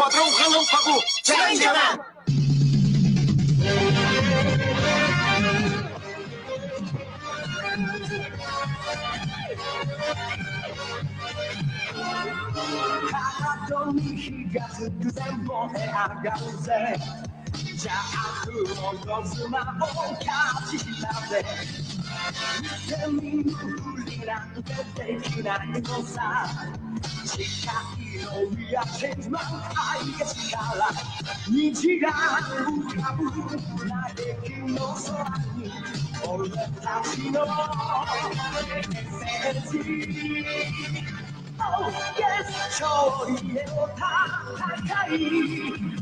Esquadrão Relâmpago, Changeman! Cada に日がつく全部部屋がうぜ邪悪を落とす魔法勝ちしたぜ 見て見ぬふりなんてできないのさ誓いのリアチェンジマン愛が力虹が浮かぶ嘆きの空に俺たちのメッセージ Oh, yes, 勝利への戦い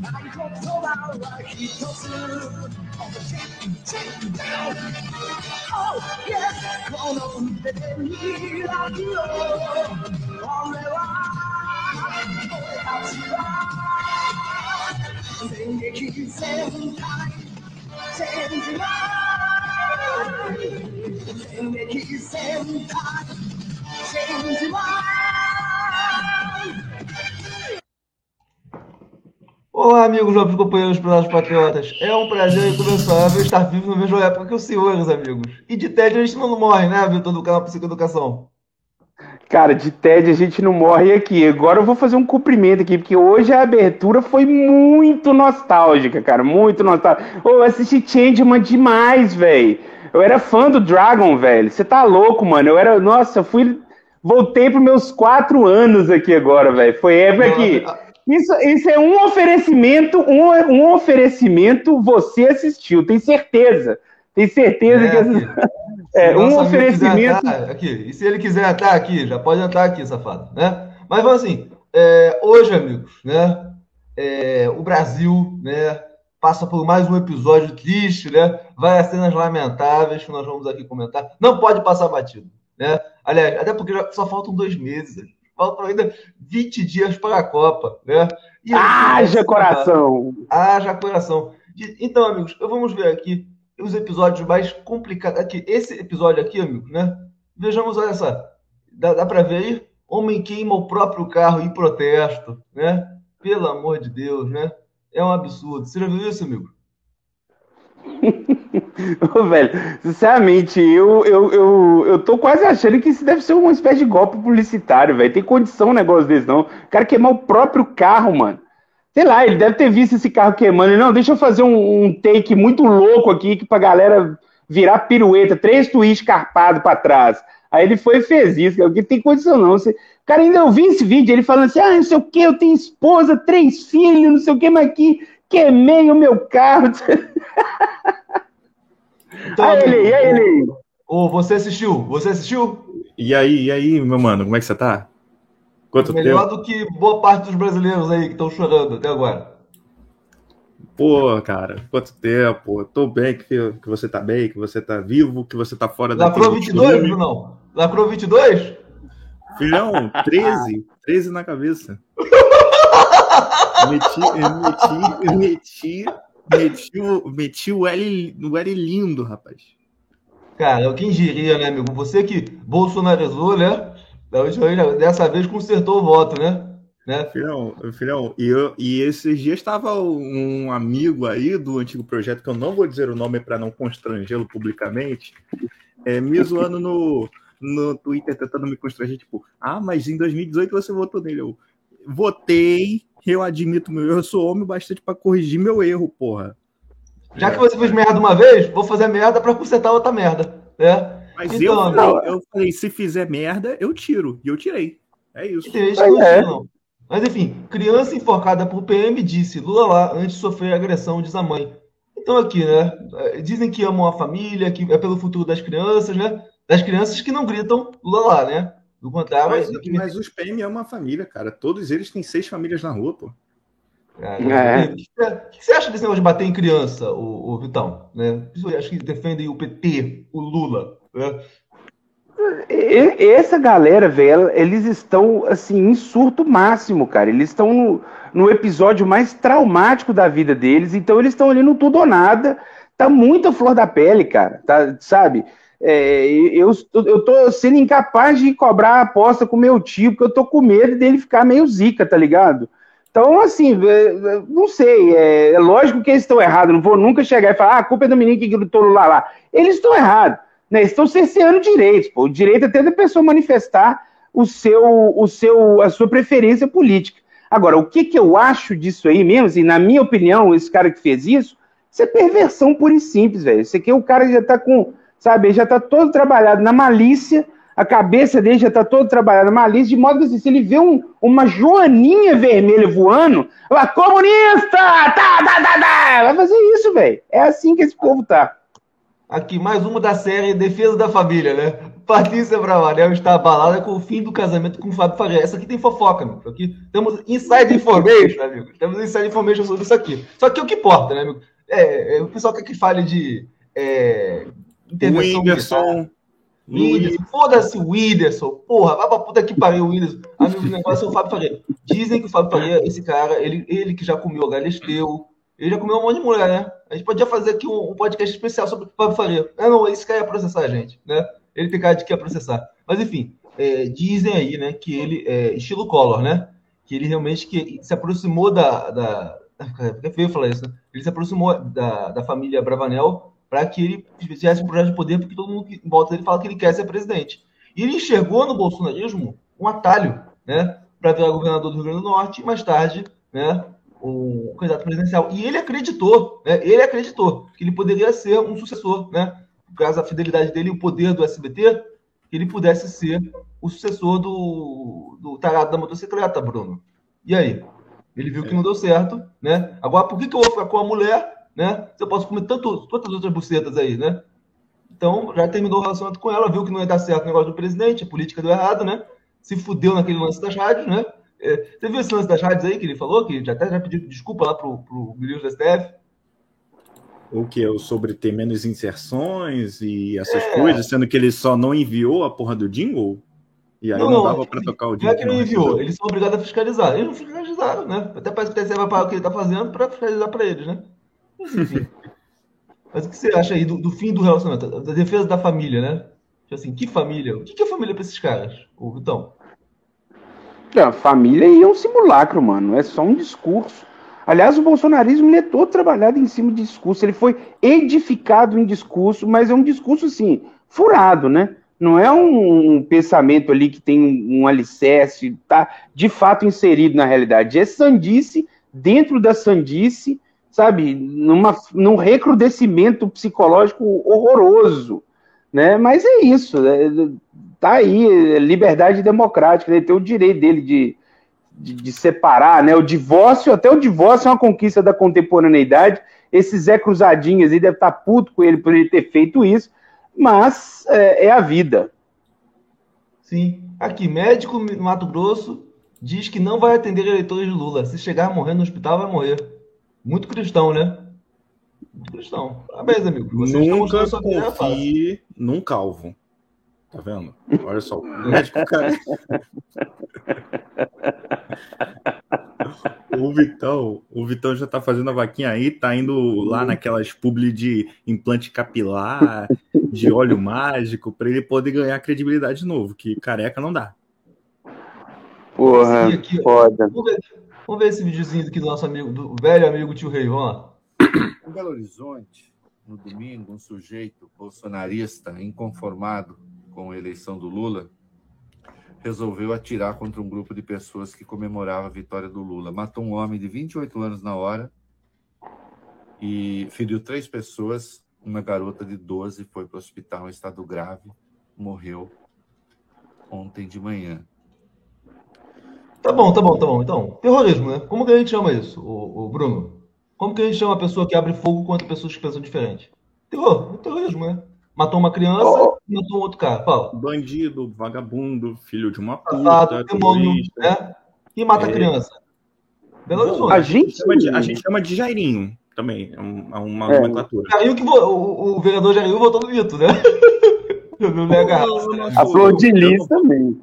合言葉は一つ Oh, yes, この腕で未来を俺は俺たちは電撃戦隊チェンジライ電撃戦隊 Olá, amigos, novos companheiros, pesados patriotas. É um prazer incomensurável estar vivo na mesma época que os senhores, amigos. E de tédio a gente não morre, né, Vitor, do canal Psicoeducação? Cara, de tédio a gente não morre aqui. Agora eu vou fazer um cumprimento aqui, porque hoje a abertura foi muito nostálgica, cara. Muito nostálgica. Ô, oh, assisti Changeman demais, velho. Eu era fã do Dragon, velho. Você tá louco, mano. Eu era. Nossa, eu fui Voltei para meus quatro anos aqui agora, velho. Foi época que. Isso, isso é um oferecimento, um, um oferecimento você assistiu, tem certeza. Tem certeza é, que é, um oferecimento. aqui. E se ele quiser estar aqui, já pode entrar aqui, safado, né? Mas vamos assim, é, hoje, amigos, né? É, o Brasil, né? Passa por mais um episódio triste, né? Vai a cenas lamentáveis que nós vamos aqui comentar. Não pode passar batido. Né? Aliás, até porque só faltam dois meses. Faltam ainda 20 dias para a Copa. Né? E haja coração! Haja coração. Então, amigos, vamos ver aqui os episódios mais complicados. Aqui, esse episódio aqui, amigos, né? Vejamos, olha só. Dá, dá para ver aí? Homem queima o próprio carro em protesto, né? Pelo amor de Deus, né? É um absurdo. Você já viu isso, amigo? Ô, velho, sinceramente, eu, eu, eu, eu tô quase achando que isso deve ser uma espécie de golpe publicitário, velho. Tem condição um negócio desse, não. O cara queimar o próprio carro, mano. Sei lá, ele deve ter visto esse carro queimando. Não, deixa eu fazer um, um take muito louco aqui que pra galera virar pirueta, três twists carpados pra trás. Aí ele foi e fez isso, porque tem condição não. Você... Cara, ainda eu vi esse vídeo, ele falando assim, ah, não sei o que, eu tenho esposa, três filhos, não sei o que, mas aqui queimei o meu carro. Então, aí ele, e aí ele. Ô, você assistiu? Você assistiu? E aí, e aí, meu mano, como é que você tá? Quanto Melhor tempo? do que boa parte dos brasileiros aí que estão chorando até agora. Pô, cara, quanto tempo. Tô bem que, que você tá bem, que você tá vivo, que você tá fora da. Lacrou 22, Brunão? Lacrou 22? Filhão, 13. 13 na cabeça. meti, meti, meti Meti o, meti o, L, o L lindo, rapaz. Cara, quem diria, né, amigo? Você que bolsonarizou, né? Dessa vez consertou o voto, né? né? Filhão, filhão e, eu, e esses dias estava um amigo aí do antigo projeto, que eu não vou dizer o nome para não constrangê-lo publicamente, é, me zoando no, no Twitter, tentando me constranger, tipo, ah, mas em 2018 você votou nele. Eu votei, eu admito meu erro, eu sou homem bastante para corrigir meu erro, porra. Já que você fez merda uma vez, vou fazer merda para consertar outra merda, né? Mas então, eu, falei, eu falei, se fizer merda, eu tiro. E eu tirei. É isso. É. não. Mas enfim, criança enforcada por PM disse Lula lá antes de sofrer agressão, diz a mãe. Então aqui, né? Dizem que amam a família, que é pelo futuro das crianças, né? Das crianças que não gritam Lula lá, né? Do contrário. Mas, mas os PM é uma família, cara. Todos eles têm seis famílias na rua, pô. É. O, que você, acha desse negócio de bater em criança, o, o Vitão? Né? Acho que defendem o PT, o Lula. Né? Essa galera, velho, eles estão assim em surto máximo, cara. Eles estão no, no episódio mais traumático da vida deles, então eles estão ali no tudo ou nada. Tá muito flor da pele, cara. Tá, sabe? É, eu, eu tô sendo incapaz de cobrar a aposta com meu tio, porque eu tô com medo dele ficar meio zica, tá ligado? Então, assim, é, é, não sei, é, é lógico que eles estão errados, não vou nunca chegar e falar, ah, a culpa é do menino que gritou lá lá. Eles estão errados, né? Estão cerceando direitos, pô. O direito até da pessoa manifestar o seu, o seu, a sua preferência política. Agora, o que, que eu acho disso aí mesmo, assim, na minha opinião, esse cara que fez isso, isso é perversão pura e simples, velho. Isso aqui o cara já tá com, sabe, ele já tá todo trabalhado na malícia, a cabeça dele já tá todo trabalhado na malícia, de modo que assim, se ele vê um, uma joaninha vermelha voando, vai, comunista! Tá, tá, tá, tá! Vai fazer isso, velho. É assim que esse povo tá. Aqui, mais uma da série Defesa da Família, né? Patrícia Bravanel está abalada com o fim do casamento com o Fábio Faria. Essa aqui tem fofoca, amigo. Aqui temos inside information, amigo. Temos inside information sobre isso aqui. Só que o que importa, né, amigo? É, é o pessoal quer que fale de é, intervenção Whindersson. Whindersson. Foda-se o Whindersson. Porra, vai pra puta que pariu o Whindersson. Amigo, o negócio é o Fábio Faria. Dizem que o Fábio Faria, esse cara, ele, ele que já comeu galisteu, ele já comeu um monte de mulher, né? A gente podia fazer aqui um, um podcast especial sobre o Fábio Faria. Ah, não, esse cara ia processar a gente, né? Ele tem cara de que ia processar. Mas enfim, é, dizem aí, né, que ele é estilo Collor, né? Que ele realmente que se aproximou da, da é feio falar isso, né? Ele se aproximou da, da família Bravanel para que ele fizesse um projeto de poder, porque todo mundo em volta dele fala que ele quer ser presidente. E ele enxergou no bolsonarismo um atalho, né, para virar governador do Rio Grande do Norte e mais tarde, né, o candidato presidencial. E ele acreditou, né, ele acreditou que ele poderia ser um sucessor, né, graças à fidelidade dele e o poder do SBT, que ele pudesse ser o sucessor do, do tarado da motocicleta, Bruno. E aí? Ele viu que não deu certo, né? Agora, por que, que eu vou ficar com a mulher, né? Eu posso comer tanto, tantas outras bucetas aí, né? Então, já terminou o relacionamento com ela, viu que não ia dar certo o negócio do presidente, a política deu errado, né? Se fudeu naquele lance das rádios, né? É, você viu esse lance das rádios aí que ele falou, que já até já pediu desculpa lá pro, pro Bilhões da STF? O que? Sobre ter menos inserções e essas é. coisas, sendo que ele só não enviou a porra do jingle? E aí não, não dava para tocar o jingle. Não é que não enviou, eles são obrigados a fiscalizar. Eles não fiscalizaram, né? Até parece que o TSE vai pagar o que ele está fazendo para fiscalizar para eles, né? Mas o que você acha aí do, do, fim do relacionamento, da defesa da família, né? Tipo assim, que família? O que, que é família para esses caras, o Vitão? A família é um simulacro, mano. É só um discurso. Aliás, o bolsonarismo ele é todo trabalhado em cima de discurso. Ele foi edificado em discurso, mas é um discurso, assim, furado, né? Não é um, um pensamento ali que tem um, um alicerce, tá de fato inserido na realidade. É sandice dentro da sandice, sabe? Numa, num recrudescimento psicológico horroroso, né? Mas é isso, é, tá aí, é liberdade democrática, ele tem o direito dele de de, de, separar, né? O divórcio, até o divórcio é uma conquista da contemporaneidade. Esse Zé Cruzadinhas aí deve estar puto com ele por ele ter feito isso, mas é, é a vida. Sim. Aqui, médico no Mato Grosso diz que não vai atender eleitores de Lula. Se chegar morrendo no hospital, vai morrer. Muito cristão, né? Muito cristão. Parabéns, amigo. Vocês Nunca confie num calvo. Tá vendo? Olha só. O médico, cara. o Vitão, o Vitão já tá fazendo a vaquinha aí, tá indo lá naquelas publi de implante capilar, de óleo mágico, para ele poder ganhar credibilidade de novo, que careca não dá. Porra, aqui, foda. Vamos ver, esse videozinho aqui do nosso amigo, do velho amigo tio Rei, vamos lá. Em Belo Horizonte, no domingo, um sujeito bolsonarista inconformado com a eleição do Lula resolveu atirar contra um grupo de pessoas que comemorava a vitória do Lula. Matou um homem de 28 anos na hora e feriu três pessoas. Uma garota de 12 foi para o hospital em estado grave, morreu ontem de manhã. Tá bom, tá bom, tá bom. Então, terrorismo, né? Como que a gente chama isso, o, o Bruno? Como que a gente chama a pessoa que abre fogo contra pessoas que pensam diferente? Terror, terrorismo, né? Matou uma criança, oh. matou um outro cara. Fala. Bandido, vagabundo, filho de uma puta. Demônio, né? E mata é. a criança. Belo Horizonte. A gente, chama de, a gente chama de Jairinho também. É, é uma é. nomenclatura. Jairinho que o, o vereador Jairinho votou no Mito, né? no a Flor de Lis também.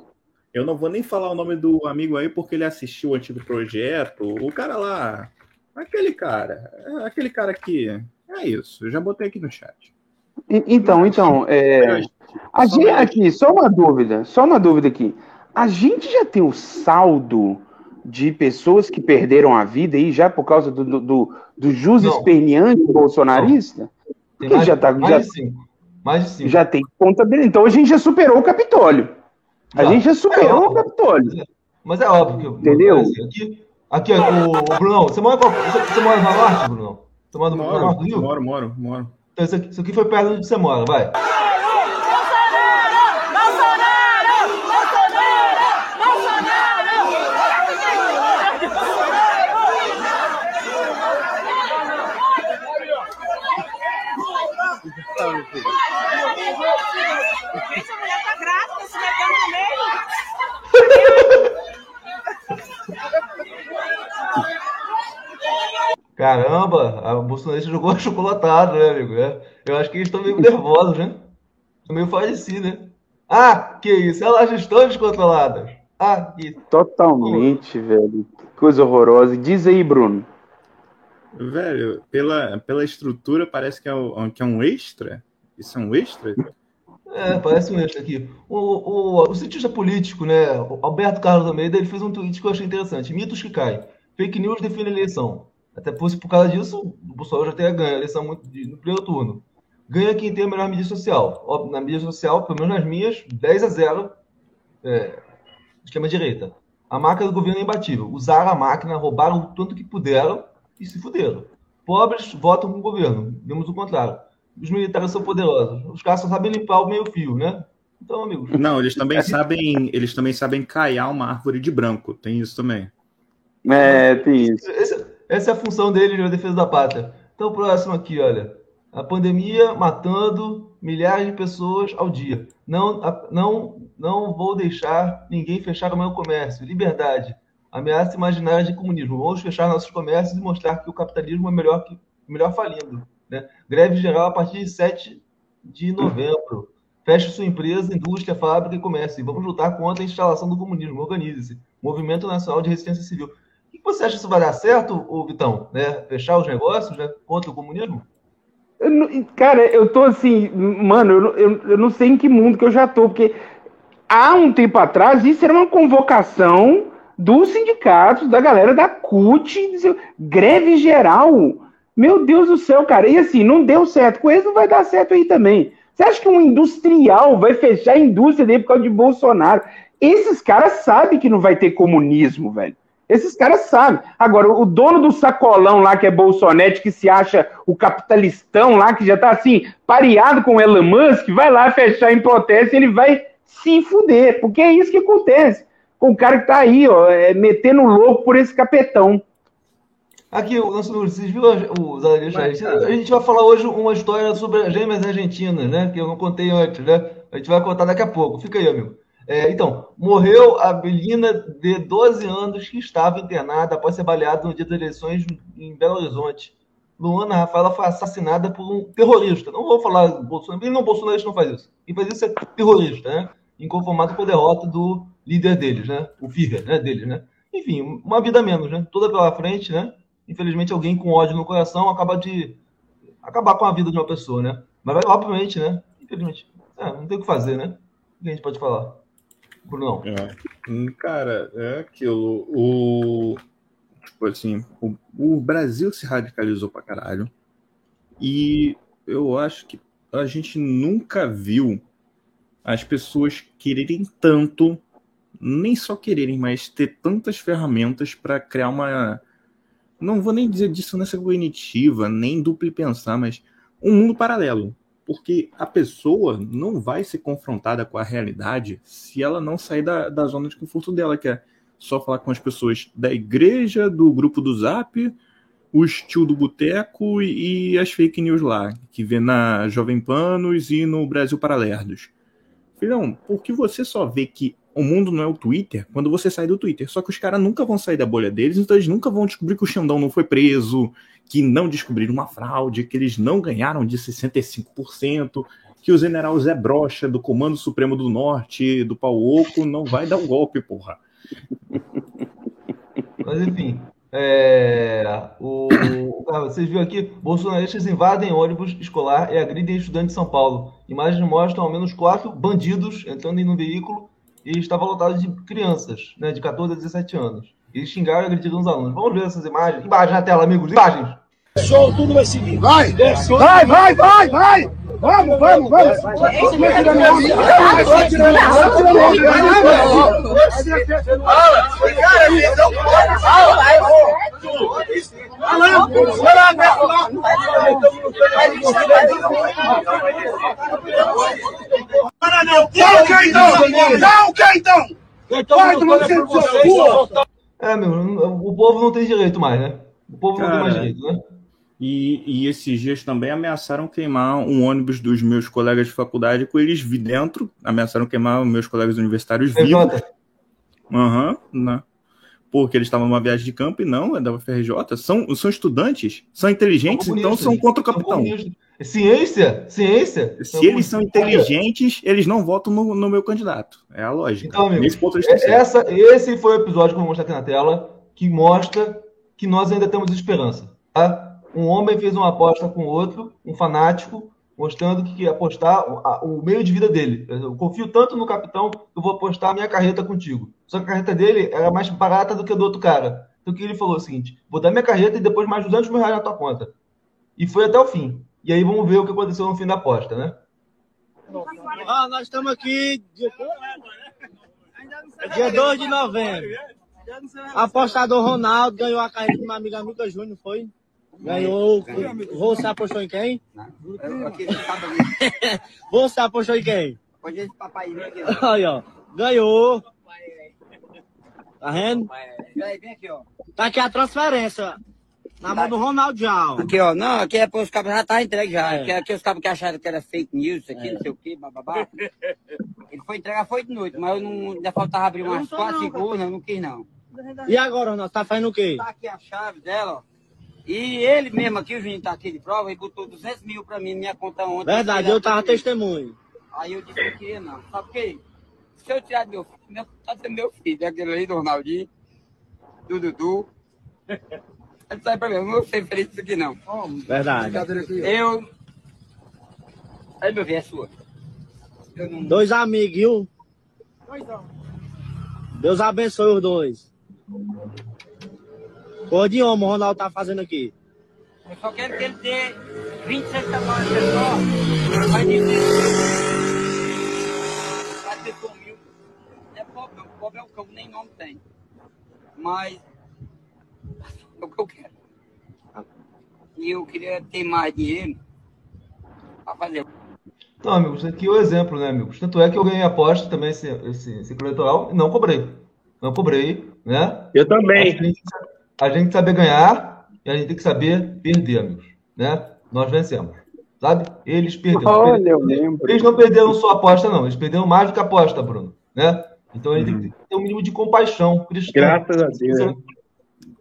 Eu não vou nem falar o nome do amigo aí porque ele assistiu o antigo projeto. O cara lá, aquele cara, aquele cara aqui. É isso, eu já botei aqui no chat. Então, então, é, a gente, aqui, só uma dúvida, só uma dúvida aqui. A gente já tem o saldo de pessoas que perderam a vida aí já por causa do, do, do, do jus esperneante bolsonarista? Tem Que mais, já tá- mais já- de cinco. Mais de cinco. Já tem contabilidade. Então a gente já superou o Capitólio. A gente já superou É, o Capitólio. Mas é óbvio que. Entendeu? Aqui, aqui ó, o, o Brunão, você mora, você, você mora no Norte, Brunão? Você mora no, Norte do Moro, Rio? moro, moro, moro. Então isso aqui, isso aqui foi perto de onde você mora, vai. Gente, a mulher tá grávida, se metendo no meio. Caramba, a bolsonarista jogou chocolatado, né, amigo? É, eu acho que eles estão meio nervosos, né? Estão meio falecidos, né? Ah, que isso, elas estão descontroladas. Ah, isso. Totalmente, velho. Que coisa horrorosa. Diz aí, Bruno. Velho, pela, pela estrutura parece que é, um, que é um extra. Isso é um extra? É, parece um extra aqui. O, o, o cientista político, né, o Alberto Carlos Almeida, ele fez um tweet que eu achei interessante. Mitos que caem. Fake news define a eleição. Até por, por causa disso, o Bolsonaro já teria ganho a eleição muito, de- no primeiro turno. Ganha quem tem a melhor mídia social. Na mídia social, pelo menos nas minhas, 10 a 0, é, esquema direita. A máquina do governo é imbatível. Usaram a máquina, roubaram o tanto que puderam e se fuderam. Pobres votam com o governo. Vemos o contrário. Os militares são poderosos. Os caras só sabem limpar o meio-fio, né? Então, amigos, Não, eles também sabem, eles também sabem caiar uma árvore de branco. Tem isso também. É, tem isso. esse- essa é a função deles na defesa da pátria. Então, próximo aqui, olha. A pandemia matando milhares de pessoas ao dia. Não, não, não vou deixar ninguém fechar o meu comércio. Liberdade. Ameaça imaginária de comunismo. Vamos fechar nossos comércios e mostrar que o capitalismo é melhor, que, melhor falindo. Né? Greve geral a partir de 7 de novembro. Feche sua empresa, indústria, fábrica e comércio. E vamos lutar contra a instalação do comunismo. Organize-se. Movimento Nacional de Resistência Civil. Você acha que isso vai dar certo, ô Vitão? Né? Fechar os negócios né? contra o comunismo? Eu cara, eu tô assim, mano, eu, eu, eu não sei em que mundo que eu já tô, porque há um tempo atrás isso era uma convocação dos sindicatos, da galera da CUT, greve geral. Meu Deus do céu, cara. E assim, não deu certo. Com eles não vai dar certo aí também. Você acha que um industrial vai fechar a indústria dele por causa de Bolsonaro? Esses caras sabem que não vai ter comunismo, velho. Esses caras sabem. Agora, o dono do sacolão lá, que é Bolsonete, que se acha o capitalistão lá, que já tá assim, pareado com o Elon Musk, vai lá fechar em protesto e ele vai se fuder. Porque é isso que acontece com o cara que tá aí, ó, é, metendo louco por esse capetão. Aqui, o nosso vocês viram os cara- A gente vai falar hoje uma história sobre as gêmeas argentinas, né? Que eu não contei antes, né? A gente vai contar daqui a pouco. Fica aí, amigo. É, então, morreu a menina de 12 anos que estava internada após ser baleada no dia das eleições em Belo Horizonte. Luana Rafaela foi assassinada por um terrorista. Não vou falar Bolsonaro, ele não bolsonarista não faz isso. Quem faz isso é terrorista, né? Inconformado com a derrota do líder deles, né? O Führer, né? Deles, né? Enfim, uma vida menos, né? Toda pela frente, né? Infelizmente, alguém com ódio no coração acaba de acabar com a vida de uma pessoa, né? Mas, obviamente, né? Infelizmente, é, não tem o que fazer, né? O que a gente pode falar? Brunão. É. Hum, Cara, é aquilo. O, tipo assim, o, o Brasil se radicalizou pra caralho. E eu acho que a gente nunca viu as pessoas quererem tanto, nem só quererem, mas ter tantas ferramentas para criar uma. Não vou nem dizer dissonância cognitiva, nem duplo pensar, mas um mundo paralelo porque a pessoa não vai ser confrontada com a realidade se ela não sair da, da zona de conforto dela, que é só falar com as pessoas da igreja, do grupo do Zap, os tio do boteco e, e as fake news lá, que vê na Jovem Panos e no Brasil Paralerdos. Filhão, porque você só vê que o mundo não é o Twitter quando você sai do Twitter. Só que os caras nunca vão sair da bolha deles, então eles nunca vão descobrir que o Xandão não foi preso, que não descobriram uma fraude, que eles não ganharam de 65%, que o general Zé Brocha, do Comando Supremo do Norte, do Pau Oco, não vai dar um golpe, porra. Mas enfim, é, o, vocês viram aqui, bolsonaristas invadem ônibus escolar e agridem estudantes de São Paulo. Imagens mostram ao menos quatro bandidos entrando em um veículo e estava lotado de crianças, né, de 14 a 17 anos. Eles xingaram e agrediram os alunos. Vamos ver essas imagens. Imagens na tela, amigos. Imagens. Show, tudo vai seguir. Vai! Vai, vai, vai, vai! Vamos, vamos, vamos! Cara, eles não podem Vai lá, vai lá, Beto, lá! Para não! Dá o então? Dá o então? Vai, tomar no centro seu cu! É, meu, o povo não tem direito mais, né? O povo não tem mais Cara. direito, né? E, e esses dias também ameaçaram queimar um ônibus dos meus colegas de faculdade com eles vi dentro. Ameaçaram queimar os meus colegas universitários vivos. Aham, né? Porque eles estavam numa viagem de campo e não, é da UFRJ. São, são estudantes, são inteligentes, são então são contra o São capitão. comunistas. Ciência? Ciência? Se eles são inteligentes, eles não votam no, no meu candidato. É a lógica. Então, amigo, Nesse ponto É-. Essa, esse foi o episódio que eu vou mostrar aqui na tela, que mostra que nós ainda temos esperança. Tá? Um homem fez uma aposta com outro, um fanático, mostrando que apostar o meio de vida dele. Eu confio tanto no capitão que eu vou apostar a minha carreta contigo. Só que a carreta dele era mais barata do que a do outro cara. Então o que ele falou é o seguinte: vou dar minha carreta e depois mais 200 mil reais na tua conta. E foi até o fim. E aí vamos ver o que aconteceu no fim da aposta, né? Ah, nós estamos aqui dia, dia 2 de novembro. Apostador Ronaldo ganhou a carreira de uma amiga Mica Júnior, foi? Ganhou. Você apostou em quem? Você apostou em quem? Pode esse papai aqui, Aí, ó. Ganhou. Tá vendo? Vem, vem aqui, ó. Tá aqui a transferência. Na mão do Ronaldo já. ó. Aqui, ó. Não, aqui é para os cabos já tá entregue já. É. Aqui, aqui os cabos que acharam que era fake news, isso aqui, não sei o quê, bababá. Ele foi entregar, foi de noite, mas eu não. Ainda faltava abrir Eu umas quatro, urnas, eu não quis não. E agora, Ronaldo, tá fazendo o quê? Tá aqui a chave dela, ó. E ele mesmo aqui, o Juninho tá aqui de prova, ele botou 200 mil pra mim na minha conta ontem. Verdade, eu tava testemunho. Aí eu disse que não queria não. Sabe por quê? Se eu tirar do meu filho, meu- tá sendo meu filho, é aquele ali do Ronaldinho, do Dudu. Ele sai pra mim, eu não vou ser feliz isso aqui não. Verdade. Eu. Aí, meu filho, é sua. Não. Dois amigos, viu? Deus abençoe os dois. Cor de homem, o Ronaldo tá fazendo aqui. Eu só quero que ele dê 26 tamanhos só. Vai dizer. Vai ter com mil. Não é pobre, não. Pobre é o cão, nem nome tem. Mas. É o que eu quero. E eu queria ter mais dinheiro pra fazer. Então, amigos, aqui é o exemplo, né, amigos? Tanto é que eu ganhei a aposta também, esse, esse ciclo eleitoral, e não cobrei. Não cobrei, né? Eu A também. gente, a gente saber ganhar e a gente tem que saber perder, amigos. Né? Nós vencemos. Sabe? Eles perderam. Olha, eu lembro. Eles não perderam só a aposta, não. Eles perderam mais do que a aposta, Bruno. Né? Então a gente tem que ter um mínimo de compaixão cristã. Graças a Deus.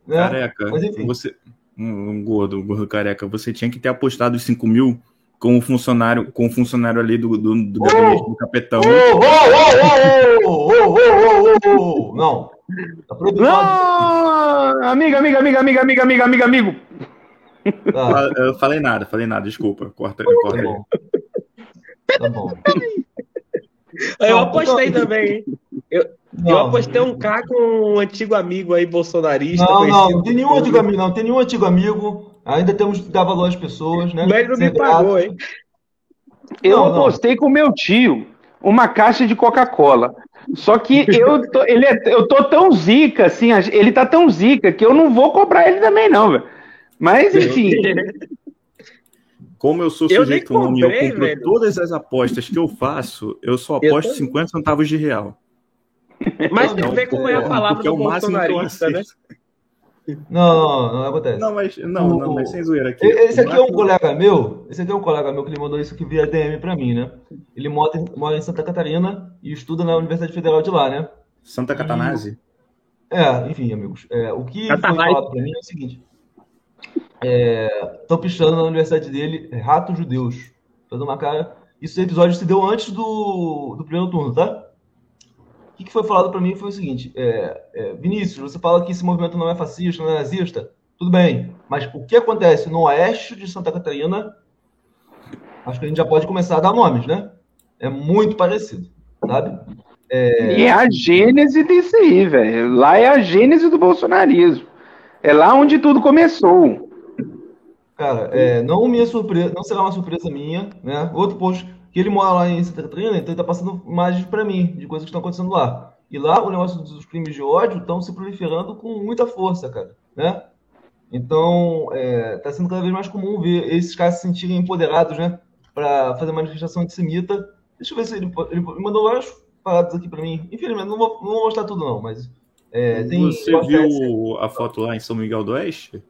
Né? Careca, você, um, um, gordo, um gordo careca, você tinha que ter apostado os 5 mil com o funcionário, com o funcionário ali do, do, do oh, gabinete do capitão. Não. Amiga, amiga, amiga, amiga, amiga, amiga, amiga, amigo. Ah. Eu falei nada, falei nada, desculpa. Corta, corta. Tá bom. Tá bom. Eu apostei também. Eu Não, apostei um K com um antigo amigo aí, bolsonarista. não, não, não tem nenhum antigo amigo, não. Tem nenhum antigo amigo. Ainda temos que dar valor às pessoas, né? Mas ele não me pagou, hein? Eu Não, não. apostei com meu tio uma caixa de Coca-Cola. Só que eu tô, ele é, eu tô tão zica, assim, ele tá tão zica que eu não vou cobrar ele também, não, velho. Mas, enfim. Como eu sou Eu sujeito eu comprei, compro velho. todas as apostas que eu faço, eu só Eu aposto também. 50 centavos de real. Mas tem que ver como é a palavra Porque é do o máximo que eu bolsonarista, né? Não, não, não acontece. Não, mas, não, não, mas sem zoeira aqui. Esse aqui é um colega meu, esse aqui é um colega meu que ele mandou isso aqui via DM pra mim, né? Ele mora, em- mora em Santa Catarina e estuda na Universidade Federal de lá, né? Santa Catanase? É, enfim, amigos. é, o que foi Catarrai. falado pra mim é o seguinte: estão pichando na universidade dele é, ratos judeus. Fazendo uma cara. Isso episódio se deu antes do, do primeiro turno, tá? O que, foi falado pra mim foi o seguinte: é, é, Vinícius, você fala que esse movimento não é fascista, não é nazista. Tudo bem, mas o que acontece no oeste de Santa Catarina? Acho que a gente já pode começar a dar nomes, né? É muito parecido, sabe? E é a gênese disso aí, velho. Lá é a gênese do bolsonarismo. É lá onde tudo começou. Cara, é, não minha surpresa, não será uma surpresa minha, né? Outro post que ele mora lá em Santa Catarina, então ele tá passando imagens para mim de coisas que estão acontecendo lá. E lá o negócio dos crimes de ódio estão se proliferando com muita força, cara, né? Então, é, tá sendo cada vez mais comum ver esses caras se sentirem empoderados, né? Para fazer manifestação antissemita. Deixa eu ver se ele, ele mandou várias paradas aqui para mim. Infelizmente, não vou, não vou mostrar tudo, não, mas. É, tem, Você viu a foto lá em São Miguel do Oeste?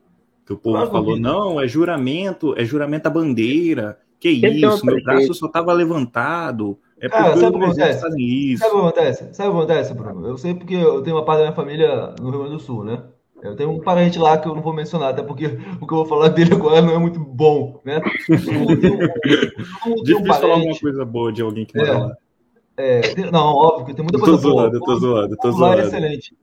Que o povo Claro falou, não, é juramento, é juramento à bandeira. Que Tem isso, meu braço só tava levantado. É Cara, porque sabe o que acontece? fazem isso. Sabe o que acontece? Sabe o que acontece, Bruno? Eu sei porque eu tenho uma parte da minha família no Rio Grande do Sul, né? Eu tenho um parente lá que eu não vou mencionar, até porque o que eu vou falar dele agora não é muito bom, né? Todo mundo tem um, tem um Difícil falar alguma coisa boa de alguém que É. mora lá. é, tem- não, óbvio que tem muita Eu coisa boa. eu tô zoando, eu tô O povo lá é zoando. excelente.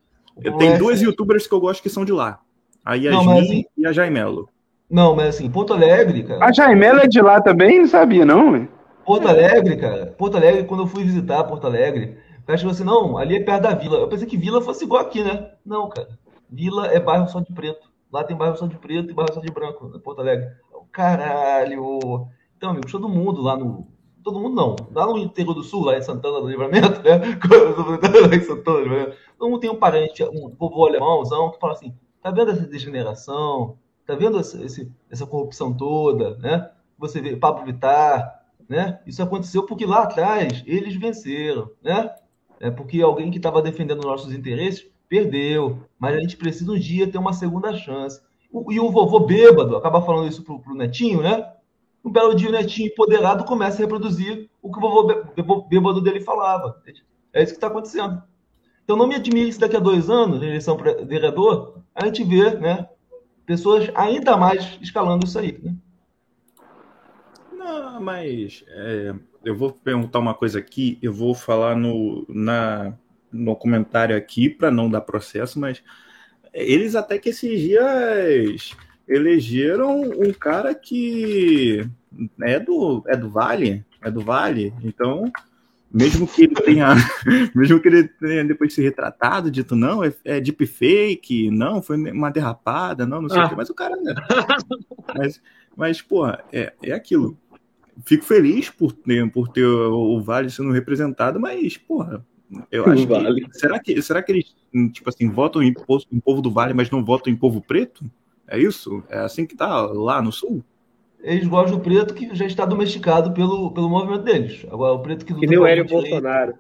Eu tenho é duas youtubers que eu gosto que são de lá. A Yasmin Não, assim- e a Jaimelo. Não, mas assim, Porto Alegre, cara. A Jaimela é de lá também? Não sabia, não, velho. Porto Alegre, cara. Porto Alegre, quando eu fui visitar Porto Alegre, o cara falou assim: não, ali é perto da vila. Eu pensei que vila fosse igual aqui, né? Não, cara. Vila é bairro só de preto. Lá tem bairro só de preto e bairro só de branco, em Porto Alegre. Caralho! Então, amigos, todo mundo lá no. Todo mundo não. Lá no interior do sul, lá em Santana do Livramento, né? lá em Santana do Livramento, todo mundo tem um parente, um vovô alemãozão, que fala assim: tá vendo essa degeneração? Tá vendo essa, esse- essa corrupção toda, né? Você vê Pablo Vittar, né? Isso aconteceu porque lá atrás eles venceram, né? É porque alguém que estava defendendo nossos interesses perdeu, mas a gente precisa um dia ter uma segunda chance. O- E o vovô bêbado acaba falando isso pro, pro netinho, né? Um belo dia o netinho empoderado começa a reproduzir o que o vovô bê- bê- bêbado dele falava. É isso que está acontecendo. Então não me admire se daqui a dois anos, na eleição para vereador, a gente vê, né? Pessoas ainda mais escalando isso aí, né? Não, mas é, eu vou perguntar uma coisa aqui, eu vou falar no, na, no comentário aqui para não dar processo, mas eles até que esses dias elegeram um cara que é do, é do Vale, é do Vale, então mesmo que ele tenha, mesmo que ele tenha depois se retratado, dito não, é, é deepfake, não, foi uma derrapada, não, não sei o Ah. que, mas o cara, né? mas, mas pô, é, é aquilo fico feliz por ter, por ter o Vale sendo representado, mas, porra, eu acho Vale. que. Será que, será que eles, tipo assim, votam em, povo- em povo do Vale, mas não votam em povo preto? É isso? É assim que tá lá no sul? Eles gostam do preto que já está domesticado pelo, pelo movimento deles. Agora, o preto que luta Que nem o Hélio Bolsonaro.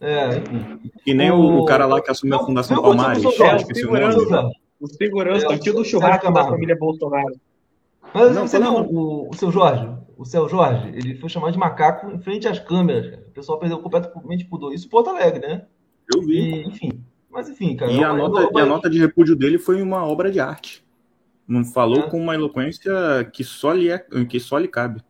É, enfim. Que nem o, O- o cara lá que assumiu a Não, Fundação não, Palmares. não, não, não, esqueci o segurança. Não, O segurança É, do tio do o churrasco da família Bolsonaro. Mas Não, você viu fala o, o seu Jorge? O seu Jorge, ele foi chamado de macaco em frente às câmeras. cara. O pessoal perdeu completamente pudor. Isso em Porto Alegre, né? Eu vi. E, enfim. Mas enfim, cara. E a, nota, e a nota de repúdio dele foi uma obra de arte. Não falou É. com uma eloquência que só lhe, é, que só lhe cabe.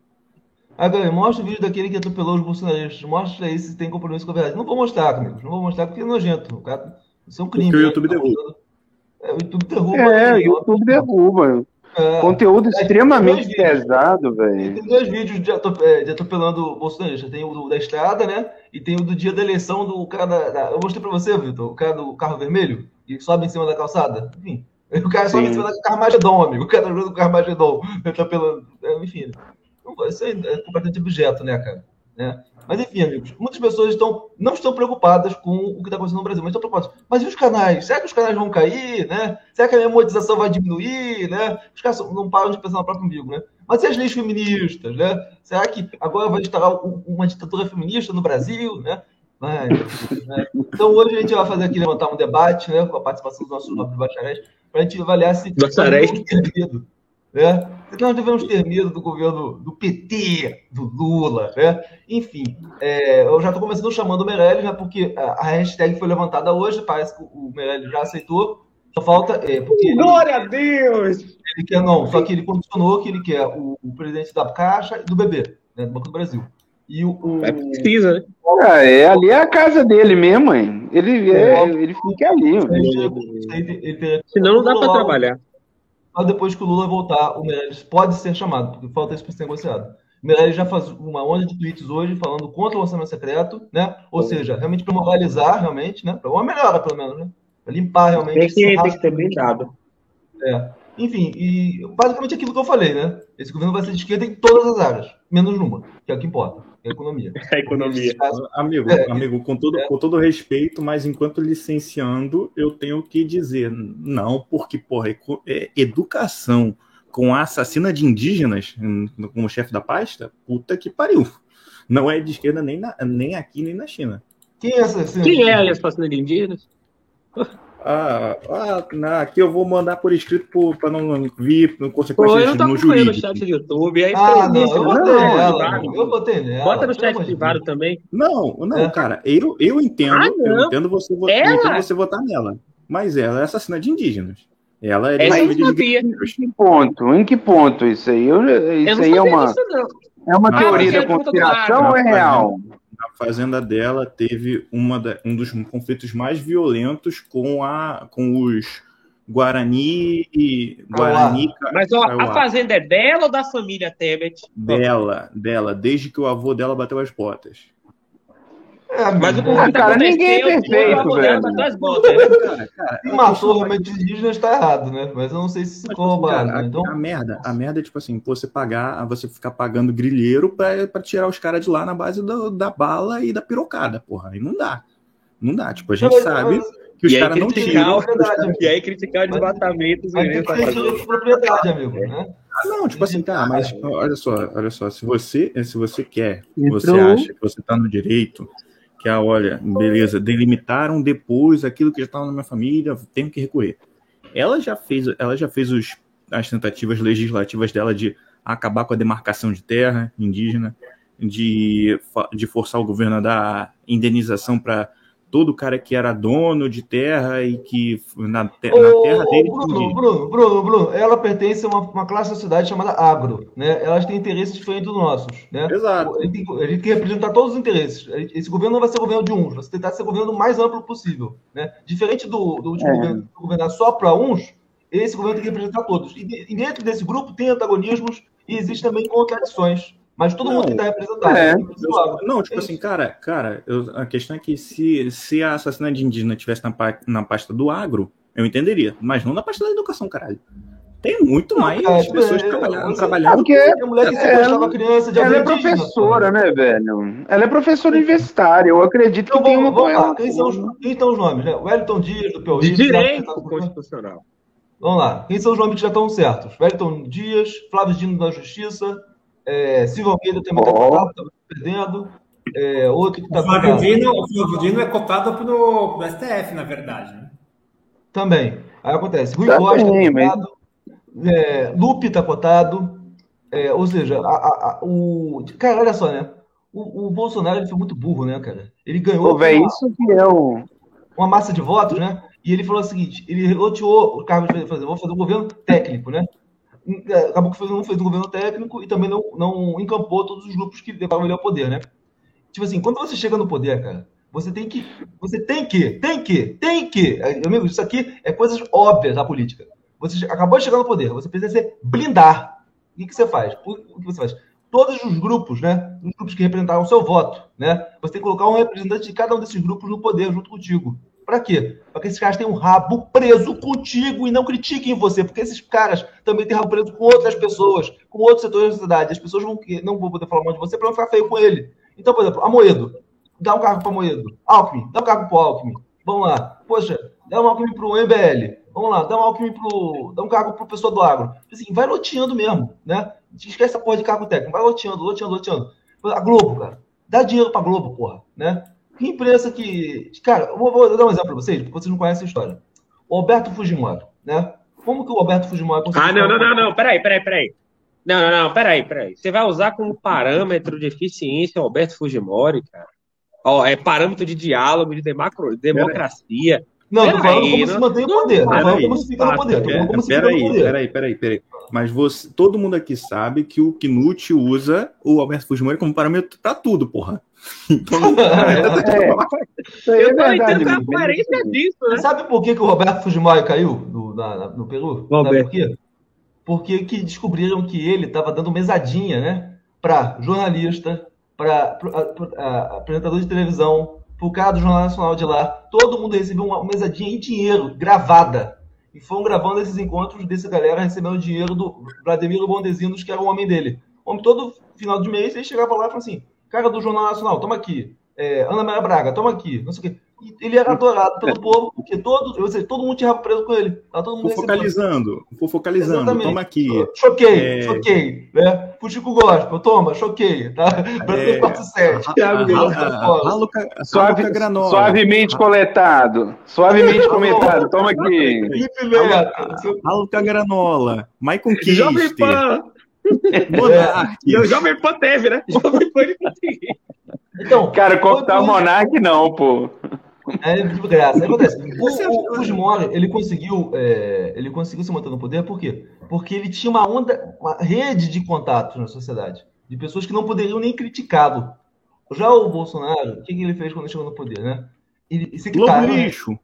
Ah, galera, mostra o vídeo daquele que atropelou os bolsonaristas. Mostra aí se tem compromisso com a verdade. Não vou mostrar, amigos. Não vou mostrar porque é nojento. O Cara, isso é um crime. Porque o né? YouTube Tá derruba. É, o YouTube derruba. É, o né? YouTube derruba. É. Conteúdo Tem extremamente pesado, velho. Tem dois vídeos de, é, de atropelando bolsonarista. Tem o do- da estrada, né? E tem o do dia da eleição do cara da. da- Eu mostrei pra você, Vitor, o cara do carro vermelho, que sobe em cima da calçada. Enfim. O cara sobe Sim. em cima da Carmagedon, amigo. O cara tá jogando Carmagedon. Atropelando. É, enfim. Isso aí é completamente objeto, né, cara? Né? Mas enfim, amigos, muitas pessoas estão, não estão preocupadas com o que está acontecendo no Brasil, mas estão preocupadas. Mas e os canais? Será que os canais vão cair, né? Será que a minha monetização vai diminuir, né? Os caras não param de pensar no próprio umbigo, né? Mas e as leis feministas, né? Será que agora vai instalar um- uma ditadura feminista no Brasil, né? Né? Então hoje a gente vai fazer aqui, levantar um debate, né? Com a participação dos nossos nobres bacharéis, para a gente avaliar se Bacharéis. devemos ter medo, né? Se nós devemos ter medo do governo do PT, do Lula, né? Enfim, é, eu já estou começando chamando o Meirelles, né? Porque a, hashtag foi levantada hoje, parece que o Meirelles já aceitou. Só falta, é, porque ele, Glória a Deus! ele quer, não, só que ele condicionou que ele quer o, o presidente da Caixa e do BB, né? Do Banco do Brasil. E o, o- É precisa, né? Ah, é, ali é a casa dele mesmo, hein? Ele, é, ele fica ali. ele, Senão não dá pra Lula, trabalhar. Só depois que o Lula voltar, o Meirelles pode ser chamado, porque falta isso para ser negociado. Meirelles já faz uma onda de tweets hoje falando contra o orçamento secreto, né? Ou seja, realmente para moralizar, realmente, né? Para uma melhora, pelo menos, né? Para limpar realmente. Tem que, tem que ter blindado. é. Enfim, e basicamente aquilo que eu falei, né? Esse governo vai ser de esquerda em todas as áreas, menos numa, que é o que importa, que é a economia. Economia. Caso, Amigo, É, amigo, com todo, com todo respeito, mas enquanto licenciando, eu tenho que dizer, não, porque, porra, é, educação com a assassina de indígenas hum, como chefe da pasta, puta que pariu. Não é de esquerda nem, na- nem aqui, nem na China. Quem é essa? esse- Quem é a assassina de indígenas? Ah, ah, na- aqui eu vou mandar por escrito para não vir com Pô, consequências eu não tô no jurídico. chat do YouTube. Aí Ah, fica não, eu bota botei no chat nela. privado. Eu botei nela. Bota no chat privado também. Não, não, É. cara, eu, eu entendo, Ah, eu não. entendo você, vo- eu Ela? entendo você votar nela. Mas ela é assassina de indígenas. Ela é Essa eu não sabia. Em que ponto? Em que ponto isso aí? Eu- Eu isso não aí é uma, não. é uma Ah, teoria mas é da conspiração ou é real? Fazenda dela teve uma da- um dos conflitos mais violentos com, a, com os Guarani e Guarani Mas ó, a fazenda é dela ou da família Tebet? dela, dela, desde que o avô dela bateu as botas. É, Mas o é. conflito cara, ninguém é aconteceu perfeito, velho. botas. Cara, cara, Quem matou realmente os indígenas está errado, né? Mas eu não sei se Mas, ficou roubado. né? Então, a, a merda, a merda é tipo assim, você pagar, você ficar pagando grilheiro pra, pra tirar os caras de lá na base do- da bala e da pirocada, porra. Aí não dá. Não dá. Tipo, a gente Mas- sabe mas- que os E aí caras não tiram. E aí criticar o Mas- desmatamento. mas tem que ter direito de propriedade, amigo. Né? Ah, não, tipo assim, tá, mas olha só, olha só, se você, se você quer, Entrou. você acha que você tá no direito, que ah, olha, beleza, delimitaram depois aquilo que já estava na minha família, tenho que recorrer. Ela já fez, ela já fez os, as tentativas legislativas dela de acabar com a demarcação de terra indígena, de, de forçar o governo a dar indenização para todo cara que era dono de terra e que na, te- na Ô, terra ô, dele Bruno, tinha- Bruno, Bruno, Bruno, ela pertence a uma, uma classe da sociedade chamada agro, né? Elas têm interesses diferentes dos nossos, né? Exato. A gente, tem, que- a gente tem que representar todos os interesses. Esse governo não vai ser governo de uns, vai tentar ser governo o mais amplo possível, né? Diferente do, do último É. governo, que governar só para uns, esse governo tem que representar todos. E, de- e dentro desse grupo tem antagonismos e existem também contradições, mas todo Não. mundo tem que estar representado. É. Tem que agro. Não, tipo É assim, cara, cara, eu- a questão é que se, se a assassina de indígena tivesse na, na pasta do agro, eu entenderia, mas não na pasta da educação, caralho. Tem muito mais cara, pessoas é, trabalhando, você- trabalhando. Porque É a mulher que É, sequestrava a criança de ela é professora, né, velho? Ela é professora universitária. Eu acredito que Então tem vamos, uma vamos lá. Quem são, os, quem estão os nomes? Né? Wellington Dias, do Piauí. De direito Flávio- constitucional. Vamos lá. Quem são os nomes que já estão certos? Wellington Dias, Flávio Dino da Justiça, é, Silvio Almeida também está Ó. cotado, está perdendo. É, outro que está O Flávio Dino, o Flávio Dino é cotado pro, pro STF, na verdade. Né? Também. Aí acontece. Rui Também, Costa está mas- cotado. É, Lupe está cotado. É, ou seja, a- a- a- o. Cara, olha só, né? O, o Bolsonaro ele foi muito burro, né, cara? Ele ganhou. Pô, velho, uma- isso que é o. uma massa de votos, né? E ele falou o seguinte: ele loteou o cargo de fazer, vou fazer um governo técnico, né? Acabou que não fez um governo técnico e também não, não encampou todos os grupos que levaram ele ao poder, né? Tipo assim, quando você chega no poder, cara, você tem que, você tem que, tem que, tem que, amigo, isso aqui é coisas óbvias da política. Você acabou de chegar no poder, você precisa se blindar. O que, que você faz? O que você faz? Todos os grupos, né? Os grupos que representaram o seu voto, né? Você tem que colocar um representante de cada um desses grupos no poder junto contigo. Pra quê? Para que esses caras tenham um rabo preso contigo e não critiquem você, porque esses caras também têm rabo preso com outras pessoas, com outros setores da sociedade. As pessoas vão, não vão poder falar mal de você para não ficar feio com ele. Então, por exemplo, Amoedo, dá um cargo para Amoedo. Alckmin, dá um cargo para Alckmin. Vamos lá. Poxa, dá um Alckmin para o MBL. Vamos lá, dá um Alckmin pro. dá um cargo para o pessoal do agro. Assim, vai loteando mesmo, né? Esquece essa porra de cargo técnico, vai loteando, loteando, loteando. A Globo, cara, dá dinheiro pra Globo, porra, né? Que empresa que. Cara, eu vou, vou dar um exemplo pra vocês, porque vocês não conhecem a história. O Alberto Fujimori, né? Como que o Alberto Fujimori. Ah, não, não, não, não, peraí, peraí, peraí. Não, não, não, peraí, peraí. Você vai usar como parâmetro de eficiência o Alberto Fujimori, cara? Ó, é parâmetro de diálogo, de demacro- democracia. Não, tô falando Peraí, como se não- mantém o não poder. Tô faz falando isso, como se fica no poder. Tô falando como se fica no Peraí, poder. peraí, peraí, peraí. Mas você, todo mundo aqui sabe que o Knut usa o Alberto Fujimori como parâmetro pra tudo, porra. Então, Isso aí é Eu não verdade. entendo a coerência disso, né? Sabe por que, que o Roberto Fujimori caiu no, na- na- no Peru? Roberto. por quê? Porque que descobriram que ele estava dando mesadinha, né? para jornalista, para apresentador de televisão, para o cara do Jornal Nacional de lá. Todo mundo recebeu uma mesadinha em dinheiro, gravada. E foram gravando esses encontros dessa galera recebendo dinheiro do Vladimir Bondezinos, que era o homem dele. O homem todo final de mês, ele chegava lá e falava assim: cara do Jornal Nacional, toma aqui. É, Ana Maria Braga, toma aqui. Não sei o quê. E ele era adorado pelo povo, porque todo, ou seja, todo mundo tinha preso com ele. Tá todo mundo focalizando, focalizando, Exatamente. toma aqui. Choquei, é... choquei. Né? Fuxico Gospel, toma, choquei. Tá? Brasil é... 47. Suave, granola. Suavemente coletado. Suavemente comentado, toma aqui. Aluca Granola. Michael Kister. Pan. É. Jovem Pan teve, né? Jovem Pan ele conseguiu. Então, cara, cortar o Monark não, pô. É de graça. acontece. O, o Fujimori, ele conseguiu, é, ele conseguiu se manter no poder, por quê? Porque ele tinha uma onda, uma rede de contatos na sociedade, de pessoas que não poderiam nem criticá-lo. Já o Bolsonaro, o que, que ele fez quando chegou no poder, né? Ele, esse Globo cara, lixo. Né?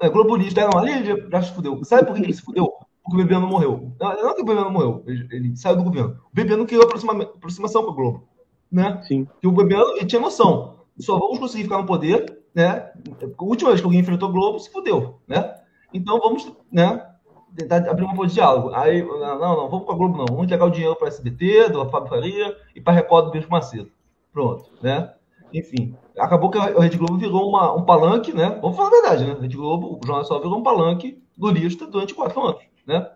É, Globo lixo. Não, ali ele já se fudeu. Sabe por que ele se fudeu? Porque o Bebiano morreu. Não, não que o Bebiano morreu, ele, ele, saiu do governo. O Bebiano criou aproxima, aproximação com o Globo. Né? Sim. E o Bebiano ele tinha noção. Só vamos conseguir ficar no poder, né? A última vez que alguém enfrentou o Globo, se fudeu, né? Então vamos, né? Tentar abrir uma ponte de diálogo. Aí, não, não, vamos para a Globo, não. Vamos entregar o dinheiro para a SBT, do Fábio Faria e para a Record do Bispo Macedo. Pronto, né? Enfim, acabou que a Rede Globo virou uma, um palanque, né? Vamos falar a verdade, né? A Rede Globo, o Jornal Nacional virou um palanque lulista durante quatro anos né?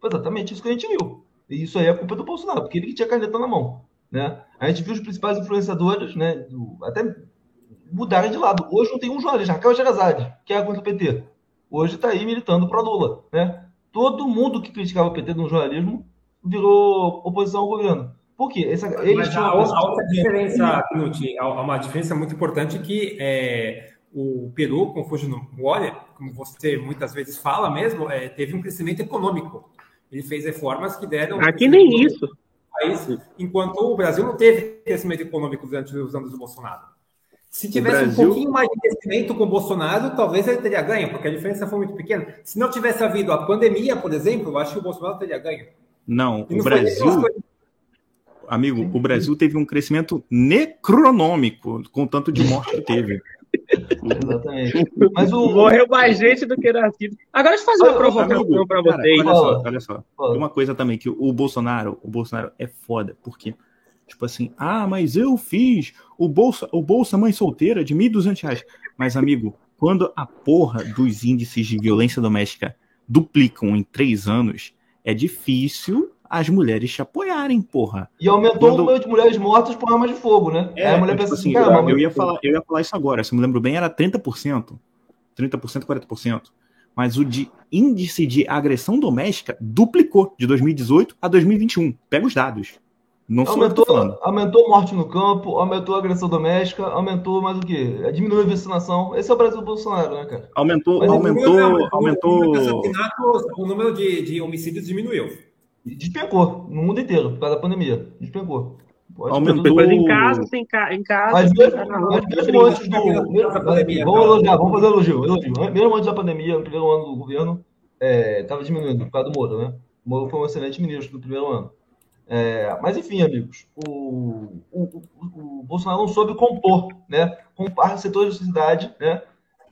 Foi exatamente isso que a gente viu. E isso aí é culpa do Bolsonaro, porque ele que tinha caneta na mão, né? A gente viu os principais influenciadores, né, do, até mudarem de lado. Hoje não tem um jornalista, Raquel Gerazade, que é contra o PT. Hoje está aí militando para Lula, né? Todo mundo que criticava o PT no jornalismo virou oposição ao governo. Por quê? Essa, eles Mas há, há outra diferença, Knut, há uma diferença muito importante que é, o Peru, com o Fujimori, como você muitas vezes fala mesmo, é, teve um crescimento econômico. Ele fez reformas que deram. Aqui nem isso. País, enquanto o Brasil não teve crescimento econômico durante os anos do Bolsonaro. Se tivesse Brasil... um pouquinho mais de crescimento com o Bolsonaro, talvez ele teria ganho, porque a diferença foi muito pequena. Se não tivesse havido a pandemia, por exemplo, eu acho que o Bolsonaro teria ganho. Não, não o Brasil. Amigo, o Brasil teve um crescimento necronômico com o tanto de morte que teve. Exatamente. Mas o... Morreu mais gente do que nascido. Agora deixa eu fazer uma provocação para vocês. Olha só, olha só. Uma coisa também que o Bolsonaro, o Bolsonaro é foda, porque tipo assim, ah, mas eu fiz o bolsa, o bolsa mãe solteira de 1.200 reais. Mas amigo, quando a porra dos índices de violência doméstica duplicam em três anos, é difícil as mulheres te apoiarem, porra. E aumentou Quando... o número de mulheres mortas por armas de fogo, né? É, a mulher tipo pensa assim, assim eu, eu, ia falar, eu ia falar isso agora, se me lembro bem, era 30%. 30%, 40%. Mas o de índice de agressão doméstica duplicou de 2018 a 2021. Pega os dados. Não aumentou, aumentou morte no campo, aumentou a agressão doméstica, aumentou mais o quê? Diminuiu a vacinação. Esse é o Brasil Bolsonaro, né, cara? Aumentou, Mas aumentou, aumentou. aumentou... O número de, de homicídios diminuiu despencou no mundo inteiro por causa da pandemia. Despencou. Aumentou. Mas em casa, ca... em casa. Mas mesmo, mas mesmo antes do. vamos elogiar, vamos fazer elogio, elogio. Mesmo antes da pandemia, no primeiro ano do governo, estava é, diminuindo por causa do Moro, né? O Moro foi um excelente ministro no primeiro ano. É, mas enfim, amigos, o, o, o, o, Bolsonaro não soube compor, né? Compar setores da sociedade, né?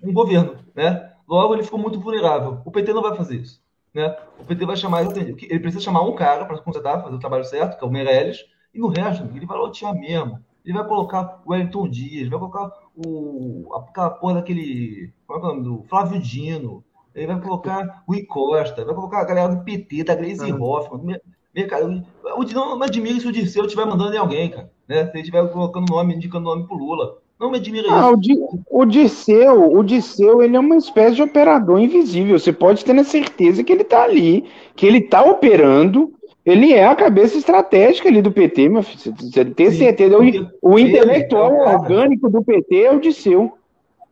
Um governo, né? Logo ele ficou muito vulnerável. O PT não vai fazer isso. Né? O PT vai chamar, ele precisa chamar um cara para consertar, fazer o trabalho certo, que é o Meirelles, e no resto, ele vai lotear mesmo. Ele vai colocar o Wellington Dias, vai colocar o, aquela porra daquele. Qual é o nome? Do Flávio Dino. Ele vai colocar o I Costa, vai colocar a galera do PT, da Grace uhum. Hoffman. Meu, cara, o, não, não admira se o Dirceu estiver mandando em alguém, cara. Né? Se ele estiver colocando nome, indicando nome pro Lula. Não me admira ah, isso. O, Disseu, o Disseu, ele é uma espécie de operador invisível. Você pode ter na certeza que ele está ali, que ele está operando. Ele é a cabeça estratégica ali do PT, meu filho. Você tem certeza. O, o intelectual é o orgânico do PT é o Disseu.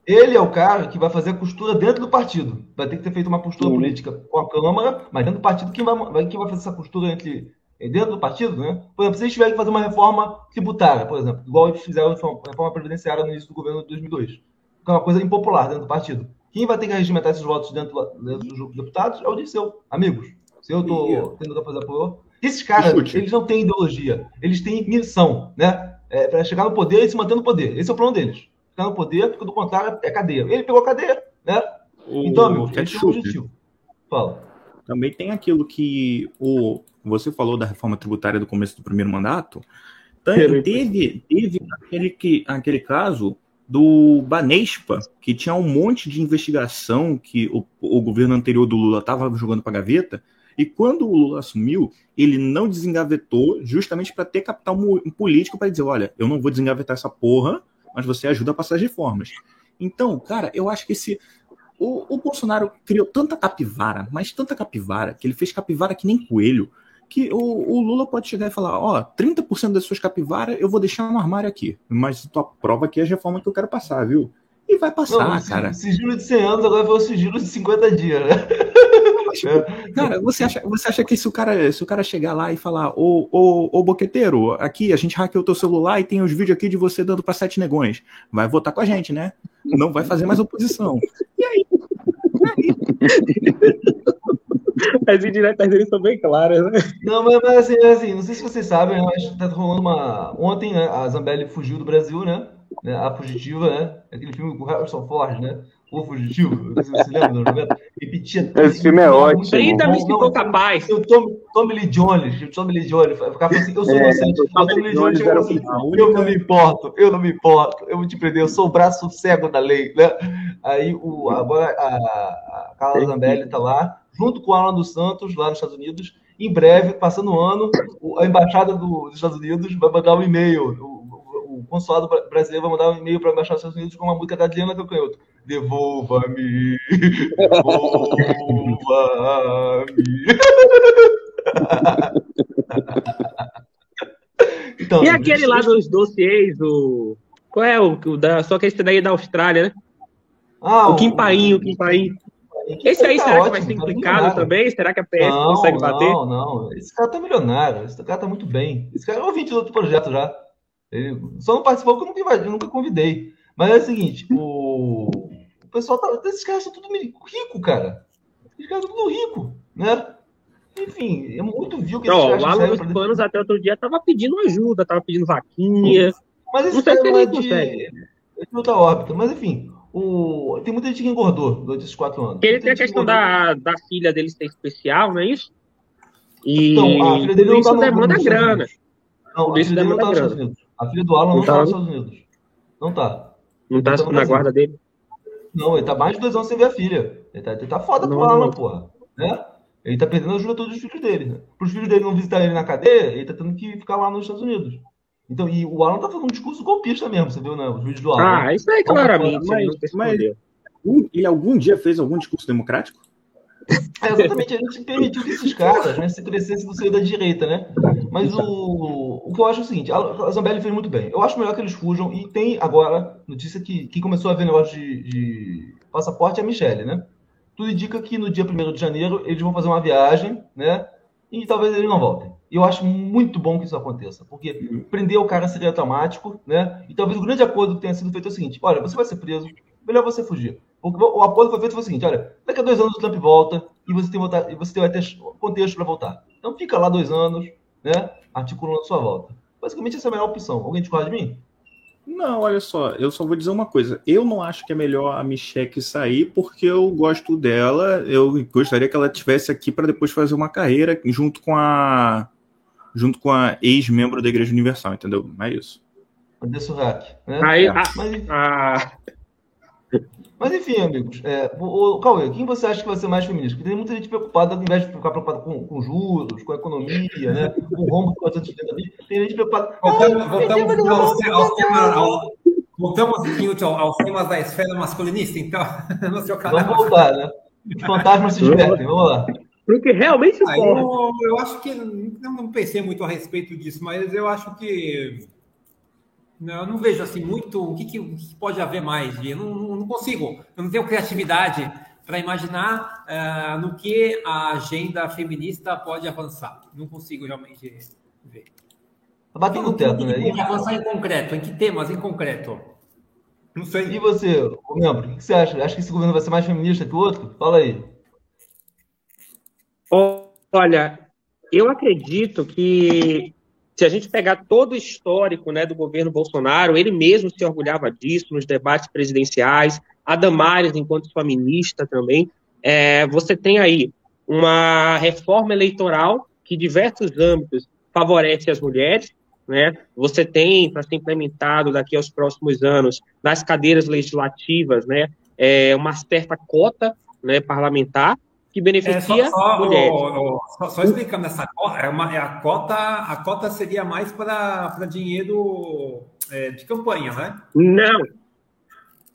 Ele é o cara que vai fazer a costura dentro do partido. Vai ter que ter feito uma costura política com a Câmara, mas dentro do partido, quem vai, quem vai fazer essa costura entre dentro do partido, né? Por exemplo, se eles tiverem que fazer uma reforma tributária, por exemplo, igual eles fizeram a reforma previdenciária no início do governo de 2002, que é uma coisa impopular dentro do partido. Quem vai ter que regimentar esses votos dentro, dentro do grupo de deputados é o Disseu, amigos. Se eu estou tendo que fazer apoio, Esses caras, Chute. eles não têm ideologia, eles têm missão, né? É, para chegar no poder e se manter no poder. Esse é o plano deles. Ficar no poder, porque do contrário é cadeia. Ele pegou a cadeia, né? O Então, amigo, esse é o objetivo. Fala. Também tem aquilo que o você falou da reforma tributária do começo do primeiro mandato. Tem- Teve, teve aquele, que, aquele caso do Banespa, que tinha um monte de investigação que o, o governo anterior do Lula estava jogando para gaveta, e quando o Lula assumiu, ele não desengavetou justamente para ter capital político para dizer, olha, eu não vou desengavetar essa porra, mas você ajuda a passar as reformas. Então, cara, eu acho que esse o, o Bolsonaro criou tanta capivara, mas tanta capivara, que ele fez capivara que nem coelho, que o, o Lula pode chegar e falar, ó, 30% das suas capivaras eu vou deixar no armário aqui, mas tu aprova aqui as reformas que eu quero passar, viu? E vai passar, Não, cara. sigilo de 100 anos agora foi o sigilo de 50 dias, né? Cara, você acha, você acha que se o cara, se o cara chegar lá e falar, ô, ô, ô boqueteiro, aqui a gente hackeou teu celular e tem os vídeos aqui de você dando pra sete negões, vai votar com a gente, né? Não vai fazer mais oposição. As indiretas dele são bem claras, né? Não, mas, mas assim, assim, não sei se vocês sabem, mas tá rolando uma. Ontem, né, a Zambelli fugiu do Brasil, né? Né, A Fugitiva, né? Aquele filme com o Harrison Ford, né? O Fugitivo, você lembra, não lembra? Repetia. Esse filme é ótimo. Ainda me Não, ficou capaz. O Tommy, Tommy Lee Jones, o Tommy Lee Jones, falou assim, eu sou É, inocente. o Tommy Lee Jones era falou assim, eu não me importo, eu não me importo, eu vou te prender, eu sou o braço cego da lei, né? Aí o, agora a, a Carla Zambelli tá lá, junto com o Alan dos Santos, lá nos Estados Unidos. Em breve, passando o ano, a embaixada do- dos Estados Unidos vai mandar um e-mail, consulado bra- brasileiro vai mandar um e-mail para a embaixada dos Estados Unidos com uma música da Adriana Canhoto. Devolva-me, devolva-me. Então, E aquele lá dos dossiês, o. Qual é o, o da. Só que esse daí é da Austrália, né? Ah, O Kim Paim, o Kim Paim. Esse aí, tá será que vai ótimo, ser tá implicado também? Será que a PF Não, consegue bater? Não, não. Esse cara tá milionário. Esse cara tá muito bem. Esse cara é ouvinte de outro projeto já. Ele só não participou porque eu nunca, invadi- eu nunca convidei. Mas é o seguinte, o, o pessoal tá. Esses caras são tudo rico, cara. Esses caras são tudo rico, né? Enfim, é muito vil que Não, dos pra- Panos até outro dia tava pedindo ajuda, tava pedindo vaquinha. Mas esse Não sei cara se é ele de, consegue. é de outra órbita. Mas enfim, o, tem muita gente que engordou durante esses quatro anos. Porque ele tem a questão da, da filha dele ser especial, não é isso? E Então, a filha dele não isso tá demanda nos grana. Não, Tudo isso demanda nos grana. A filha do Alan não, Não tá tá? nos Estados Unidos. Não tá. Não tá tá na Brasil. guarda dele. Não, ele tá mais de dois anos sem ver a filha. Ele tá, ele tá foda pro Não. Alan, porra. Né? Ele tá perdendo a juventude dos filhos dele. Né? Para os filhos dele não visitarem ele na cadeia, ele tá tendo que ficar lá nos Estados Unidos. Então, e o Alan tá fazendo um discurso golpista mesmo, você viu, né? Os vídeos do Alan. Ah, isso aí claramente. Mas- não. Um- Ele algum dia fez algum discurso democrático? É, exatamente, a gente permitiu que esses caras né, se crescessem do seio da direita, né? Mas o, o que eu acho é o seguinte, a Zambelli fez muito bem. Eu acho melhor que eles fujam e tem agora notícia que, começou a ver negócio de, de passaporte é a Michelle, né? Tudo indica que no dia 1 de janeiro eles vão fazer uma viagem, né? E talvez eles não voltem. E eu acho muito bom que isso aconteça, porque prender o cara seria automático, né? E talvez o grande acordo que tenha sido feito é o seguinte: olha, você vai ser preso, melhor você fugir. Porque o acordo foi feito foi o seguinte: olha, daqui a dois anos o Trump volta e você tem, voltar, e você vai ter contexto para voltar. Então fica lá dois anos, né? Articulando a sua volta. Basicamente, essa é a melhor opção. Alguém discorda de mim? Não, olha só, eu só vou dizer uma coisa. Eu não acho que é melhor a Michelle sair porque eu gosto dela. Eu gostaria que ela tivesse aqui para depois fazer uma carreira junto com a junto com a ex-membro da Igreja Universal, entendeu? É isso. Anderson Hack, né? Aí, É. ah, Mas, enfim, amigos, é, o, o Cauê, quem você acha que vai ser mais feminista? Porque tem muita gente preocupada, ao invés de ficar preocupada com, com juros, com a economia, né? Com o rombo que o de ali, tem gente preocupada. Voltamos, "Ah, voltamos, mas eu aos, vou aos votar temas, não." ao- voltamos Newton, aos temas da esfera masculinista, então, no seu canal. Vamos voltar, né? Os fantasmas se divertem, vamos lá. porque realmente importa. eu, eu acho que não, não pensei muito a respeito disso, mas eu acho que não, eu não vejo assim muito o que, que- o que pode haver mais. Eu não, não- não consigo, eu não tenho criatividade para imaginar ah, no que a agenda feminista pode avançar. Não consigo realmente ver. Tá batendo no teto, né? Pode avançar em concreto, em que temas em concreto? Não E, sei. e você, membro, o que você acha? Acha que esse governo vai ser mais feminista que o outro? Fala aí. Olha, eu acredito que se a gente pegar todo o histórico né, do governo Bolsonaro, ele mesmo se orgulhava disso nos debates presidenciais, a Damares, enquanto feminista também, é, você tem aí uma reforma eleitoral que, em diversos âmbitos, favorece as mulheres, né? Você tem para ser implementado daqui aos próximos anos nas cadeiras legislativas, né, é, uma certa cota, né, parlamentar que beneficia é, só, só, mulheres. O, o, só, só, explicando essa cota, é uma, é a cota, a cota seria mais para dinheiro é, de campanha, né? Não,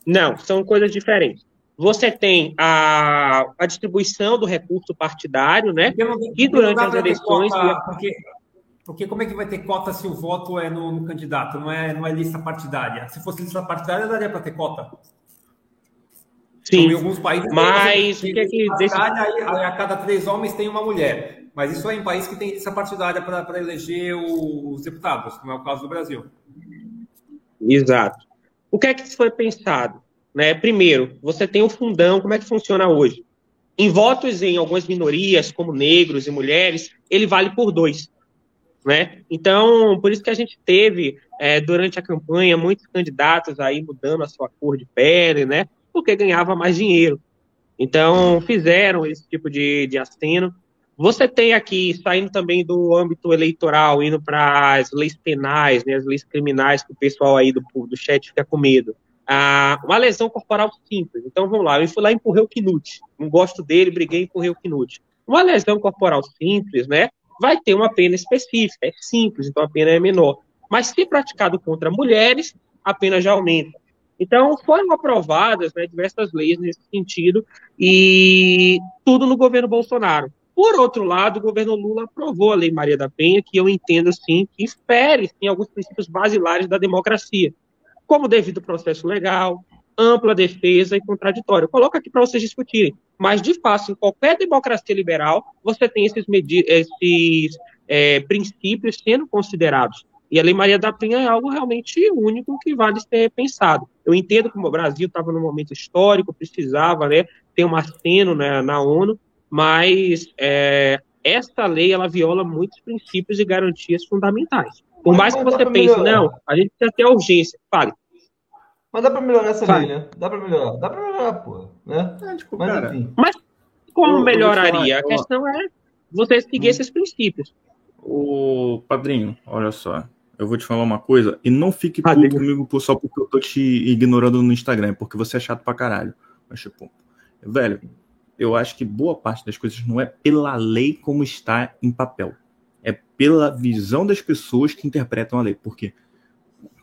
não, são coisas diferentes. Você tem a, a distribuição do recurso partidário, né? Não, e durante as eleições. Cota, porque, porque como é que vai ter cota se o voto é no, no candidato, não é, não é lista partidária? Se fosse lista partidária, daria para ter cota. Sim, então, em alguns países, mas o que é que deixa... a cada três homens tem uma mulher. Mas isso é em país que tem lista partidária para eleger os deputados, não é o caso do Brasil. Exato. O que é que foi pensado? Né? Primeiro, você tem o fundão, como é que funciona hoje? Em votos em algumas minorias, como negros e mulheres, ele vale por dois. Né? Então, por isso que a gente teve, é, durante a campanha, muitos candidatos aí mudando a sua cor de pele, né? Porque ganhava mais dinheiro. Então, fizeram esse tipo de, de aceno. Você tem aqui, saindo também do âmbito eleitoral, indo para as leis penais, né, as leis criminais, que o pessoal aí do, do chat fica com medo. Ah, uma lesão corporal simples. Então, vamos lá, eu fui lá e empurrei o Knut. Não gosto dele, briguei e empurrei o Knut. Uma lesão corporal simples, né, vai ter uma pena específica, é simples, então a pena é menor. Mas se praticado contra mulheres, a pena já aumenta. Então, foram aprovadas né, diversas leis nesse sentido, e tudo no governo Bolsonaro. Por outro lado, o governo Lula aprovou a Lei Maria da Penha, que eu entendo, sim, que fere sim, alguns princípios basilares da democracia, como devido processo legal, ampla defesa e contraditório. Coloco aqui para vocês discutirem. Mas, de fato, em qualquer democracia liberal, você tem esses, esses é, princípios sendo considerados. E a Lei Maria da Penha é algo realmente único que vale ser pensado. Eu entendo que o Brasil estava num momento histórico, precisava né, ter um aceno né, na ONU, mas é, essa lei ela viola muitos princípios e garantias fundamentais. Por mais que você pense, não, a gente precisa ter urgência. Fale. Mas dá para melhorar essa Fale. lei, né? Dá para melhorar. Dá para melhorar, pô. Né? É, tipo, mas, cara, enfim. Mas como eu, melhoraria? Eu a questão é você seguir hum. esses princípios. O padrinho, olha só eu vou te falar uma coisa, e não fique ah, puto comigo só porque eu tô te ignorando no Instagram, porque você é chato pra caralho. Mas, tipo, velho, eu acho que boa parte das coisas não é pela lei como está em papel. É pela visão das pessoas que interpretam a lei. Porque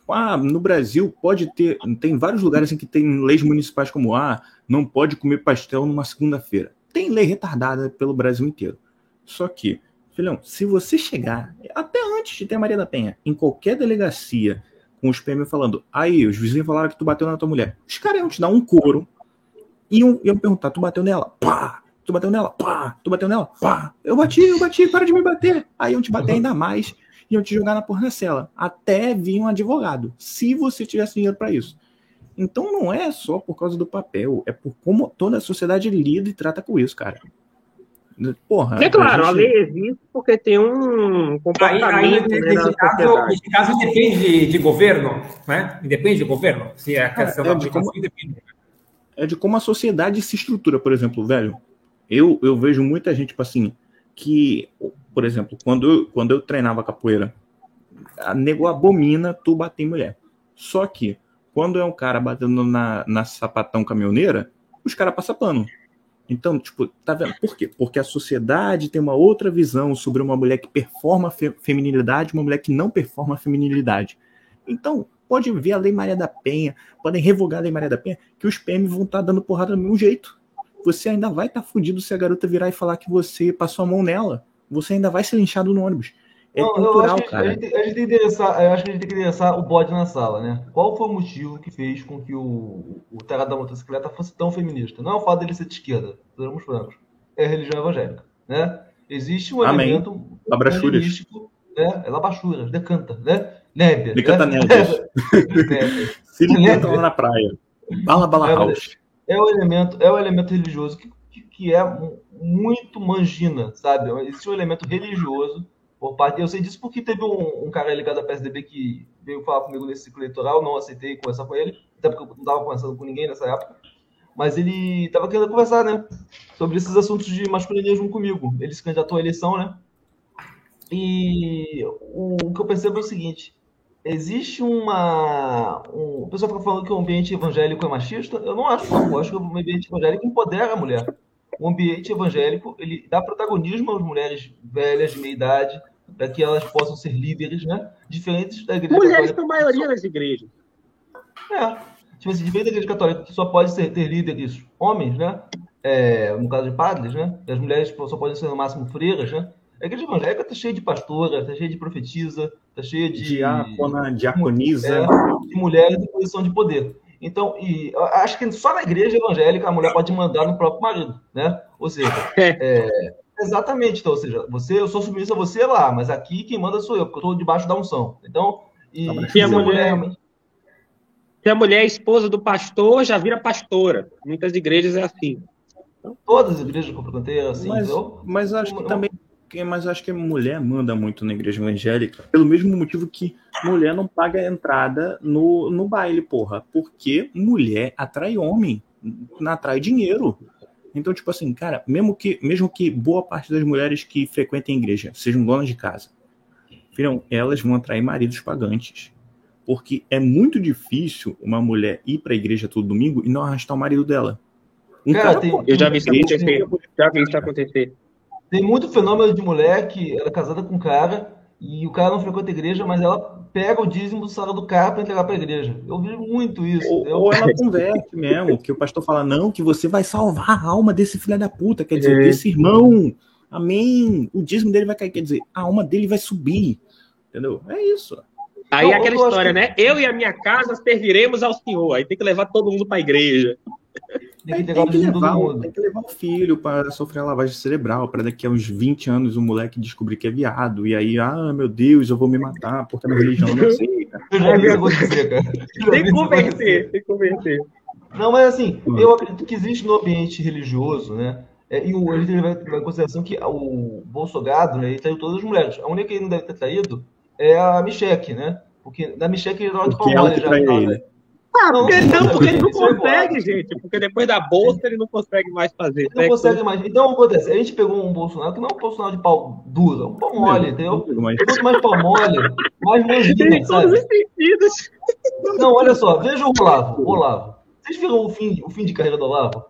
ah, no Brasil pode ter. Tem vários lugares em que tem leis municipais como ah, não pode comer pastel numa segunda-feira. Tem lei retardada pelo Brasil inteiro. Só que Filhão, se você chegar, até antes de ter a Maria da Penha, em qualquer delegacia, com os PM falando, aí, os vizinhos falaram que tu bateu na tua mulher. Os caras iam te dar um couro, iam, iam perguntar, tu bateu nela? Pá! Tu bateu nela? Pá! Tu bateu nela? Pá! Eu bati, eu bati, para de me bater. Aí iam te bater ainda mais, iam te jogar na porra da cela. Até vir um advogado, se você tivesse dinheiro para isso. Então não é só por causa do papel, é por como toda a sociedade lida e trata com isso, cara. Porra, é claro, a, gente... a lei existe porque tem um comportamento. Aí, aí, né, nesse, caso, nesse caso, depende de, de, governo, né? Depende de governo. Se é a questão é, da de como, depende. É de como a sociedade se estrutura, por exemplo, velho. Eu, eu vejo muita gente, tipo assim, que, por exemplo, quando eu, quando eu treinava capoeira, a nego abomina tu bater em mulher. Só que, quando é um cara batendo na, na sapatão caminhoneira, os caras passam pano. Então, tipo, tá vendo? Por quê? Porque a sociedade tem uma outra visão sobre uma mulher que performa fe feminilidade uma mulher que não performa feminilidade. Então, pode ver a Lei Maria da Penha, podem revogar a Lei Maria da Penha, que os PM vão estar tá dando porrada do mesmo jeito. Você ainda vai estar tá fudido se a garota virar e falar que você passou a mão nela. Você ainda vai ser linchado no ônibus. É não, cultural, a cara. A gente, a gente tem que interessar, eu acho que a gente tem que interessar o bode na sala, né? Qual foi o motivo que fez com que o, o Terra da Motocicleta fosse tão feminista? Não é o fato dele ser de esquerda, sejamos francos. É a religião evangélica, né? Existe um Amém. elemento feministíco, né? É labachura, decanta, né? Nébia. Decanta né? nébias. Se decanta lá na praia. Bala, bala é, house. É o elemento, é o elemento religioso que, que, que é muito mangina, sabe? Existe um elemento religioso por parte. Eu sei disso porque teve um, um cara ligado à PSDB que veio falar comigo nesse ciclo eleitoral, não aceitei conversar com ele, até porque eu não estava conversando com ninguém nessa época. Mas ele estava querendo conversar, né? Sobre esses assuntos de masculinismo comigo. Ele se candidatou à eleição, né? E o, o que eu percebo é o seguinte: existe uma. Um, o pessoal fica falando que o ambiente evangélico é machista. Eu não acho, não. Eu acho que o ambiente evangélico empodera a mulher. O ambiente evangélico ele dá protagonismo às mulheres velhas, de meia idade, para que elas possam ser líderes, né? Diferentes da igreja Mulheres são a maioria das igrejas. É. Tipo assim, diferente da igreja católica, que só pode ser, ter líderes homens, né? É, no caso de padres, né? As mulheres só podem ser no máximo freiras, né? A igreja evangélica está cheia de pastora, está cheia de profetisa, está cheia de. Diácona, diaconisa. É, de mulheres em posição de poder. Então, e acho que só na igreja evangélica a mulher pode mandar no próprio marido, né? Ou seja, é, exatamente. Então, ou seja, você, eu sou submissa a você lá, mas aqui quem manda sou eu, porque eu estou debaixo da unção. Então, e se a mulher, mulher se a mulher é esposa do pastor, já vira pastora. Muitas igrejas é assim. Todas as igrejas que eu frequentei é assim. Mas, mas acho que também mas acho que mulher manda muito na igreja evangélica, pelo mesmo motivo que mulher não paga entrada no, no baile, porra. Porque mulher atrai homem, atrai dinheiro. Então, tipo assim, cara, mesmo que, mesmo que boa parte das mulheres que frequentem a igreja sejam donas de casa, viram, elas vão atrair maridos pagantes. Porque é muito difícil uma mulher ir para a igreja todo domingo e não arrastar o marido dela. Um cara, cara, tem, eu já vi isso acontecer. Já vi isso acontecer. Tem muito fenômeno de mulher que ela é casada com um cara e o cara não frequenta a igreja, mas ela pega o dízimo do salário do cara para entregar para a igreja. Eu vi muito isso. Ou, ou, ela converte mesmo, que o pastor fala, não, que você vai salvar a alma desse filho da puta, quer dizer, é. desse irmão. Amém. O dízimo dele vai cair, quer dizer, a alma dele vai subir. Entendeu? É isso. Aí é aquela história, que... né? Eu e a minha casa serviremos ao Senhor. Aí tem que levar todo mundo para a igreja. Tem que, tem, que levar, tem que levar o filho para sofrer a lavagem cerebral, para daqui a uns 20 anos o moleque descobrir que é viado. E aí, ah, meu Deus, eu vou me matar porque a minha religião não aceita. Tem que converter, tem que converter. Não, mas assim, eu acredito que existe no ambiente religioso, né? É, e o, ele levar em consideração que o Bolsonaro, né, ele traiu todas as mulheres. A única que ele não deve ter traído é a Micheque, né? Porque na Micheque ele estava de pau mole já. Né? Ah, porque não, porque ele não consegue, gente. Porque depois da bolsa ele não consegue mais fazer. Ele não consegue mais. Então acontece, a gente pegou um Bolsonaro que não é um Bolsonaro de pau duro, é um pau mole, entendeu? Quanto mais pau mole, mais manjinha, sabe? sentidos. Não, olha só, veja o Olavo. O Olavo. Vocês viram o fim, o fim de carreira do Olavo?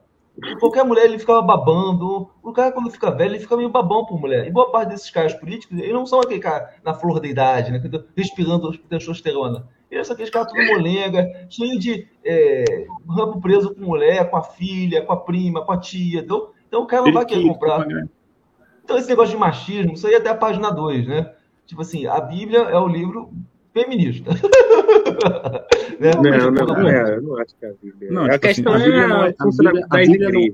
Qualquer mulher ele ficava babando. O cara, quando fica velho, ele fica meio babão por mulher. E boa parte desses caras políticos, eles não são aquele cara na flor da idade, né? Respirando testosterona. Eles são aqueles caras tudo molenga, cheio de é, rampo preso com mulher, com a filha, com a prima, com a tia. Então, então o cara não vai querer comprar. Então, esse negócio de machismo, isso aí é até a página 2, né? Tipo assim, a Bíblia é o livro feminista. né? Não, não, não, é, eu não acho que é a Bíblia. Não, a tipo questão assim, a Bíblia é a, a funcionalidade da igreja.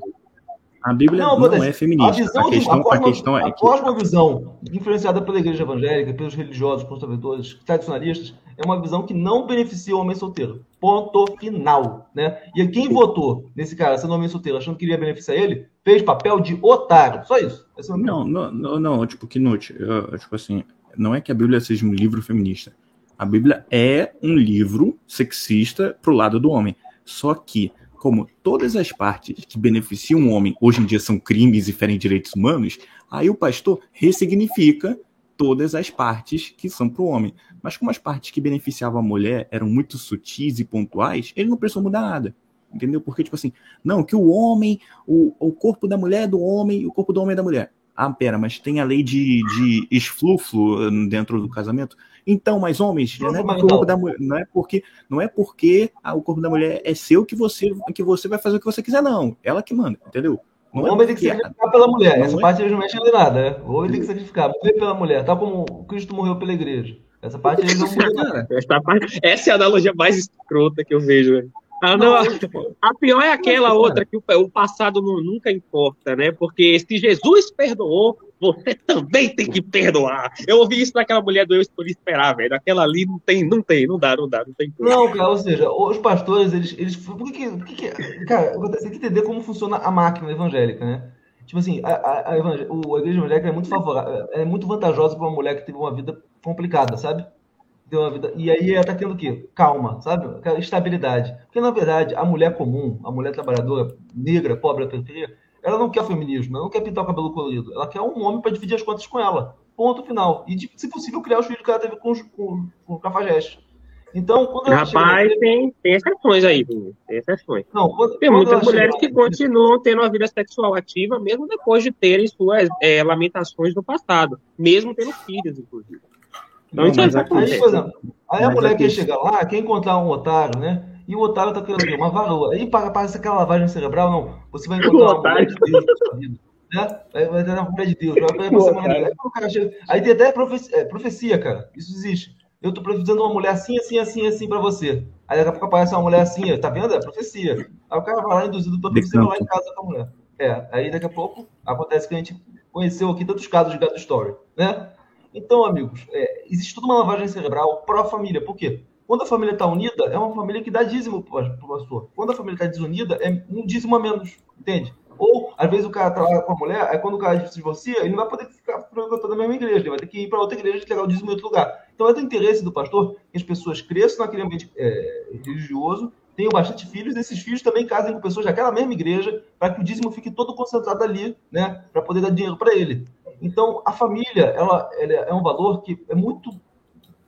A Bíblia não, não é feminista. A, a questão, de, a, a questão é que... A cosmovisão influenciada pela igreja evangélica, pelos religiosos, conservadores, tradicionalistas, é uma visão que não beneficia o homem solteiro. Ponto final. Né? E quem votou nesse cara, sendo homem solteiro, achando que iria beneficiar ele, fez papel de otário. Só isso. É não, não, não, não, tipo, que note. Tipo assim, não é que a Bíblia seja um livro feminista. A Bíblia é um livro sexista pro lado do homem. Só que como todas as partes que beneficiam o homem hoje em dia são crimes e ferem direitos humanos, aí o pastor ressignifica todas as partes que são para o homem. Mas como as partes que beneficiavam a mulher eram muito sutis e pontuais, ele não precisou mudar nada. Entendeu? Porque, tipo assim, não, que o homem, o, o corpo da mulher é do homem o corpo do homem é da mulher. Ah, pera, mas tem a lei de, de esfluflo dentro do casamento? Então, mais homens, não, é porque o corpo da mulher, não é porque não é porque ah, o corpo da mulher é seu que você que você vai fazer o que você quiser, não. Ela que manda, entendeu? Não o é homem tem que se sacrificar pela mulher. Essa é... parte eles não mexem em nada, né? O homem tem que sacrificar, morrer pela mulher, tal como Cristo morreu pela igreja. Essa parte eles não mudam. Essa, parte, essa é a analogia mais escrota que eu vejo. Né? Ah, não, não, a pior é aquela outra que o, passado não, nunca importa, né? Porque se Jesus perdoou, você também tem que perdoar. Eu ouvi isso daquela mulher do Eu Escolhi Esperar, velho. Aquela ali não tem, não tem, não dá, não dá, não tem. Não, cara, ou seja, os pastores, eles. eles por que, por que, cara, você tem que entender como funciona a máquina evangélica, né? Tipo assim, a, a, a, a igreja evangélica é muito favorável, é muito vantajosa para uma mulher que teve uma vida complicada, sabe? Teve uma vida, e aí ela tá tendo o quê? Calma, sabe? Estabilidade. Porque, na verdade, a mulher comum, a mulher trabalhadora, negra, pobre periferia, ela não quer feminismo, ela não quer pintar o cabelo colorido. Ela quer um homem para dividir as contas com ela. Ponto final. E, de- se possível, criar os filhos que ela teve com, os- com, com o Cafajeste. Então, quando ela chega- Rapaz, tem, tem exceções aí, tem exceções. Não, quando- tem quando muitas mulheres chega- que continuam tendo uma vida sexual ativa, mesmo depois de terem suas é, lamentações do passado, mesmo tendo filhos, inclusive. Então, Não, isso mas aqui- Aí, por exemplo, aí a Mas mulher quer chegar lá, quer encontrar um otário, né? E o otário tá querendo uma varoa. Aí para- aquela lavagem cerebral, não. Você vai encontrar uma mulher de Deus na sua vida. Né? Vai, vai ter uma mulher de Deus. Vai, vai, mulher. Aí, tem até profecia, é, profecia, cara. Isso existe. Eu tô profetizando uma mulher assim, assim, assim, assim pra você. Aí daqui a pouco aparece uma mulher assim, tá vendo? É profecia. Aí o cara vai lá induzido pela profecia vai lá em casa com a mulher. É, aí daqui a pouco acontece que a gente conheceu aqui tantos casos de gato story, né? Então, amigos, é, existe toda uma lavagem cerebral pró-família. Por quê? Quando a família está unida, é uma família que dá dízimo para o pastor. Quando a família está desunida, é um dízimo a menos, entende? Ou, às vezes, o cara está lá com a mulher, aí quando o cara se divorcia, ele não vai poder ficar frequentando a mesma igreja, ele vai ter que ir para outra igreja e entregar o dízimo em outro lugar. Então, é do interesse do pastor que as pessoas cresçam naquele ambiente é, religioso, tenham bastante filhos, e esses filhos também casem com pessoas daquela mesma igreja, para que o dízimo fique todo concentrado ali, né? Para poder dar dinheiro para ele. Então, a família, ela, ela é um valor que é muito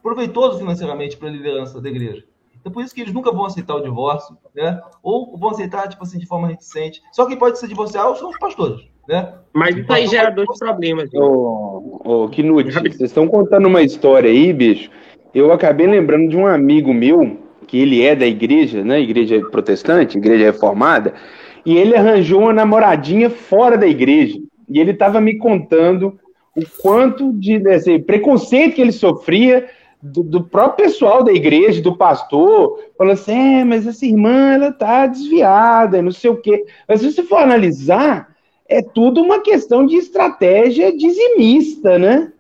proveitoso financeiramente para a liderança da igreja. Então, por isso que eles nunca vão aceitar o divórcio, né? Ou vão aceitar, tipo assim, de forma reticente. Só quem pode se divorciar são os pastores, né? Mas isso aí gera dois problemas. Ô, ô Knut, vocês estão contando uma história aí, bicho. Eu acabei lembrando de um amigo meu, que ele é da igreja, né? Igreja protestante, igreja reformada, e ele arranjou uma namoradinha fora da igreja. E ele estava me contando o quanto de assim, preconceito que ele sofria do, do próprio pessoal da igreja, do pastor, falando assim, é, mas essa irmã, ela tá desviada, não sei o quê. Mas se você for analisar, é tudo uma questão de estratégia dizimista, né?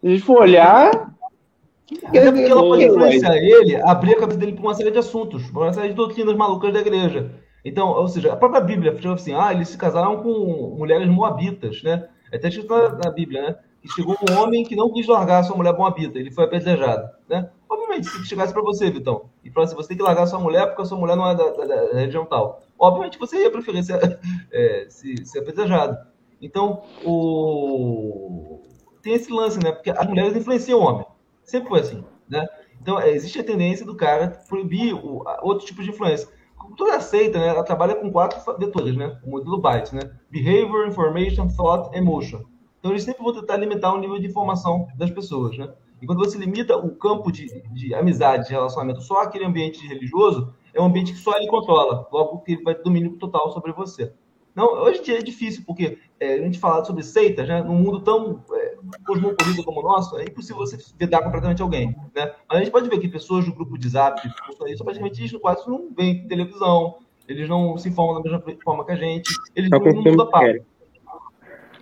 Se a gente for olhar. Até porque ela pode influenciar ele, abrir a cabeça dele para uma série de assuntos, para uma série de doutrinas malucas da igreja. Então, ou seja, a própria Bíblia chegou assim, ah, eles se casaram com mulheres moabitas, né? É até escrito na, na Bíblia, né? Que chegou um homem que não quis largar a sua mulher moabita, ele foi apedrejado, né? Obviamente, se chegasse para você, Vitão, e falasse, você tem que largar a sua mulher porque a sua mulher não é da, da- da região tal. Obviamente, você ia preferir ser, é, se- ser apedrejado. Então, o... tem esse lance, né? Porque as mulheres influenciam o homem. Sempre foi assim, né? Então, é, existe a tendência do cara proibir o, a- outros tipos de influência. A cultura aceita, né? Ela trabalha com quatro vetores, né? O modelo Bytes, né? Behavior, Information, Thought, Emotion. Então, eles sempre vão tentar limitar o nível de informação das pessoas, né? E quando você limita o campo de, de amizade, de relacionamento só aquele ambiente religioso, é um ambiente que só ele controla, logo que ele vai ter domínio total sobre você. Não, hoje em dia é difícil, porque é, a gente fala sobre seitas, né? Num mundo tão é, cosmopolita como o nosso, é impossível você vedar completamente alguém, né? Mas a gente pode ver que pessoas do grupo de zap, isso praticamente eles quase não veem televisão, eles não se informam da mesma forma que a gente, eles Só não, não confirma mudam que papo.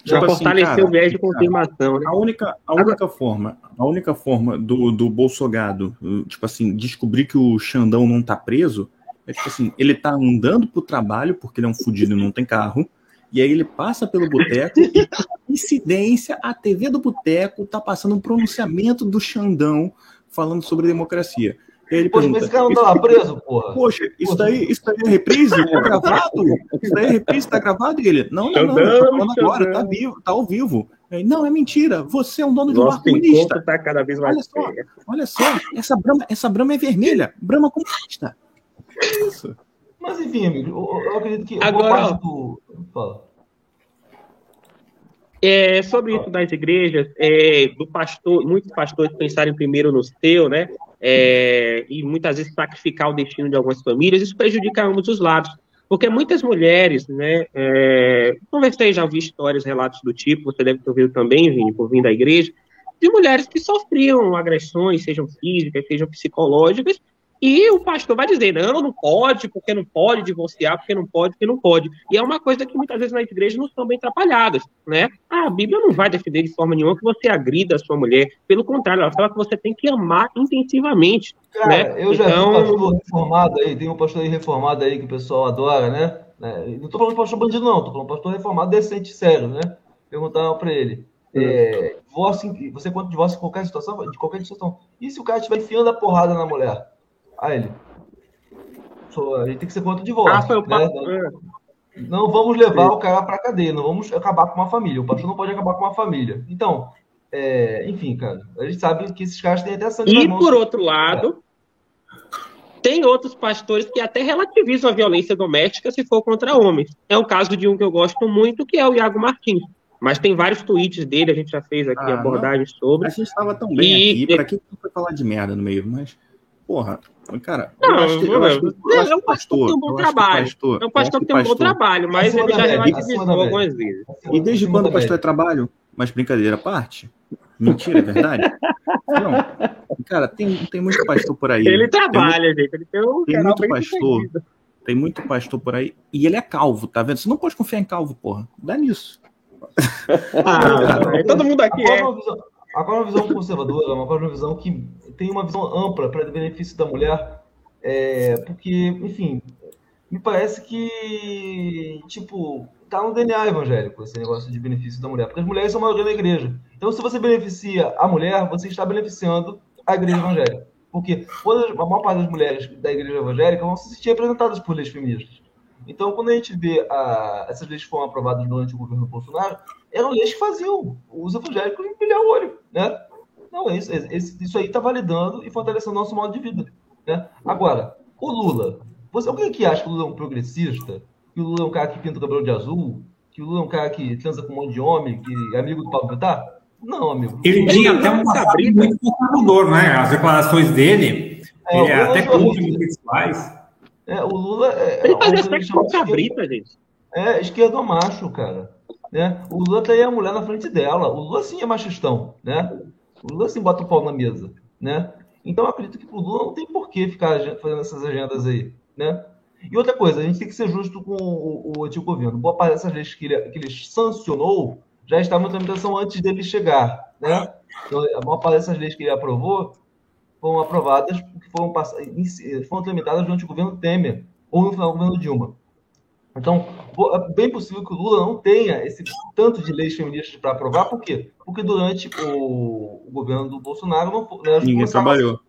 Querem. Tipo Pra assim, fortalecer cara, o viés de confirmação, né? A única, a única forma, a única forma do, do Bolsogado, uh, tipo assim, descobrir que o Xandão não tá preso, é tipo assim, ele tá andando pro trabalho, porque ele é um fudido e não tem carro, e aí ele passa pelo boteco e, por coincidência, a TV do boteco tá passando um pronunciamento do Xandão falando sobre democracia. E ele Poxa, pergunta, mas esse cara não tá lá preso, porra. Poxa, isso daí, isso daí é reprise? Tá gravado? Isso daí é reprise? Tá gravado? E ele, não, não, não, tô falando agora, tá vivo, tá ao vivo. Aí, não, é mentira, você é um dono de um bar comunista. tá cada vez mais Olha só, olha só, essa brama, essa brama é vermelha, brama comunista. É isso. Mas enfim, amigo, eu, eu acredito que Agora, do. Fala. É, sobre isso das igrejas, é, do pastor, muitos pastores pensarem primeiro no seu, né? É, e muitas vezes sacrificar o destino de algumas famílias, isso prejudica ambos os lados. Porque muitas mulheres, né? É, conversei, já ouvi histórias, relatos do tipo, você deve ter ouvido também, Vini, por vir da igreja, de mulheres que sofriam agressões, sejam físicas, sejam psicológicas, E o pastor vai dizer, não, não pode, porque não pode divorciar, porque não pode, porque não pode. E é uma coisa que muitas vezes nas igrejas não estão bem atrapalhadas, né? A Bíblia não vai defender de forma nenhuma que você agrida a sua mulher. Pelo contrário, ela fala que você tem que amar intensivamente. Cara, né? eu já então... vi um pastor reformado aí, tem um pastor aí reformado aí que o pessoal adora, né? É, não tô falando de pastor bandido, não, tô falando de pastor reformado decente, sério, né? Perguntaram para ele. É, divórcio, você quanto divórcio em qualquer situação, de qualquer situação. E se o cara estiver enfiando a porrada na mulher? Aí ele. A gente tem que ser contra o divórcio. Ah, foi o né? não, não vamos levar o cara para cadeia, não vamos acabar com uma família. O pastor não pode acabar com uma família. Então, é, enfim, cara, a gente sabe que esses caras têm até sangue E por outro lado, é. tem outros pastores que até relativizam a violência doméstica se for contra homens. É o caso de um que eu gosto muito, que é o Iago Martins. Mas tem vários tweets dele, a gente já fez aqui ah, abordagens sobre. A gente estava tão bem e... aqui, para que foi falar de merda no meio? Mas, porra, cara, não, eu acho que, eu acho que, eu acho é um pastor que tem um bom trabalho. Pastor, é um pastor que tem um bom trabalho, mas ele já relativizou algumas vezes. E desde quando o pastor é trabalho? Mas brincadeira à parte? Mentira, é verdade? Não. Cara, tem, tem muito pastor por aí. Ele trabalha, tem gente. Ele tem, um tem muito pastor. Tem muito pastor por aí. E ele é calvo, tá vendo? Você não pode confiar em calvo, porra. Dá nisso. Ah, todo mundo aqui é. Agora uma visão conservadora, agora uma visão que tem uma visão ampla para o benefício da mulher, é, porque, enfim, me parece que, tipo, tá no DNA evangélico esse negócio de benefício da mulher, porque as mulheres são a maioria da igreja. Então, se você beneficia a mulher, você está beneficiando a igreja evangélica. Porque a maior parte das mulheres da igreja evangélica vão se sentir representadas por leis feministas. Então, quando a gente vê a, essas leis que foram aprovadas durante o governo Bolsonaro, eram leis que faziam os evangélicos empilhar o olho, né? Não, é isso, é, isso aí está validando e fortalecendo o nosso modo de vida. Né? Agora, o Lula. Você, alguém que acha que o Lula é um progressista? Que o Lula é um cara que pinta o cabelo de azul? Que o Lula é um cara que transa com um monte de homem? Que é amigo do Pablo Vittar? Não, amigo. Ele tinha até um passado muito conservador, né? As declarações dele, é, ele é até contra os faz. É, o Lula é. Ele fazia sexo com cabrita, gente. É, esquerdo macho, cara. Né? O Lula tem a mulher na frente dela. O Lula sim é machistão, né? O Lula sim bota o pau na mesa, né? Então eu acredito que o Lula não tem por que ficar fazendo essas agendas aí, né? E outra coisa, a gente tem que ser justo com o, o antigo governo. Boa parte dessas leis que ele, que ele sancionou já estavam em tramitação antes dele chegar, né? Então, a maior parte dessas leis que ele aprovou foram aprovadas foram, foram tramitadas durante o governo Temer ou no final do governo Dilma. Então, é bem possível que o Lula não tenha esse tanto de leis feministas para aprovar, por quê? Porque durante o, o governo do Bolsonaro não né, ninguém trabalhou.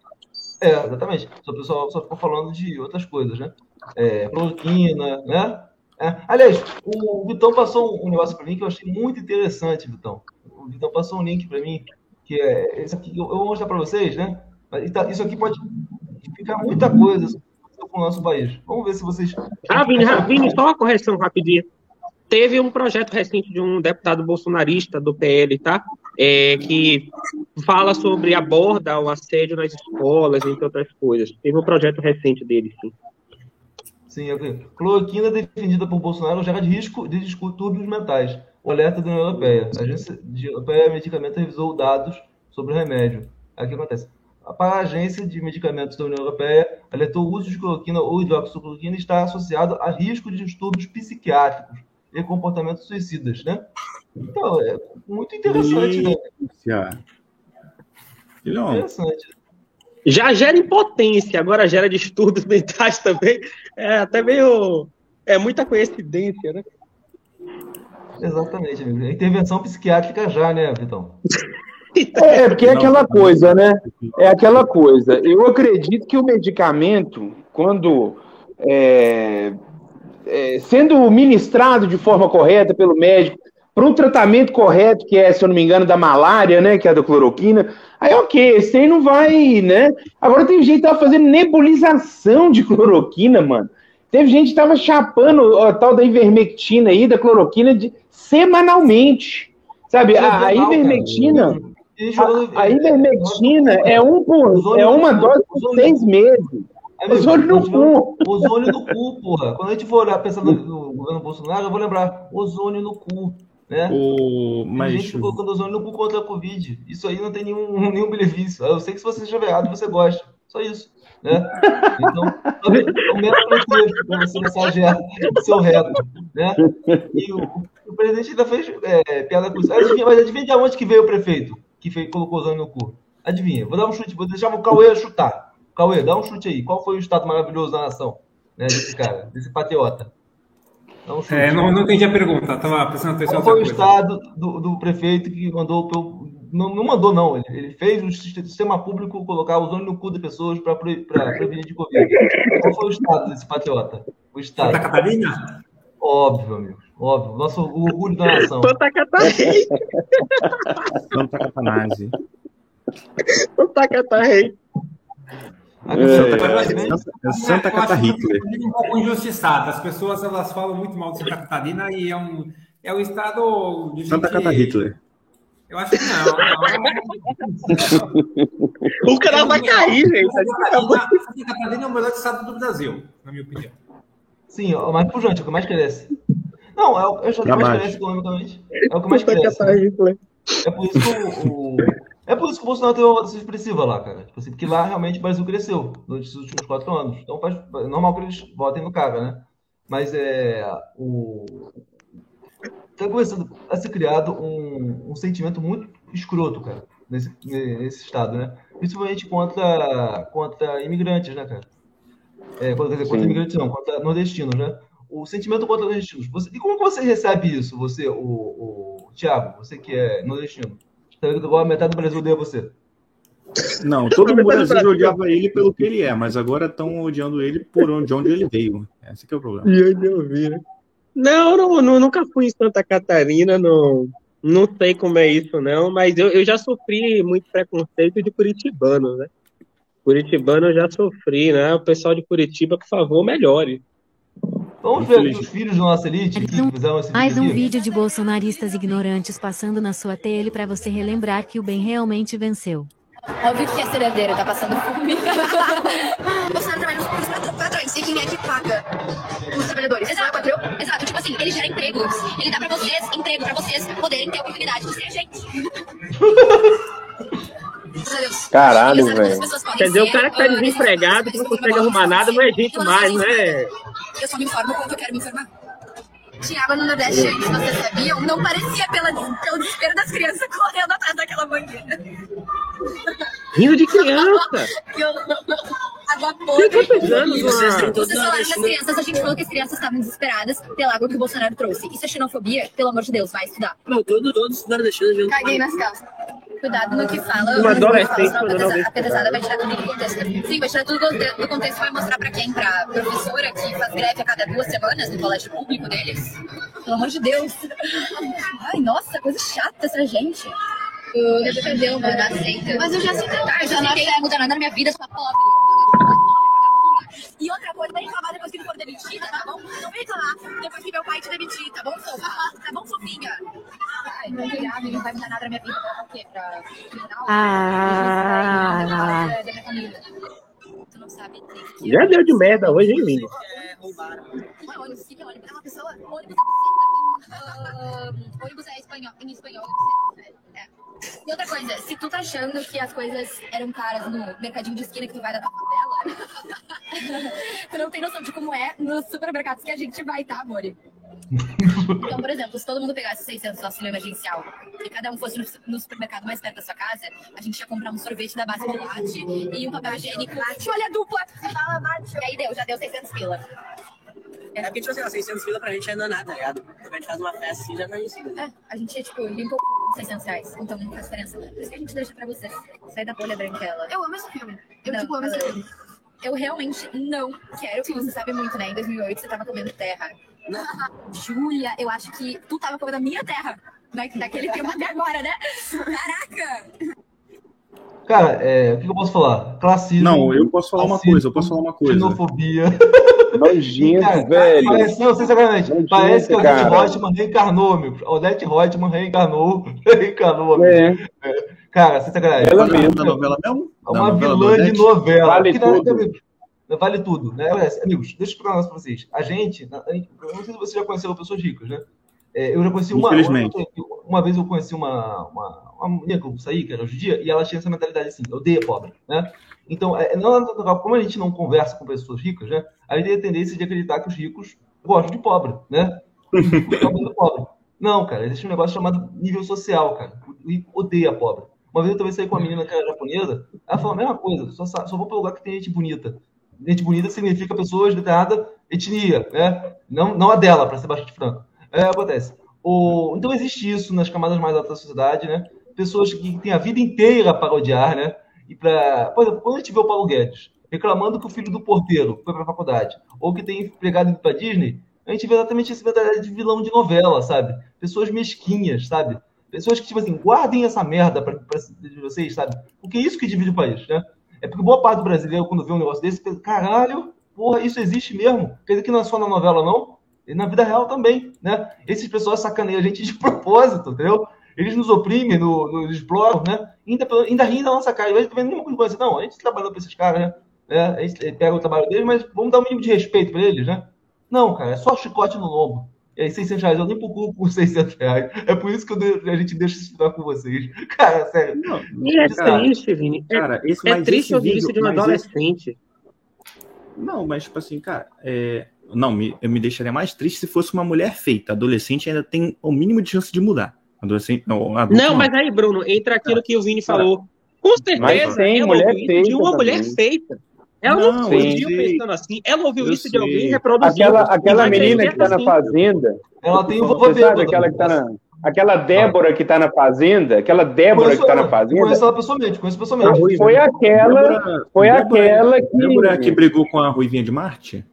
É, exatamente. Só o pessoal só ficou falando de outras coisas, né? É, cloroquina, né? É. Aliás, o Vitão passou um negócio para mim que eu achei muito interessante, Vitão. O Vitão passou um link para mim, que é esse aqui, eu vou mostrar para vocês, né? Tá, isso aqui pode explicar muita coisa com o nosso país. Vamos ver se vocês. Ah, Vini, Vini, só uma correção rapidinha. Teve um projeto recente de um deputado bolsonarista do PL, tá? É, que fala sobre aborda o assédio nas escolas, entre outras coisas. Teve um projeto recente dele, sim. Sim, ok. Cloroquina defendida por Bolsonaro gera de risco de distúrbios mentais. O alerta da União Europeia. A Agência Europeia de Medicamento revisou dados sobre o remédio. O que acontece? Para a Agência de Medicamentos da União Europeia, alertou o uso de cloroquina ou hidroxicloroquina está associado a risco de distúrbios psiquiátricos e comportamentos suicidas, né? Então, é muito interessante, né? Interessante. Já gera impotência, agora gera distúrbios mentais também. É até meio. É muita coincidência, né? Exatamente, amigo. Intervenção psiquiátrica já, né, Vitão? É, porque é aquela coisa, né? É aquela coisa. Eu acredito que o medicamento, quando é, é, sendo ministrado de forma correta pelo médico, para um tratamento correto, que é, se eu não me engano, da malária, né? Que é a da cloroquina, aí ok, esse aí não vai, né? Agora tem gente que tava fazendo nebulização de cloroquina, mano. Teve gente que tava chapando a tal da ivermectina aí, da cloroquina, de, semanalmente. Sabe, a, a ivermectina. Cara a, a ivermectina é, um por, é uma dose por seis meses. É ozônio no cu. Ozônio no cu, porra. Quando a gente for olhar pensando no governo Bolsonaro, eu vou lembrar ozônio no cu. Né? O... Mas... Tem gente colocando ozônio no cu contra a Covid. Isso aí não tem nenhum, nenhum benefício. Eu sei que se você estiver errado, você gosta. Só isso. Né? Então, o mesmo pretexto para você massagear o seu reto. Né? E o, o presidente ainda fez é, piada com isso. Mas adivinha de onde que veio o prefeito que fez, colocou o no cu? Adivinha? Vou dar um chute, vou deixar o Cauê chutar. Cauê, dá um chute aí. Qual foi o estado maravilhoso da nação? Né, desse cara, desse patriota? Um é, não, não entendi a pergunta, estava prestando atenção. Qual foi o estado do, do, prefeito que mandou pelo. Não, não mandou, não. Ele, ele, fez o sistema público colocar ozônio no cu de pessoas para prevenir de Covid. Qual foi o estado desse patriota? O estado. Santa Catarina? Óbvio, amigo. Óbvio. Nosso o orgulho da nação. Santa Catarina. Santa Catarina. Santa Catarina. É, é, Santa Catarina Hitler. um pouco injustiçado. As pessoas elas falam muito mal de Santa Catarina e é um, é um estado de Santa gente... Catarina Hitler. Eu acho que não. não. o cara vai cair, gente. Santa Catarina é o melhor estado do Brasil, na minha opinião. Sim, o mais pujante, é o que mais cresce. Não, é o, é o que mais cresce economicamente. É o que mais cresce. É por isso que o, o é por isso que o Bolsonaro teve uma votação expressiva lá, cara. Tipo assim, porque lá realmente o Brasil cresceu nos últimos quatro anos. Então faz, é normal que eles votem no cara, né? Mas é. O... Está começando a ser criado um, um sentimento muito escroto, cara, nesse, nesse estado, né? Principalmente contra, contra imigrantes, né, cara? É, contra, quer dizer, contra imigrantes não, contra nordestinos, né? O sentimento contra nordestinos. Você, e como que você recebe isso, você, o, o Tiago, você que é nordestino? Igual metade do Brasil odeia você. Não, todo mundo Brasil odiava ele pelo que ele é, mas agora estão odiando ele por onde, onde ele veio. Esse que é o problema. E onde eu vi, né? Não, não, não, nunca fui em Santa Catarina, não, não sei como é isso, não, mas eu, eu já sofri muito preconceito de curitibano, né? Curitibano eu já sofri, né? O pessoal de Curitiba, por favor, melhore. Vamos ver os filhos da nossa elite que fizeram esse Mais um vídeo de bolsonaristas ignorantes passando na sua tele para você relembrar que o bem realmente venceu. Óbvio que é ser herdeiro, tá passando fome. Bolsonaro trabalha nos patrões. E quem é que paga os trabalhadores? Exato, patrão. Exato. Tipo assim, ele gera empregos. Ele dá pra vocês emprego, pra vocês poderem ter a oportunidade de ser gente. Caralho, velho. Quer dizer, o cara que tá desempregado, que não consegue arrumar nada, não é gente mais, né? Eu só me informo quando eu quero me informar. Tinha água no Nordeste antes, vocês sabiam? Não parecia pela, pelo desespero das crianças correndo atrás daquela mangueira. Rindo de criança! água podre. Vocês falaram das crianças, a gente falou que as crianças estavam desesperadas pela água que o Bolsonaro trouxe. Isso é xenofobia? Pelo amor de Deus, vai estudar. Não, todo, todos nordestinos... Caguei nas calças cuidado no que fala. Uma adolescente a pesada vai tirar tudo do contexto. Sim, vai tirar tudo do contexto e vai mostrar pra quem? Pra professora que faz greve a cada duas semanas no colégio público deles? Pelo amor de Deus. Ai, nossa, coisa chata essa gente. Eu defendeu, mano, aceita. Mas eu já sei tentar, eu já não vai mudar nada na minha vida, sua pobre. E outra coisa, vem reclamar depois que não for demitida, tá bom? Não vem reclamar depois que meu pai te demitir, tá bom, fofa? Tá bom, fofinha? Ai, não não vai mudar nada na minha vida. Pra quê? Pra criminal? Ah, não. Da minha família. Tu não sabe. Já deu de merda hoje, hein, lindo? É, roubaram. Não é ônibus, é ônibus? É uma pessoa. Ônibus é ônibus é espanhol, em espanhol. É. E outra coisa, se tu tá achando que as coisas eram caras no mercadinho de esquina que tu vai da tua favela, tu não tem noção de como é nos supermercados que a gente vai, tá, amor? Então, por exemplo, se todo mundo pegasse 600 no auxílio emergencial e cada um fosse no supermercado mais perto da sua casa, a gente ia comprar um sorvete da base de latte e um papel higiênico. Olha dupla! E aí deu, já deu 600 pila. É porque, tipo assim, 600 pila pra gente ainda não é nada, tá ligado? Quando a gente faz uma festa assim, já tá vencido. É, a gente, tipo, limpa 600 reais, então não faz diferença. Por isso que a gente deixa pra vocês. Sai da bolha branquela. Eu amo esse filme. Eu, não, tipo, amo esse filme. Eu realmente não quero, que você sabe muito, né? Em 2008 você tava comendo terra. Júlia, eu acho que tu tava comendo a minha terra. Daquele filme até agora, né? Caraca! Cara, é, o que eu posso falar? Classismo. Não, eu posso falar uma coisa, eu posso falar uma coisa. Xenofobia. Nojento, velho. Parece, não, sinceramente, Nojento, parece que o Odete Reutemann reencarnou, meu. Odete Reutemann reencarnou. reencarnou, é. é. Cara, sem sacanagem. Ela mesmo, da novela mesmo? É uma vilã de novela. Vale tudo. vale tudo, né? Amigos, deixa eu explicar um negócio pra vocês. A gente, a gente, eu não sei se vocês já conheceram pessoas ricas, né? É, eu já conheci uma, uma, uma vez eu conheci uma, uma, uma menina que eu saí, que era hoje em dia, e ela tinha essa mentalidade assim, eu odeio pobre, né? Então, é, não é como a gente não conversa com pessoas ricas, né? A gente tem a tendência de acreditar que os ricos gostam de pobre, né? Pobre. Não, cara, existe um negócio chamado nível social, cara. O rico odeia pobre. Uma vez eu também saí com uma menina que era japonesa, ela falou a mesma coisa, só, só vou para lugar que tem gente bonita. Gente bonita significa pessoas de determinada etnia, né? Não, não a dela, para ser bastante franco. É, acontece. O, então existe isso nas camadas mais altas da sociedade, né? Pessoas que têm a vida inteira para odiar, né? E para, por exemplo, quando a gente vê o Paulo Guedes reclamando que o filho do porteiro foi para a faculdade, ou que tem empregado indo para Disney, a gente vê exatamente esse mentalidade de vilão de novela, sabe? Pessoas mesquinhas, sabe? Pessoas que, tipo assim, guardem essa merda para vocês, sabe? Porque é isso que divide o país, né? É porque boa parte do brasileiro, quando vê um negócio desse, pensa, caralho, porra, isso existe mesmo. Quer dizer que não é só na novela, não? E na vida real também, né? Esses pessoas sacaneiam a gente de propósito, entendeu? Eles nos oprimem, no- nos exploram, né? Ainda, ainda riem da nossa cara. A gente também nenhuma coisa. Não, a gente trabalhou para esses caras, né? É, a gente pega o trabalho deles, mas vamos dar um mínimo de respeito para eles, né? Não, cara, é só chicote no lombo. E aí, 600 reais, eu nem procuro por 600 reais. É por isso que eu a gente deixa estudar com vocês. Cara, sério. E é Cara, triste, Vini. É, cara, esse- é triste ouvir isso de um mas esse- adolescente. Não, mas tipo assim, cara, é... não, me, eu me deixaria mais triste se fosse uma mulher feita. Adolescente ainda tem o mínimo de chance de mudar. Adolescente, não, adulto Não, mas aí, Bruno, entra aquilo que o Vini Cara, falou. Com certeza, tem ela mulher ouviu isso de uma mulher também. feita. Ela não, Não, sei. pensando assim. Ela ouviu Eu isso de alguém sei. e reproduziu. Aquela, aquela menina que tá na assim. fazenda. Ela tem um vovô Você sabe aquela que tá na. Aquela Débora que tá na fazenda, aquela Débora Conheço que tá na ela, fazenda, Conheço ela pessoalmente, conheço pessoalmente. foi aquela, Débora- foi Débora- aquela que, Débora que brigou com a Ruivinha de Marte?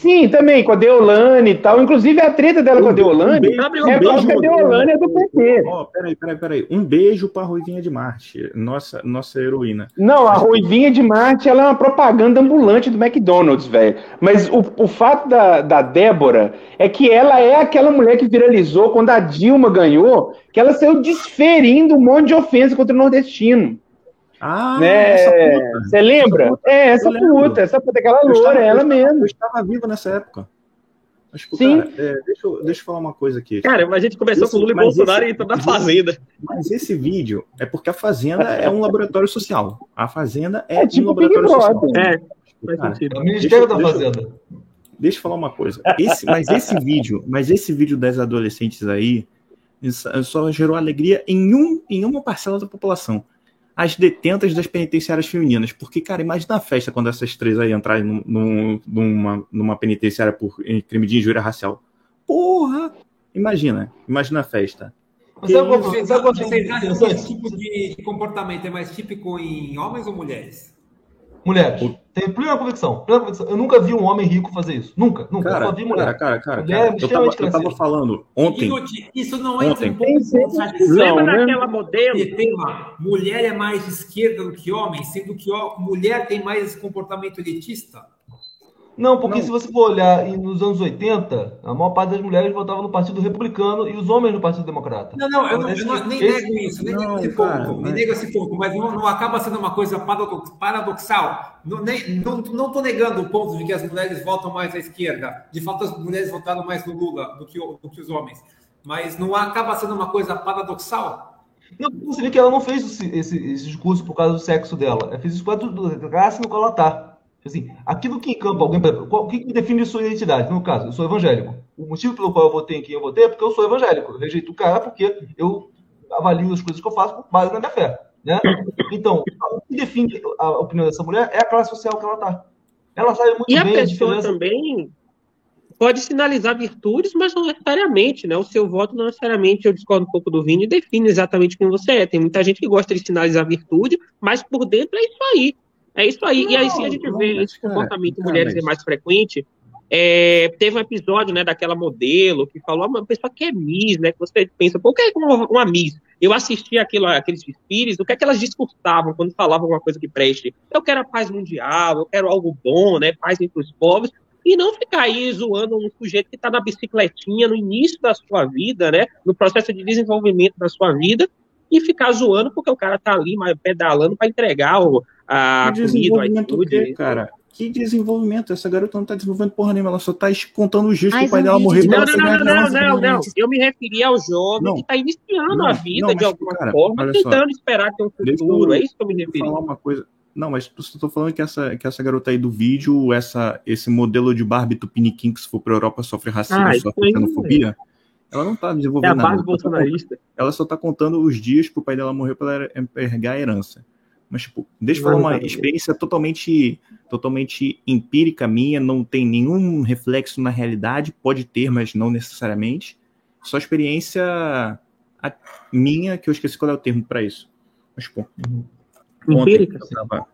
Sim, também com a Deolane e tal, inclusive a treta dela com a Deolane beijo, é um porque a beijo, Deolane é do PT. Ó, peraí, peraí, peraí. Um beijo pra Ruivinha de Marte, nossa, nossa heroína. Não, a Ruivinha de Marte, ela é uma propaganda ambulante do McDonald's, velho. Mas o, o fato da, da Débora é que ela é aquela mulher que viralizou quando a Dilma ganhou, que ela saiu desferindo um monte de ofensa contra o nordestino. Ah, né? Você lembra? É, essa Eu lembro. puta, essa puta, aquela Eu loura, estava- é eu ela estava- mesmo. Eu estava vivo nessa época. Mas, pô, Sim. cara, é, deixa, eu, deixa eu falar uma coisa aqui. Cara, mas a gente começou Esse- com Lula e mas Bolsonaro esse- e entrou na Fazenda. Mas esse vídeo é porque a Fazenda é um laboratório social. A Fazenda é, É tipo um laboratório Big social. Brother. É, faz Cara, sentido. É o Ministério da deixa Fazenda. Deixa eu falar uma coisa. Esse- mas esse vídeo, mas esse vídeo das adolescentes aí isso só gerou alegria em, um, em uma parcela da população. As detentas das penitenciárias femininas. Porque, cara, imagina a festa quando essas três aí entrarem num- num- numa, numa penitenciária por em crime de injúria racial. Porra! Imagina, imagina a festa. Mas sabe sabe é vocês acham que interessante? esse tipo de comportamento é mais típico em homens ou mulheres? Tenho plena convicção, plena convicção. Eu nunca vi um homem rico fazer isso. Nunca, nunca. eu Cara, só vi mulher. cara, cara, cara, Mulher cara, eu, tava, eu tava falando ontem. Igor, isso não entra Ontem. Lembra né? daquela modelo? Porque tem uma mulher é mais de esquerda do que homem, sendo que ó, mulher tem mais esse comportamento elitista. Não, porque Não. se você for olhar nos anos 80, a maior parte das mulheres votavam no Partido Republicano e os homens no Partido Democrata. Não, não, eu, não, eu não- nem esse- nego isso, nem Não, nego esse cara, ponto, nem mas- nego esse ponto, mas não, não acaba sendo uma coisa paradox- paradoxal. Não, nem, não, não tô negando o ponto de que as mulheres votam mais à esquerda. De fato, as mulheres votaram mais no Lula do que, do que os homens. Mas não acaba sendo uma coisa paradoxal? Não, você vê que ela não fez esse, esse- esse discurso por causa do sexo dela. Ela fez isso por causa do- da classe no qual ela tá. Assim, aquilo que encampa alguém, qual- o que define sua identidade? No caso, eu sou evangélico. O motivo pelo qual eu votei em quem eu votei é porque eu sou evangélico. Eu rejeito o cara porque eu avalio as coisas que eu faço com base na minha fé. Né? Então, o que define a opinião dessa mulher é a classe social que ela tá. Ela sabe muito E a bem a pessoa diferença. também pode sinalizar virtudes, mas não necessariamente, né? O seu voto não necessariamente, eu discordo um pouco do Vini, define exatamente quem você é. Tem muita gente que gosta de sinalizar virtude, mas por dentro é isso aí. É isso aí. e aí, se a gente não, vê mas, esse cara, comportamento em cara, mulheres é mais frequente, é, teve um episódio, né, daquela modelo que falou, "Ah, uma pessoa que é Miss, né, que você pensa, por que é uma, uma Miss? Eu assisti aquilo, aqueles desfiles, o que é que elas discursavam quando falavam alguma coisa que preste? Eu quero a paz mundial, eu quero algo bom, né, paz entre os povos, e não ficar aí zoando um sujeito que está na bicicletinha no início da sua vida, né, no processo de desenvolvimento da sua vida, e ficar zoando porque o cara tá ali mas pedalando para entregar o, a Que comida, iFood. cara? Que desenvolvimento? Essa garota não tá desenvolvendo porra nenhuma, ela só tá contando os dias que o pai dela morreu Não, não, não, não, não, não. Eu me referi ao jovem Não. que está iniciando Não, a vida não, de mas, alguma cara, forma, olha só. tentando esperar ter um futuro. eu- É isso que eu me referi. falar uma coisa. Não, mas eu tô falando que essa, que essa garota aí do vídeo, essa, esse modelo de Barbie Tupiniquim que se for pra Europa sofre racismo, Ah, sofre xenofobia, ela não tá É a desenvolvendo nada. base Ela só tá bolsonarista. ela só tá contando os dias que o pai dela morreu pra ela pegar a herança. Mas, tipo, deixa eu falar uma Exatamente. experiência totalmente, totalmente empírica minha, não tem nenhum reflexo na realidade, pode ter, mas não necessariamente. Só experiência a- minha, que eu esqueci qual é o termo pra isso. Mas, pô, ontem Empírica? eu tava-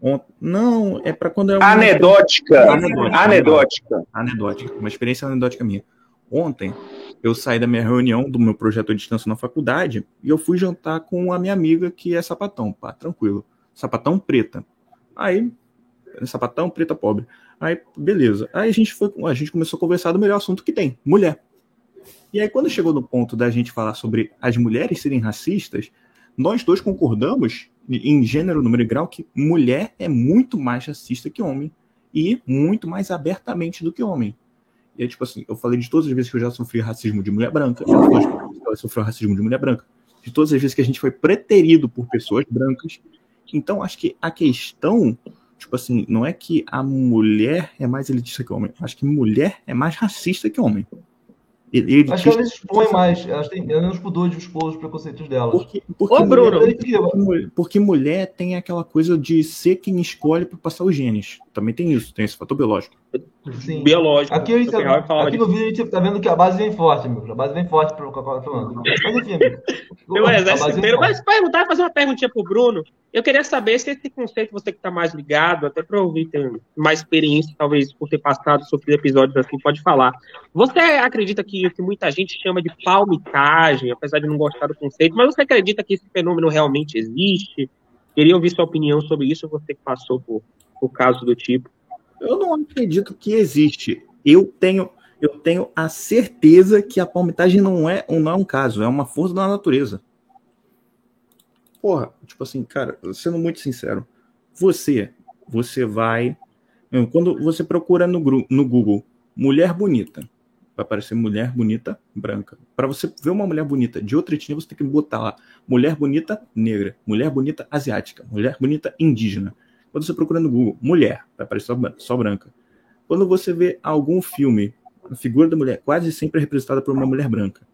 ont- Não, é pra quando é uma... Anedótica. Anedótica. Anedótica. Anedótica. Uma experiência anedótica minha. Ontem, eu saí da minha reunião do meu projeto à distância na faculdade e eu fui jantar com a minha amiga que é sapatão, pá, tranquilo. Sapatão preta. Aí, sapatão preta pobre. Aí, beleza. Aí a gente foi, a gente começou a conversar do melhor assunto que tem, mulher. E aí quando chegou no ponto da gente falar sobre as mulheres serem racistas, nós dois concordamos em gênero, número e grau que mulher é muito mais racista que homem e muito mais abertamente do que homem. E aí, tipo assim, eu falei de todas as vezes que eu já sofri racismo de mulher branca, que ela sofreu racismo de mulher branca, de todas as vezes que a gente foi preterido por pessoas brancas. Então, acho que a questão, tipo assim, não é que a mulher é mais elitista que o homem, acho que mulher é mais racista que homem. Ele, Acho que ela se expõe mais. Ela tem menos pudor de expor os preconceitos dela. Porque, porque, Ô, Bruno. mulher, porque, mulher- porque mulher tem aquela coisa de ser quem escolhe para passar os genes. Também tem isso, tem esse fator biológico. Sim. Biológico. Aqui, a gente, falava aqui no vídeo a gente tá vendo que a base vem forte, amigo. A base vem forte pro que eu tava falando. Mas enfim, amigo. Meu A exército mas perguntar, fazer uma perguntinha pro Bruno. Eu queria saber se esse conceito, você que está mais ligado, até para ouvir ter mais experiência, talvez por ter passado sobre episódios assim, pode falar. Você acredita que o que muita gente chama de palmitagem, apesar de não gostar do conceito, mas você acredita que esse fenômeno realmente existe? Queria ouvir sua opinião sobre isso, você que passou por, por casos do tipo. Eu não acredito que existe. Eu tenho, eu tenho a certeza que a palmitagem não é, não é um caso, é uma força da natureza. Porra, tipo assim, cara, sendo muito sincero, você, você vai. Quando você procura no, no Google mulher bonita, vai aparecer mulher bonita branca. Para você ver uma mulher bonita de outra etnia, você tem que botar lá mulher bonita negra, mulher bonita asiática, mulher bonita indígena. Quando você procura no Google mulher, vai aparecer só, só branca. Quando você vê algum filme, a figura da mulher quase sempre é representada por uma mulher branca.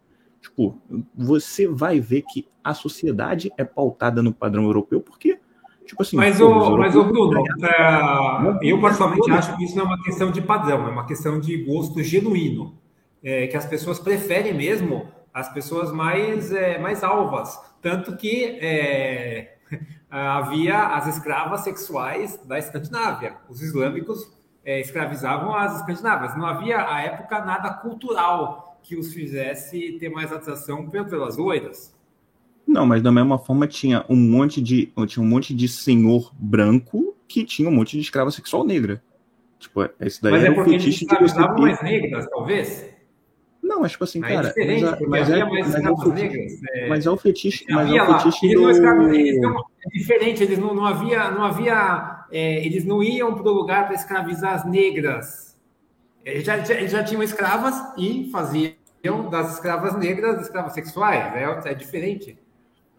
Tipo, você vai ver que a sociedade é pautada no padrão europeu, porque, tipo assim. Mas, o, mas o Bruno, é, eu particularmente acho que isso não é uma questão de padrão, é uma questão de gosto genuíno. É, que as pessoas preferem mesmo as pessoas mais, é, mais alvas. Tanto que é, havia as escravas sexuais da Escandinávia. Os islâmicos é, escravizavam as escandinavas. Não havia, à época, nada cultural que os fizesse ter mais atração pe- pelas loiras. Não, mas da mesma forma tinha um monte de tinha um monte de senhor branco que tinha um monte de escrava sexual negra. Tipo, esse daí Mas é era o porque eles fetiche você escravizavam mais negras, talvez? Não, mas tipo assim, é cara, diferente, mas, porque mas é, mais mas é o fetiche, é. mas é o fetiche, mas é o fetiche eles não escravi- eles do não- é diferente, eles não, não havia, não havia é, eles não iam para o lugar para escravizar as negras. Eles já, já, eles já tinham escravas e faziam das escravas negras escravas sexuais. É, é diferente.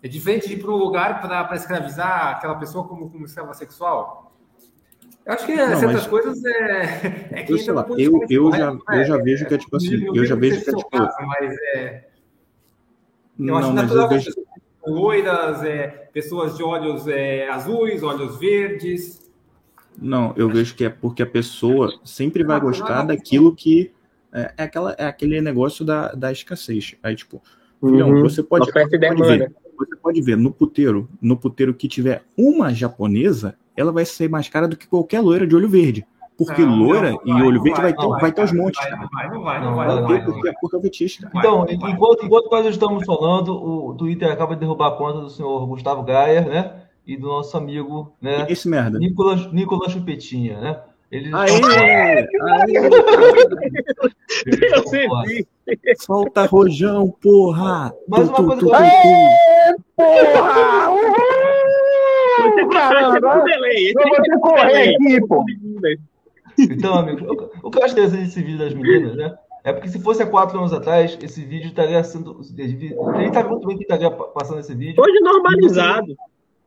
É diferente de ir para um lugar para escravizar aquela pessoa como, como escrava sexual. Eu acho que Não, certas mas- coisas é, é que Eu lá, eu, eu, já, né? eu já vejo que é tipo assim, eu já vejo que é tipo. caso, mas é, eu Não, acho natural eu que vejo. as pessoas loiras, é, pessoas de olhos é, azuis, olhos verdes. Não, eu vejo que é porque a pessoa sempre vai gostar daquilo que. É, é aquela, é aquele negócio da, da escassez. Aí, tipo, filhão, Uhum. você pode, e pode ver. Você pode ver no puteiro, no puteiro que tiver uma japonesa, ela vai ser mais cara do que qualquer loira de olho verde. Porque Não, loira não, e vai, olho não verde vai, vai, ter, não vai ter vai, os montes, vai. Não vai, não vai, Não não vai. vai, não não vai. vai. Porque é o fetiche, cara. Então, enquanto, enquanto nós estamos falando, o Twitter acaba de derrubar a conta do senhor Gustavo Gaia, né? E do nosso amigo, né? Esse merda. Nicolas, Nicolas Chupetinha, né? Eles Aê! estão fora. sei. Solta rojão, porra! Mais Tu, uma tu, coisa tu, que eu- tu. Porra! Você Caramba! delay. Eu vou ter que correr aqui, pô. Então, amigo, o, que eu acho interessante desse vídeo das meninas, né? É porque se fosse há quatro anos atrás, esse vídeo estaria sendo. Ele sabe muito bem que estaria passando esse vídeo. Hoje normalizado.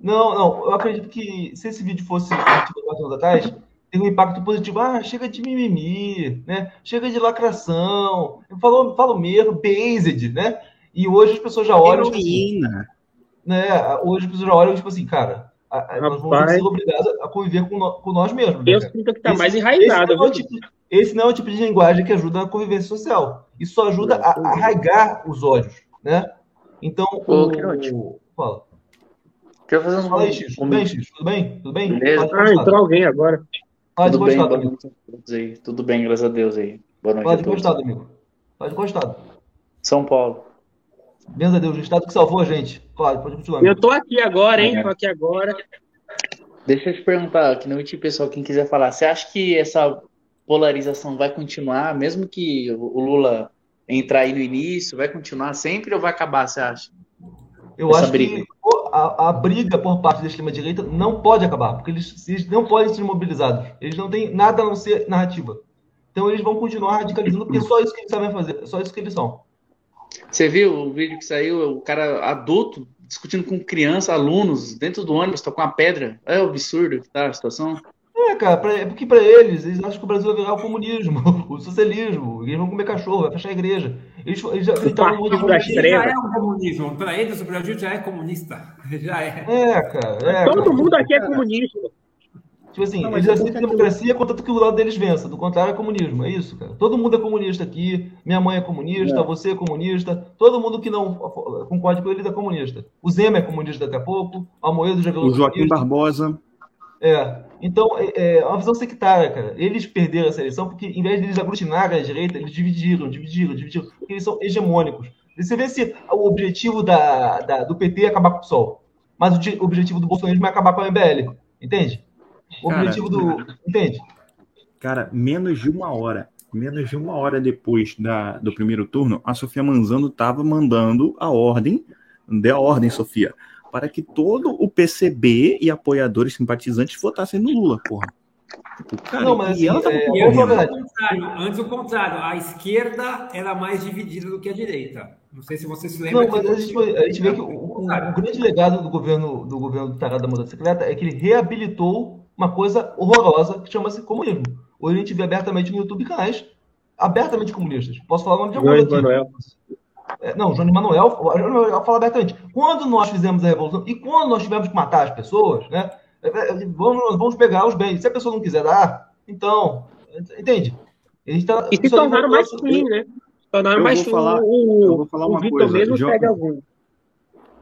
Não, não, eu acredito que se esse vídeo fosse há quatro anos atrás, tem um impacto positivo. Ah, chega de mimimi, né? Chega de lacração. Eu falo, falo mesmo, based, né? E hoje as pessoas já olham. tipo assim, Heroína. né? Hoje as pessoas já olham, tipo assim, cara, a- a- nós vamos Rapaz. ser obrigados a conviver com, nó- com nós mesmos. né, Eu cara? sinto que tá Esse- mais enraizado, esse não, é tipo, esse não é o tipo de linguagem que ajuda na convivência social. Isso só ajuda a, a arraigar os ódios, né? Então, Ô, o... Quinote. Fala. Quero fazer um. Fala aí, X. Tudo bem, X? Tudo bem? Tudo bem? Beleza. Ah, entrou alguém agora. Fala de Tudo bem, gostado, boa amigo. noite a todos aí. Tudo bem, graças a Deus aí. Boa noite Fala a de todos. gostado, amigo. Fala de gostado. São Paulo. Benza a Deus, o Estado que salvou a gente. Claro, pode continuar. Eu amigo. tô aqui agora, hein? É. Tô aqui agora. Deixa eu te perguntar, que noite, pessoal, quem quiser falar. Você acha que essa polarização vai continuar, mesmo que o Lula entrar aí no início, vai continuar sempre ou vai acabar, você acha? Eu Essa acho briga. que a, a briga por parte da extrema-direita não pode acabar, porque eles, eles não podem ser mobilizados. Eles não têm nada a não ser narrativa. Então eles vão continuar radicalizando, porque é só isso que eles sabem fazer, é só isso que eles são. Você viu o vídeo que saiu, o cara adulto discutindo com criança, alunos, dentro do ônibus, tá com uma pedra. É um absurdo que tá a situação. É, cara, pra- é porque para eles, eles acham que o Brasil vai virar o comunismo, o socialismo, eles vão comer cachorro, vai fechar a igreja. Eles, eles Partido das no Já é um comunismo. Para eles, o Brasil já é comunista. Já é. É, cara, é. Todo cara. mundo aqui é comunista. Tipo assim, Não, eles é aceitam porque- democracia contanto que o lado deles vença. Do contrário, é comunismo. É isso, cara. Todo mundo é comunista aqui. Minha mãe é comunista, você é comunista. Todo mundo que não concorde com eles é comunista. O Zema é comunista daqui a pouco. O Amoedo já virou O Joaquim comunista. Barbosa. É. Então, é, é uma visão sectária, cara. Eles perderam essa eleição porque, em vez de eles aglutinarem a direita, eles dividiram, dividiram, dividiram. Porque eles são hegemônicos. Você vê se o objetivo da, da- do PT é acabar com o PSOL. Mas o, o objetivo do bolsonarismo é acabar com a MBL. Entende? O Cara, objetivo do. Entende? Cara, menos de uma hora, menos de uma hora depois da, do primeiro turno, a Sofia Manzano estava mandando a ordem, dê a ordem, Sofia, para que todo o PCB e apoiadores simpatizantes votassem no Lula, porra. Tipo, cara, Não, mas e ela tava é, a Antes o contrário, antes o contrário, a esquerda era mais dividida do que a direita. Não sei se você se lembra. Não, mas a gente, foi- a gente vê que o, o- o grande legado do governo do governo do Tarado da Mudança Secreta é que ele reabilitou uma coisa horrorosa que chama-se comunismo. Hoje a gente vê abertamente no YouTube canais abertamente comunistas. Posso falar o nome de João aqui. Manuel. É, não, João Manuel, o João Manuel fala abertamente. Quando nós fizemos a revolução e quando nós tivemos que matar as pessoas, né? é, é, Vamos, vamos pegar os bens. Se a pessoa não quiser dar, então, entende? Tá, E se tornaram mais clean, né? Se tornaram mais clean. falar- o, eu vou falar o uma Vitor coisa, mesmo João. pega algum.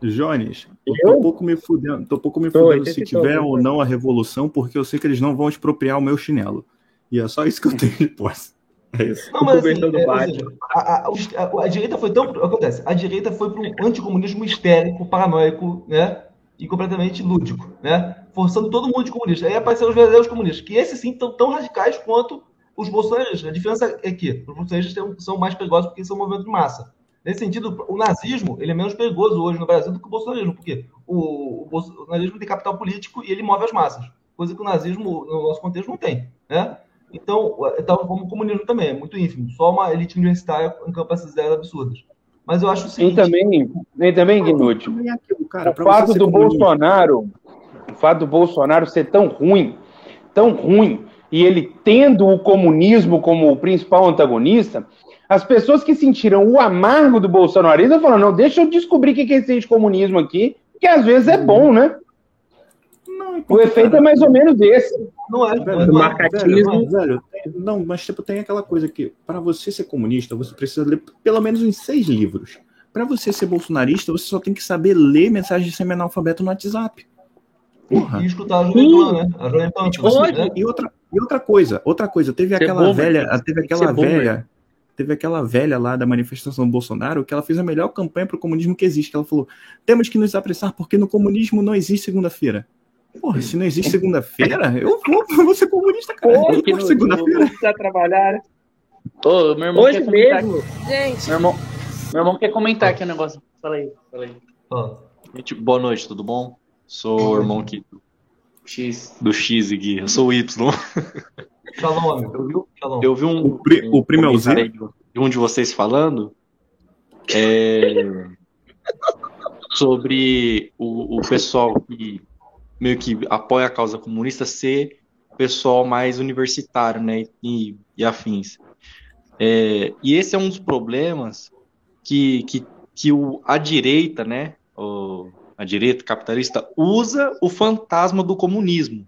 Jones, eu tô pouco me fudendo, tô pouco me fudendo se tiver tô. ou não a revolução, porque eu sei que eles não vão expropriar o meu chinelo. E é só isso que eu tenho de posse. É isso. Não, mas assim, é, seja, a, a- a- direita foi tão. Acontece, a direita foi para um anticomunismo histérico, paranoico, né? E completamente lúdico, né? Forçando todo mundo de comunista. Aí apareceram os verdadeiros comunistas, que esses sim estão tão radicais quanto os bolsonaristas. A diferença é que os bolsonaristas são mais perigosos porque são um movimento de massa. Nesse sentido, o nazismo ele é menos perigoso hoje no Brasil do que o bolsonarismo, porque o, o bolsonarismo tem capital político e ele move as massas, coisa que o nazismo, no nosso contexto, não tem, né? Então, então, como o comunismo também, é muito ínfimo. Só uma elite universitária encampa essas ideias absurdas. Mas eu acho o E seguinte... também, e também, Guinútil, Também é cara, o fato do comunista- Bolsonaro, o fato do Bolsonaro ser tão ruim, tão ruim, e ele tendo o comunismo como o principal antagonista, as pessoas que sentiram o amargo do bolsonarismo falaram, não, deixa eu descobrir o que é esse comunismo aqui, que às vezes é bom, né? O efeito é mais ou menos esse. Não é, Velho, não é, marcatismo. velho, velho, não, mas tipo, tem aquela coisa que para você ser comunista, você precisa ler pelo menos uns seis livros. Para você ser bolsonarista, você só tem que saber ler mensagem de semi-analfabeto no WhatsApp. Porra. E escutar a Jovem Pan, né? A Jovem Pan, Tipo assim, né? e outra, e outra coisa, outra coisa, teve Ser aquela boomer, velha, teve aquela velha, teve aquela velha lá da manifestação do Bolsonaro que ela fez a melhor campanha pro comunismo que existe, que ela falou: "Temos que nos apressar porque no comunismo não existe segunda-feira". Porra, se não existe segunda-feira, eu vou, eu vou ser comunista, cara. Eu não, de segunda-feira. precisa trabalhar. né? Ô, meu irmão Hoje mesmo. aqui. Gente, Meu irmão, meu irmão quer comentar aqui o negócio. Fala aí, fala aí. Ó, Gente, boa noite, tudo bom? Sou o irmão Kito. X. Do X aqui. Eu sou o Y. Shalom, amigo. Eu vi, Shalom. eu vi um, O, pri, o primo é o aí de de um de vocês falando é, sobre o, o pessoal que meio que apoia a causa comunista ser pessoal mais universitário, né, e, e afins. É, e esse é um dos problemas que, que, que o, a direita, né, o, a direita capitalista usa o fantasma do comunismo,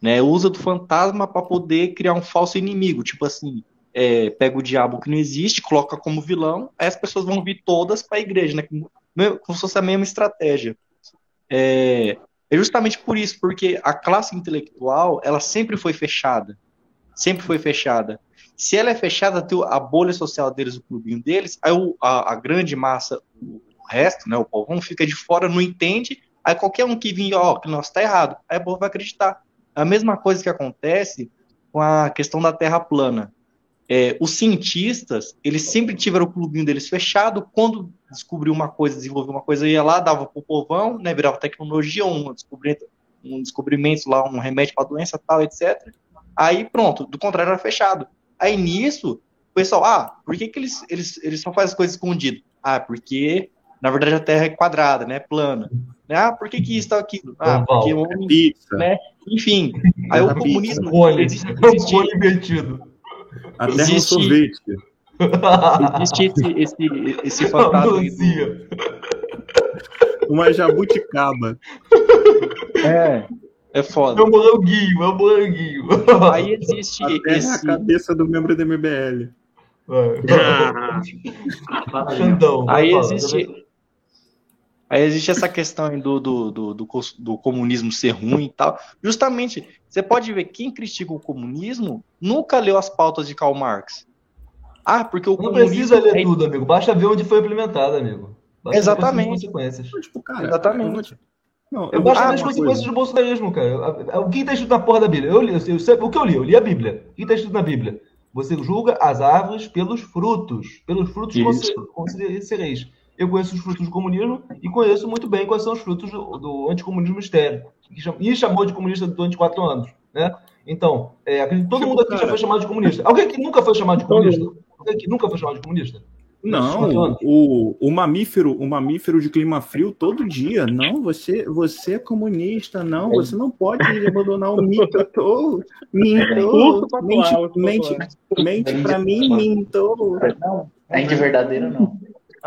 né, usa do fantasma para poder criar um falso inimigo, tipo assim, é, pega o diabo que não existe, coloca como vilão, aí as pessoas vão vir todas para a igreja, né, como, como se fosse a mesma estratégia. É, é justamente por isso, porque a classe intelectual, ela sempre foi fechada. Sempre foi fechada. Se ela é fechada, a bolha social deles, o clubinho deles, aí a, a grande massa, o resto, né, o povão, fica de fora, não entende, aí qualquer um que vir, ó, que nós está errado, aí o povo vai acreditar. A mesma coisa que acontece com a questão da Terra plana. É, os cientistas, eles sempre tiveram o clubinho deles fechado, quando descobriu uma coisa, desenvolveu uma coisa, ia lá, dava pro povão, né, virava tecnologia, um descobrimento, um descobrimento lá, um remédio para doença tal, etc. Aí pronto, do contrário era fechado. Aí nisso, o pessoal, ah, por que, que eles, eles, eles só fazem as coisas escondidas? Ah, porque na verdade a Terra é quadrada, né, plana. Ah, por que que isso tá aquilo? Ah, porque o homem, Pizza. né? Enfim, aí o comunismo Cone. existe, É um existe, cone invertido. A terra é um Existe- sorvete. existe esse, esse, esse fantasma. Uma jabuticaba. É, é É foda. um moranguinho, é um moranguinho. Aí existe A terra é a esse. cabeça do membro do MBL. Xandão. vai Aí existe. Aí existe essa questão aí do, do, do, do, do comunismo ser ruim e tal. Justamente, você pode ver quem critica o comunismo nunca leu as pautas de Karl Marx. Ah, porque o Não comunismo. precisa ler é- tudo, amigo. Basta ver onde foi implementado, amigo. Basta ver Exatamente. as consequências. Tipo, cara, Exatamente. Não, Eu gosto das consequências do bolsonarismo, cara. O que está escrito na porra da Bíblia? Eu li, eu, o que eu li? Eu li a Bíblia. O que está escrito na Bíblia? Você julga as árvores pelos frutos. Pelos frutos conhecereis. Eu conheço os frutos do comunismo e conheço muito bem quais são os frutos do, do anticomunismo histérico. que cham- E chamou de comunista durante quatro anos. Né? Então, é, acredito que todo Tipo, mundo aqui já foi chamado de comunista. Alguém que nunca foi chamado de comunista? Alguém que nunca foi chamado de comunista? Não, o, o mamífero, o mamífero de clima frio todo dia. Não, você, você é comunista, não, você não pode abandonar o mito. Minto, popular, mente, mente, mente pra mim, minto. Não, é de verdadeiro, não.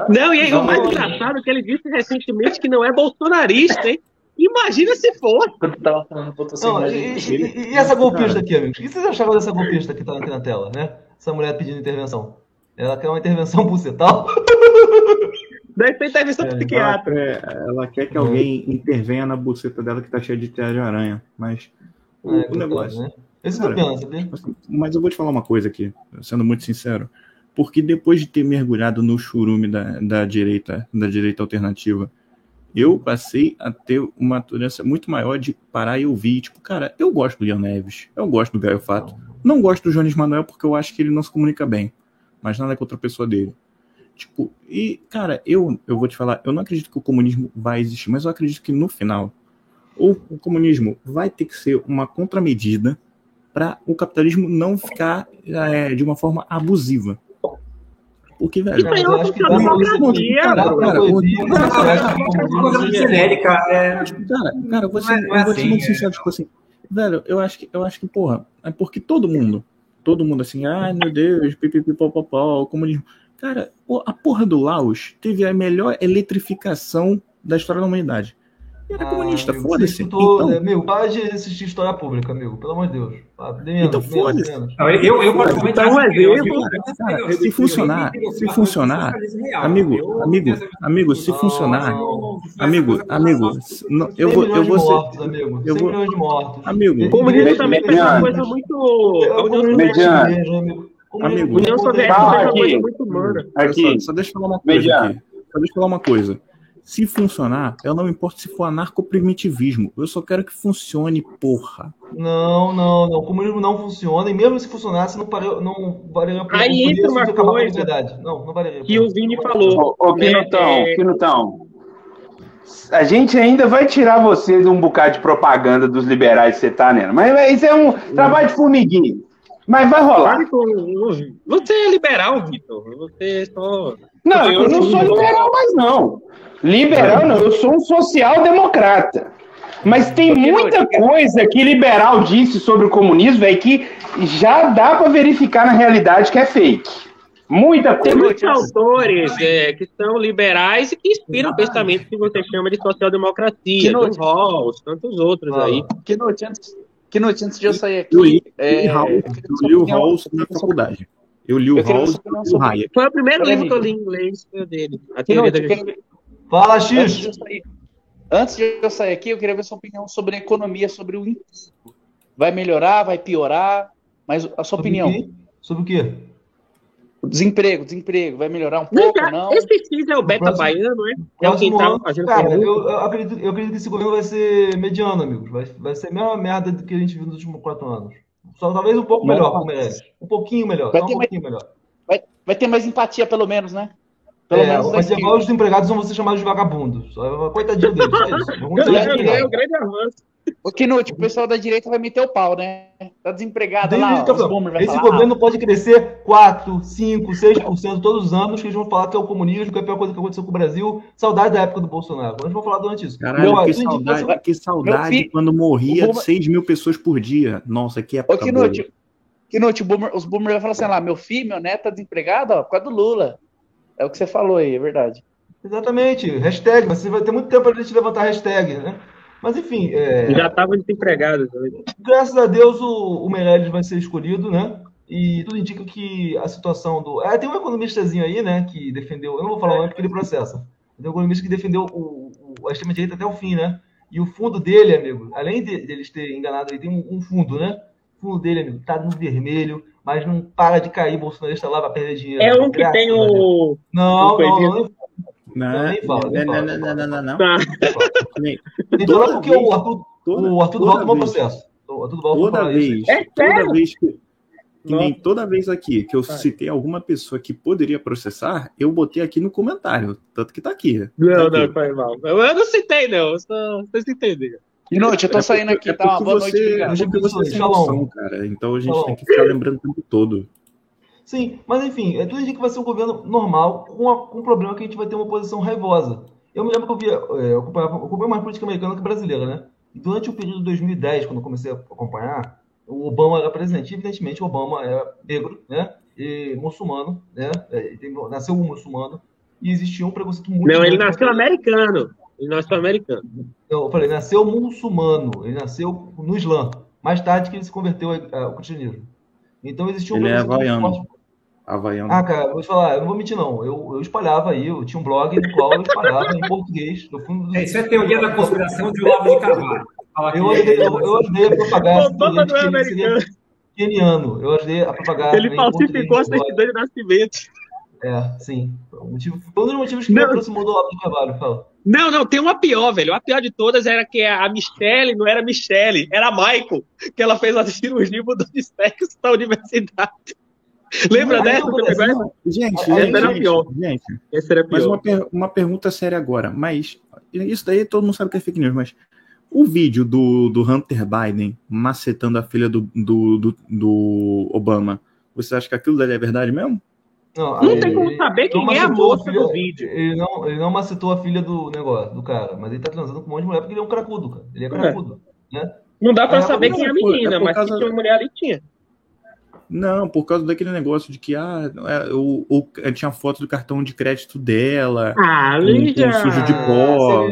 Não, e aí Não, o mais não. engraçado é que ele disse recentemente que não é bolsonarista, hein? Imagina se for. Quando tava falando Não, e, e- e essa golpista aqui, amigos? O que vocês acharam dessa golpista que tá aqui na tela, né? Essa mulher pedindo intervenção. Ela quer uma intervenção bucetal? Deve ter intervenção É, psiquiatra. Ela quer, ela quer que alguém intervenha na buceta dela que tá cheia de teia de aranha. Mas o, É, o negócio. né? Esse Cara, é o sabia? Assim, Mas eu vou te falar uma coisa aqui, sendo muito sincero. Porque depois de ter mergulhado no churume da, da direita, da direita alternativa, eu passei a ter uma tolerância muito maior de parar e ouvir. Tipo, cara, eu gosto do Leon Neves, eu gosto do Gaio Fato. Não gosto do Jones Manuel porque eu acho que ele não se comunica bem. Mas nada contra a pessoa dele. Tipo, e, cara, eu, eu vou te falar, eu não acredito que o comunismo vai existir, mas eu acredito que no final, o, o comunismo vai ter que ser uma contramedida para o capitalismo não ficar é, de uma forma abusiva. Porque, velho. Cara, eu acho que dá pra proibir, cara, dá pra cara, proibir, o- mas eu acho que é uma coisa genérica, Cara, cara, eu vou é- eu assim, muito sincero, tipo assim, velho, eu acho que, eu acho que, porra, é porque todo mundo, todo mundo assim, ai meu Deus, pipipipopopó, o comunismo. Cara, a porra do Laos teve a melhor eletrificação da história da humanidade. E era comunista, amigo, foda-se. Então, né, Meu, para de assistir história pública, amigo. Pelo amor de Deus. Ah, menos, Então, foda-se. eu, eu particularmente Então, que eu- eu- se funcionar, se funcionar, amigo, amigo, amigo, se funcionar, amigo, amigo, eu 100 vou, eu vou ser, eu 100 vou, milhões de mortos. amigo, comunismo também fez uma Mediano. coisa muito. É A o União comunismo Soviética. chinês, amigo. União Soviética fez uma aqui. coisa muito humana. Aqui. Só, deixa eu falar uma coisa Mediano. aqui. Só deixa eu falar uma coisa. Se funcionar, eu não me importo se for anarcoprimitivismo. Eu só quero que funcione, porra. Não, não, não. O comunismo não funciona. E mesmo se funcionasse, não, pare... não valeria a pena Aí entra uma coisa. Não, não valeria a Que o Vini falou. Ô, ô né, Quinutão, é, Quinutão. A gente ainda vai tirar você de um bocado de propaganda dos liberais que você tá, né? Mas isso é um trabalho de formiguinha. Mas vai rolar. Você é liberal, Vitor. Você é só. Não, eu não sou liberal mais, não. Liberal não, eu sou um social-democrata. Mas tem muita coisa que liberal disse sobre o comunismo, velho, que já dá para verificar na realidade que é fake. Muita Tem coisa. muitos autores é, que são liberais e que inspiram o pensamento que você chama de social-democracia, Que do. Rawls, tantos outros aí. Que noite, antes, que noite, antes de eu sair aqui. é, eu li li o Rawls na faculdade. Eu li o Rawls e o Hayek. Foi o primeiro livro que eu li em inglês, foi o dele. A Que teoria da Fala, Antes de X! eu sair, antes de eu sair aqui, eu queria ver sua opinião sobre a economia, sobre o índice. Vai melhorar, vai piorar? Mas a sua opinião. Sobre o quê? O desemprego, desemprego, vai melhorar um pouco, cá, não? Esse X é o beta próximo- baiano, é? É o que fazendo cara, eu, eu acredito, eu acredito que esse governo vai ser mediano, amigos. Vai, vai ser a mesma merda do que a gente viu nos últimos quatro anos. Só talvez um pouco melhor, como é. Um pouquinho melhor, Vai só um ter mais- pouquinho melhor. Vai, vai ter mais empatia, pelo menos, né? Pelo É, menos agora os desempregados vão ser chamados de vagabundos. Só- Coitadinho deles, só isso. Vamos que É o grande avanço. O Knut, o pessoal da direita vai meter o pau, né? Tá desempregado Desde lá, que Esse falar. governo pode crescer 4, 5, 6% todos os anos, que eles vão falar que é o comunismo, que é a pior coisa que aconteceu com o Brasil. Saudade da época do Bolsonaro. Eles vão falar durante isso. Caralho, Meu, que indica saudade, vai- que saudade filho- quando morria Boomer- 6 mil pessoas por dia. Nossa, que Ô, época boa. Knut, Knut, o boomer, os boomers vão falar assim lá, meu filho, meu neto tá desempregado, ó, por causa do Lula. É o que você falou aí, é verdade. Exatamente. Hashtag. Você vai ter muito tempo para a gente levantar hashtag, né? Mas enfim, é, Já estavam desempregados. né? graças a Deus o, o Meirelles vai ser escolhido, né? E tudo indica que a situação do. É, tem um economistazinho aí, né? Que defendeu. Eu não vou falar o nome porque ele processa. Tem um economista que defendeu o, o- a extrema-direita até o fim, né? E o fundo dele, amigo, além de, de eles terem enganado, ele tem um, um fundo, né? O fundo dele, amigo, tá no vermelho, mas não para de cair bolsonarista lá para perder dinheiro. É um que tem o. Não, o não, não, Não, Não, nem fala, nem não, não, não, não, não. Tá. Então, Toda porque vez- o Arthur, toda- o Arthur Duval tomou processo. O Arthur Duval Toda vez, É toda sério? vez que, que nem toda vez aqui que eu citei alguma pessoa que poderia processar, eu botei aqui no comentário, tanto que tá aqui. Não, Tá não, foi mal. Eu não citei, não. Só, vocês entenderam. Knut, eu tô É saindo porque- aqui, é tá? Uma boa noite, obrigado. é porque você Shalom. noção, cara. Então a gente Shalom. tem que ficar lembrando o tempo todo. Sim, mas enfim, é tudo indica que vai ser um governo normal, com, a- com um problema que a gente vai ter uma oposição raivosa. Eu me lembro que eu via, é, eu acompanhava, eu acompanho mais política americana que brasileira, né? E durante o período de 2010, quando eu comecei a acompanhar, o Obama era presidente. Evidentemente, o Obama era negro, né? E muçulmano, né? É, tem- nasceu um muçulmano. E existia um preconceito muito Não, ele nasceu americano. Ele nasceu americano. Eu falei, nasceu muçulmano, ele nasceu no Islã. Mais tarde que ele se converteu ao ao cristianismo. Então existia um Ele é havaiano. Havaiano. Ah, cara, vou te falar, eu não vou mentir, não. Eu, eu espalhava aí, eu tinha um blog no qual eu espalhava em português. No fundo do... É, isso é teoria da conspiração de Olavo de Carvalho. Eu ajudei, eu, eu ajudei a propagar essa Obama teoria de não é que ele seria americano. keniano. Eu ajudei a propagar Ele falsificou a certidão de nascimento. É, sim. Foi um motivo- um dos motivos que me Não. aproximou do Olavo de Carvalho. Fala. Não, não, tem uma pior, velho. A pior de todas era que a Michelle não era Michelle, era Michael, que ela fez a cirurgia e mudou de sexo da universidade. Lembra dessa? Gente, Essa gente, era pior. gente, Essa era mas pior. uma, per- uma pergunta séria agora. Mas isso daí todo mundo sabe que é fake news, mas o vídeo do, do Hunter Biden macetando a filha do, do, do, do Obama, você acha que aquilo dali é verdade mesmo? Não, Não aí tem como saber quem é a moça filha- do vídeo. Ele não, ele não macetou a filha do negócio, do cara, mas ele tá transando com um monte de mulher porque ele é um cracudo, cara. Ele é cracudo, né? Não dá pra É, saber não, quem é a por- menina, é mas causa- que tinha uma mulher ali tinha. Não, por causa daquele negócio de que ah, é, o, o- tinha foto do cartão de crédito dela, Ah, já. sujo de pó.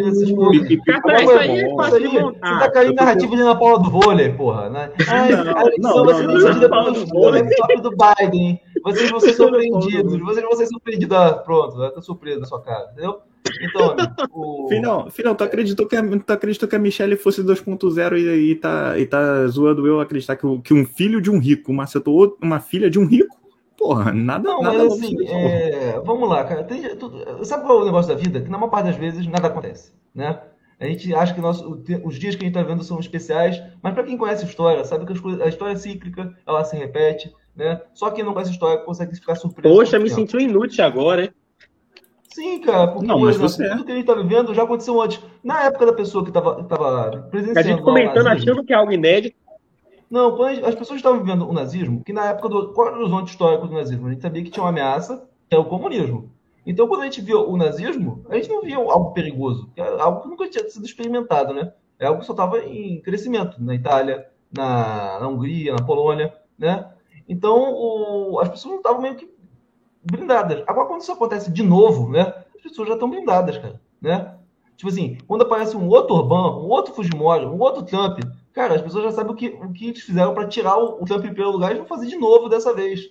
isso aí é fácil de montar. Você tá caindo narrativa de Ana Paula do vôlei, porra. Né? Ai, Não, eleição não, do Biden. Vocês vão ser surpreendidos. Vocês vão ser surpreendidos. Ah, pronto, vai ter surpresa na sua cara, entendeu? Então, o... Filhão, filhão, tu acreditou que a, tu acreditou que a Michelle fosse 2.0 e, e, tá, e tá zoando eu acreditar que, que um filho de um rico macetou outro- uma filha de um rico? Porra, nada, Não, nada mas assim, é, vamos lá, cara. Tem- tu- sabe qual é o negócio da vida? Que na maior parte das vezes nada acontece, né? A gente acha que nosso- os dias que a gente está vendo são especiais, mas para quem conhece a história, sabe que as coisas- a história é cíclica, ela se repete, né? Só quem não conhece a história consegue ficar surpreso. Poxa, me tempo. senti inútil agora, hein? Sim, cara, porque, Não, mas você é. tudo que a gente tá vivendo já aconteceu antes. Na época da pessoa que estava tava presenciando. A gente comentando, nazismo- achando que é algo inédito. Não, quando as pessoas estavam vivendo o nazismo, que na época do. Qual era o horizonte histórico do nazismo? A gente sabia que tinha uma ameaça, que era o comunismo. Então, quando a gente viu o nazismo, a gente não via algo perigoso, que era algo que nunca tinha sido experimentado, né? É algo que só estava em crescimento na Itália, na, na Hungria, na Polônia, né? Então, o- as pessoas não estavam meio que blindadas. Agora, quando isso acontece de novo, né? As pessoas já estão blindadas, cara, né? Tipo assim, quando aparece um outro Orbán, um outro Fujimori, um outro Trump, cara, as pessoas já sabem o que, o que eles fizeram para tirar o, o Trump em primeiro lugar e vão fazer de novo dessa vez.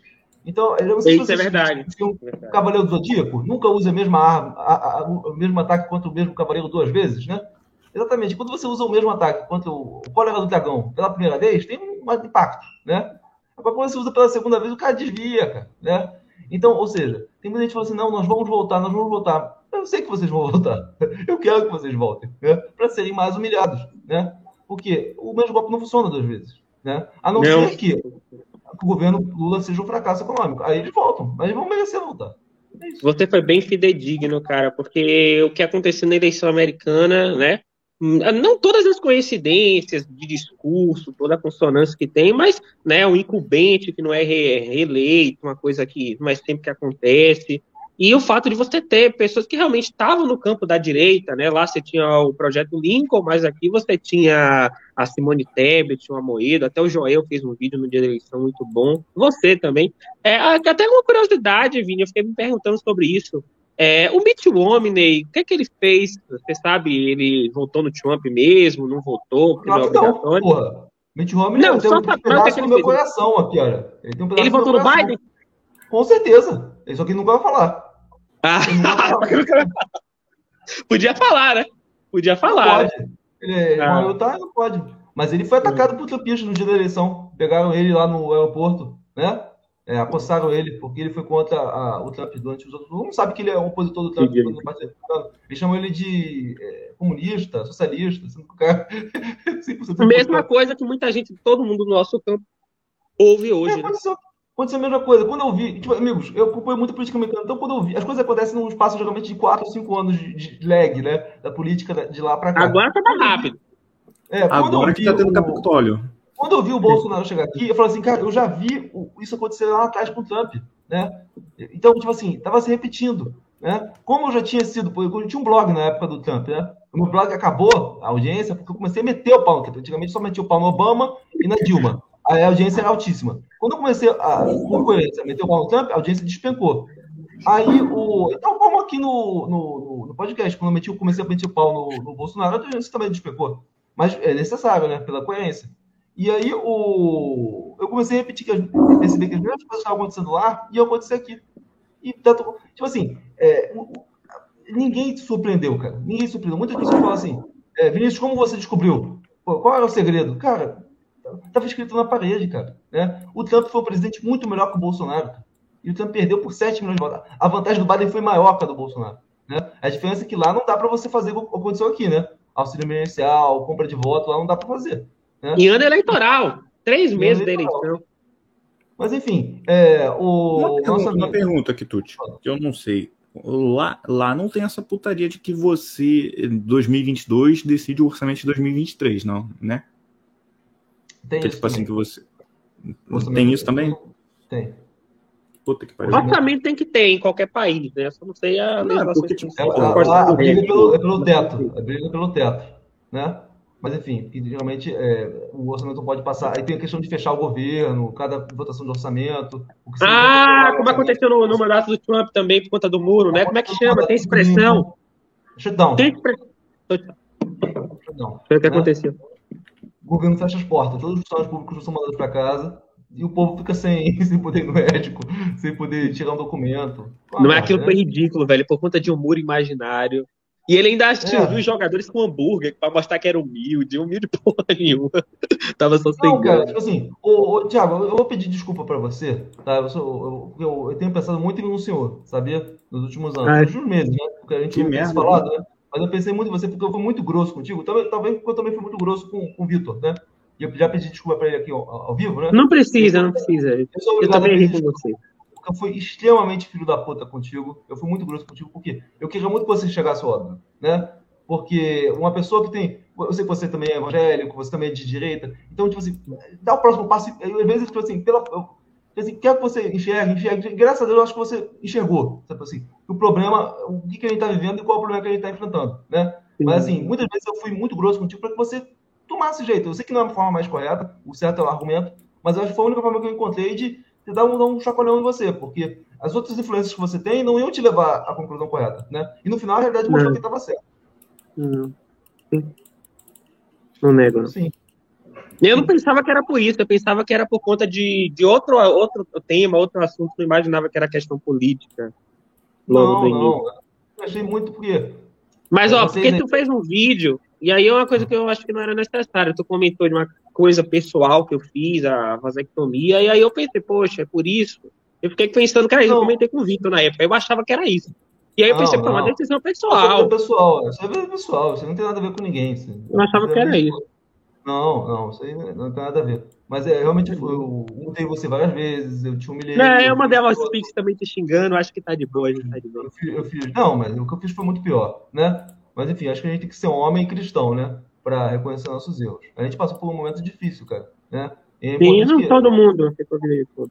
Então, eu não sei se Isso é vocês verdade. assistem o Cavaleiro do Zodíaco, nunca usa a mesma arma, a- a- o mesmo ataque contra o mesmo cavaleiro duas vezes, né? Exatamente. Quando você usa o mesmo ataque contra o, o cólera do dragão pela primeira vez, tem um impacto, né? Agora, quando você usa pela segunda vez, o cara desvia, cara, né? Então, ou seja, tem muita gente que fala assim, não, nós vamos voltar, nós vamos voltar. Eu sei que vocês vão voltar. Eu quero que vocês voltem, né? Para serem mais humilhados, né? Porque o mesmo golpe não funciona duas vezes, né? A não, Não. ser que o governo Lula seja um fracasso econômico. Aí eles voltam, mas eles vão merecer voltar. Você foi bem fidedigno, cara, porque o que aconteceu na eleição americana, né? Hum, Não todas as coincidências de discurso, toda a consonância que tem, mas né, um incumbente que não é re- reeleito, uma coisa que é sempre que acontece. E o fato de você ter pessoas que realmente estavam no campo da direita, né? Lá você tinha o projeto Lincoln, mas aqui você tinha a Simone Tebet, o Amoedo, até o Joel fez um vídeo no dia da eleição muito bom. Você também. É, até uma curiosidade, Vini, eu fiquei me perguntando sobre isso. É, o Mitt Romney, o que, é que ele fez? Você sabe, ele votou no Trump mesmo, não votou, porque não é Claro não, obrigatório? porra. Mitt Romney Não, tem um pedaço no meu fez? coração aqui, olha. Ele, tem um Ele no votou no coração. Biden? Com certeza. Ele só que nunca vai falar. Ah, vai falar. podia falar, né? Podia Não falar. né? pode. Ele é Ah. tá, não pode. Mas ele foi atacado por trumpistas no dia da eleição. Pegaram ele lá no aeroporto, né? É, acossaram ele, porque ele foi contra a- o Trump durante os outros. Mundo sabe que ele é um opositor do Trump. Quando parte republicana. Eles chamam ele de é, comunista, socialista, sendo que o cara. 100% Mesma coisa que muita gente, todo mundo no nosso campo, ouve hoje. É, aconteceu, aconteceu a mesma coisa. Quando eu vi, tipo, amigos, eu acompanho muito política americana, então quando eu vi, as coisas acontecem num espaço geralmente de 4 ou 5 anos de, de lag, né? Da política de lá pra cá. Agora tá mais rápido. É, quando Agora eu que tá tendo o- Capitólio. Quando eu vi o Bolsonaro chegar aqui, eu falei assim, cara, eu já vi isso acontecer lá atrás com o Trump, né? Então, tipo assim, tava se repetindo, né? Como eu já tinha sido, eu tinha um blog na época do Trump, né? O meu blog acabou, a audiência, porque eu comecei a meter o pau Trump. Antigamente só metia o pau no Obama e na Dilma. A audiência era altíssima. Quando eu comecei a, por coerência, meter o pau no Trump, a audiência despencou. Aí o. Então, como aqui no, no, no- podcast, quando eu meti, comecei a meter o pau no, no Bolsonaro, a audiência também despencou. Mas é necessário, né? Pela coerência. E aí o... eu comecei a repetir, que as... perceber que as mesmas coisas estavam acontecendo lá e acontecer aqui. E tanto, tipo assim, é, ninguém surpreendeu, cara. Ninguém surpreendeu. Muitas pessoas falam assim, é, Vinícius, como você descobriu? Qual era o segredo? Cara, estava escrito na parede, cara. Né? O Trump foi um presidente muito melhor que o Bolsonaro. E o Trump perdeu por 7 milhões de votos. A vantagem do Biden foi maior que a do Bolsonaro. Né? A diferença é que lá não dá para você fazer o que aconteceu aqui, né? Auxílio emergencial, compra de voto, lá não dá para fazer. Né? Em ano eleitoral. Três Em meses ano da eleitoral. eleição. Mas enfim, é, o Uma pergunta, uma amigo. pergunta aqui, Tuti, que eu não sei. Lá, lá não tem essa putaria de que você, em 2022, decide o orçamento de 2023, não, né? Tem que, isso tipo assim, que você. Orçamento- Tem isso também? Tem. Puta que pariu. Orçamento tem que ter em qualquer país, né? Só não sei a Não, é porque, que tipo. É, a- a briga é pelo, é pelo teto. A briga é pelo teto. Né? Mas enfim, geralmente é, o orçamento pode passar. Aí tem a questão de fechar o governo, cada votação de orçamento. Ah, como aconteceu no, no mandato do Trump também, por conta do muro, né? Como é que chama? Tem expressão. Shutdown. Tem expressão. Shutdown, Foi o que né? aconteceu. O governo fecha as portas, todos os funcionários públicos são mandados para casa e o povo fica sem, sem poder ir no médico, sem poder tirar um documento. Uma Não é merda, aquilo né? foi ridículo, velho, por conta de um muro imaginário. E ele ainda assistiu É. os jogadores com hambúrguer pra mostrar que era humilde, humilde porra nenhuma. Tava só sem Não, cara, tipo assim, ô, ô, Thiago, eu vou pedir desculpa pra você, tá? Eu, sou, eu, eu, eu tenho pensado muito em um senhor, sabia? Nos últimos anos, Ah, nos últimos meses, né? Porque a gente que merda, falado, né? Mas eu pensei muito em você porque eu fui muito grosso contigo. Talvez, talvez porque eu também fui muito grosso com, com o Vitor, né? E eu já pedi desculpa pra ele aqui ao, ao vivo, né? Não precisa, não precisa. Eu Eu também ri com você. Porque eu fui extremamente filho da puta contigo. Eu fui muito grosso contigo, porque eu queria muito que você chegasse óbvio, né? Porque uma pessoa que tem. Eu sei que você também é evangélico, você também é de direita. Então, tipo assim, dá o próximo passo. e, Às vezes, tipo assim, pela, tipo assim, quer que você enxergue, enxergue. Graças a Deus, eu acho que você enxergou. Sabe assim? O problema, o que, que a gente está vivendo e qual é o problema que a gente está enfrentando, né? Mas, assim, muitas vezes eu fui muito grosso contigo para que você tomasse jeito. Eu sei que não é a forma mais correta, o certo é o argumento, mas acho que foi a única forma que eu encontrei de te dar um, dar um chacoalhão em você, porque as outras influências que você tem não iam te levar à conclusão correta, né? E no final, a realidade mostrou É. que estava certo. Não. Não nego, não. Sim. Eu não pensava que era por isso, eu pensava que era por conta de, de outro, outro tema, outro assunto, não imaginava que era questão política. Logo Não, não. Eu achei muito porque. Mas, ó, porque tu fez um vídeo, e aí é uma coisa que eu acho que não era necessário. Tu comentou de uma coisa pessoal que eu fiz, a vasectomia, e aí eu pensei, poxa, é por isso. Eu fiquei pensando que era isso, eu comentei com o Vitor na época, eu achava que era isso. E aí eu Não, pensei, pô, uma não. decisão Isso é pessoal. pessoal, isso é pessoal, isso não tem nada a ver com ninguém. Isso. Eu achava que era isso. Não, não, isso aí não tem nada a ver. Mas é, realmente eu, eu mudei você várias vezes, eu te humilhei. É, eu eu, mandei uma Pix também te xingando, acho que tá de boa, a gente tá de boa. fiz, eu fiz. Não, mas o que eu fiz foi muito pior, né? Mas enfim, acho que a gente tem que ser um homem cristão, né? Pra reconhecer nossos erros. A gente passou por um momento difícil, cara, né? E é Sim, não que- todo mundo, ficou.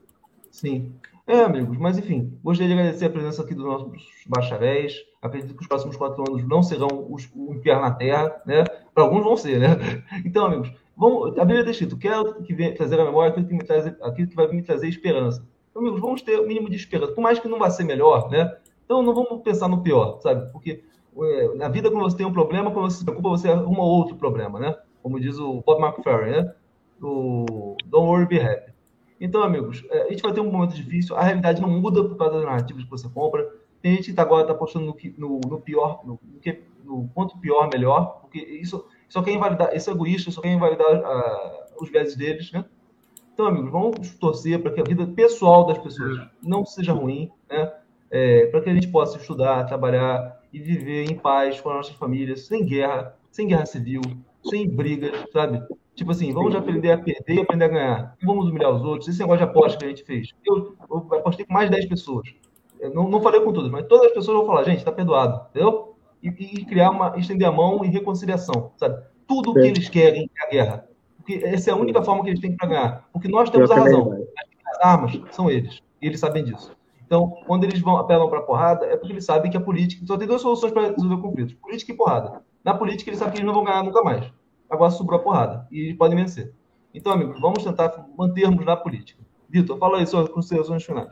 Sim. É, amigos, mas enfim, gostaria de agradecer a presença aqui dos nossos bacharéis. Acredito que os próximos quatro anos não serão os, o inferno na Terra, né? Para alguns vão ser, né? Então, amigos, vamos, a Bíblia está escrito: quero que venha trazer à memória aquilo que, me traz, aquilo que vai me trazer esperança. Então, amigos, vamos ter o mínimo de esperança, por mais que não vá ser melhor, né? Então, não vamos pensar no pior, sabe? Porque na vida, quando você tem um problema, quando você se preocupa, você arruma outro problema, né? Como diz o Bob McFerrin, né? Do Don't Worry, Be Happy. Então, amigos, é, a gente vai ter um momento difícil. A realidade não muda por causa das narrativas que você compra. Tem gente que agora está apostando no, no, no pior, no, que- no quanto pior, melhor, porque isso só quer invalidar, esse egoísta só quer invalidar ah, os viéses deles, né? Então, amigos, vamos torcer para que a vida pessoal das pessoas não seja ruim, né? É, para que a gente possa estudar, trabalhar e viver em paz com as nossas famílias, sem guerra, sem guerra civil, sem brigas, sabe? Tipo assim, vamos aprender a perder e aprender a ganhar. Não vamos humilhar os outros. Esse negócio de aposta que a gente fez. Eu, eu apostei com mais de 10 pessoas. Eu não, não falei com todas, mas todas as pessoas vão falar, gente, tá perdoado, entendeu? E, e criar uma, estender a mão e reconciliação, sabe? Tudo o que eles querem é a guerra. Porque essa é a única forma que eles têm para ganhar. Porque nós temos a razão. As armas são eles. E eles sabem disso. Então, quando eles vão apelam para porrada, é porque eles sabem que a política só tem duas soluções para resolver conflitos: política e porrada. Na política, eles sabem que eles não vão ganhar nunca mais. Agora sobrou a porrada e eles podem vencer. Então, amigos, vamos tentar mantermos na política. Vitor, fala aí suas considerações finais.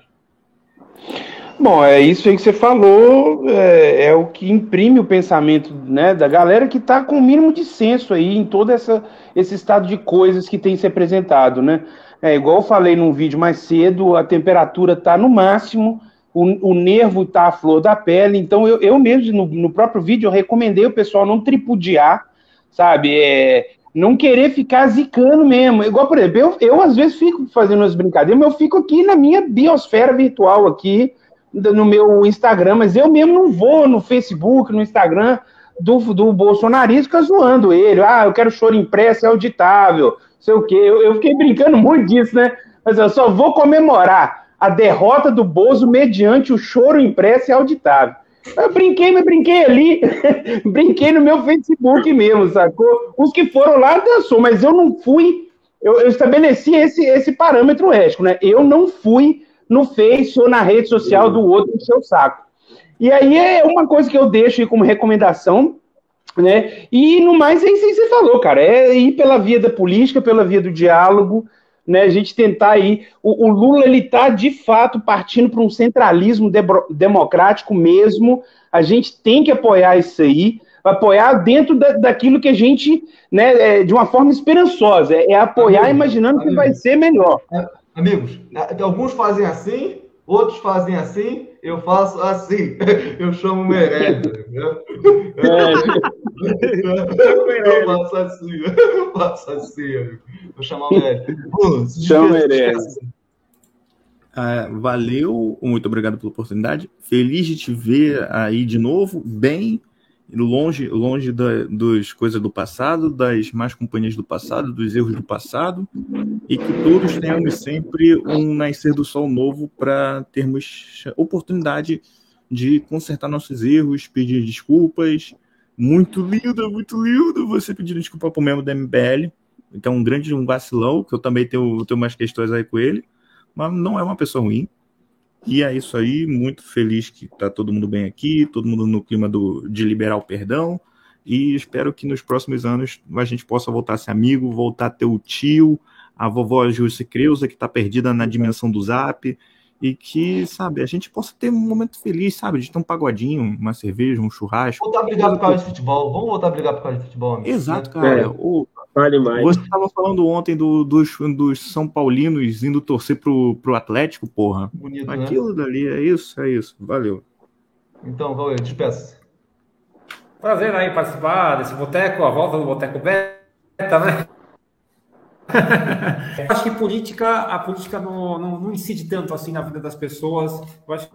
Bom, é isso aí que você falou, é, é o que imprime o pensamento né, da galera que está com o mínimo de senso aí em todo essa, esse estado de coisas que tem se apresentado, né? É igual eu falei num vídeo mais cedo, a temperatura está no máximo, o, o nervo está à flor da pele, então eu, eu mesmo, no, no próprio vídeo, eu recomendei o pessoal não tripudiar, sabe? É, não querer ficar zicando mesmo. Igual, por exemplo, eu, eu às vezes fico fazendo umas brincadeiras, mas eu fico aqui na minha biosfera virtual aqui, no meu Instagram, mas eu mesmo não vou no Facebook, no Instagram do, do bolsonarista zoando ele. Ah, eu quero choro impresso, é auditável, sei o quê. Eu, eu fiquei brincando muito disso, né? Mas eu só vou comemorar a derrota do Bozo mediante o choro impresso e auditável. Eu brinquei, mas brinquei ali, brinquei no meu Facebook mesmo, sacou? Os que foram lá dançou, mas eu não fui, eu, eu estabeleci esse, esse parâmetro ético, né? Eu não fui no Face ou na rede social do outro no seu saco. E aí é uma coisa que eu deixo aí como recomendação, né? E no mais é isso aí que você falou, cara, é ir pela via da política, pela via do diálogo, né? A gente tentar aí, o, o Lula ele tá de fato partindo para um centralismo debro- democrático mesmo. A gente tem que apoiar isso aí, apoiar dentro da, daquilo que a gente, né, é, de uma forma esperançosa, é, é apoiar Amigo, imaginando que amigo. vai ser melhor. Amigos, alguns fazem assim, outros fazem assim, eu faço assim. Eu chamo Meirelles. entendeu? Eu faço assim, eu faço assim, amigo. Vou chamar o se Chama Meirelles. despeça. Ah, valeu, muito obrigado pela oportunidade. Feliz de te ver aí de novo, bem longe, longe da, dos coisas do passado, das más companhias do passado, dos erros do passado, e que todos tenhamos sempre um nascer do sol novo para termos oportunidade de consertar nossos erros, pedir desculpas. Muito lindo, muito lindo você pedir desculpa para o membro da MBL, que é um grande um vacilão, que eu também tenho, tenho umas questões aí com ele, mas não é uma pessoa ruim. E é isso aí, muito feliz que tá todo mundo bem aqui, todo mundo no clima do, de liberar o perdão. E espero que nos próximos anos a gente possa voltar a ser amigo, voltar a ter o tio, a vovó Júlia Creuza, que tá perdida na dimensão do zap, e que, sabe, a gente possa ter um momento feliz, sabe, de ter um pagodinho, uma cerveja, um churrasco. Voltar a brigar por causa de futebol. Vamos voltar a brigar por causa de futebol, amigo. Exato, cara. É. O, Vale mais. você estava falando ontem do- dos, dos São Paulinos indo torcer pro, pro Atlético, porra. Bonito, né? Aquilo dali, é isso, é isso. Valeu. Então, Cauê, despeça. Prazer aí participar desse boteco, a volta do Boteco Beta, né? Eu acho que política, a política não, não, não incide tanto assim na vida das pessoas. Eu acho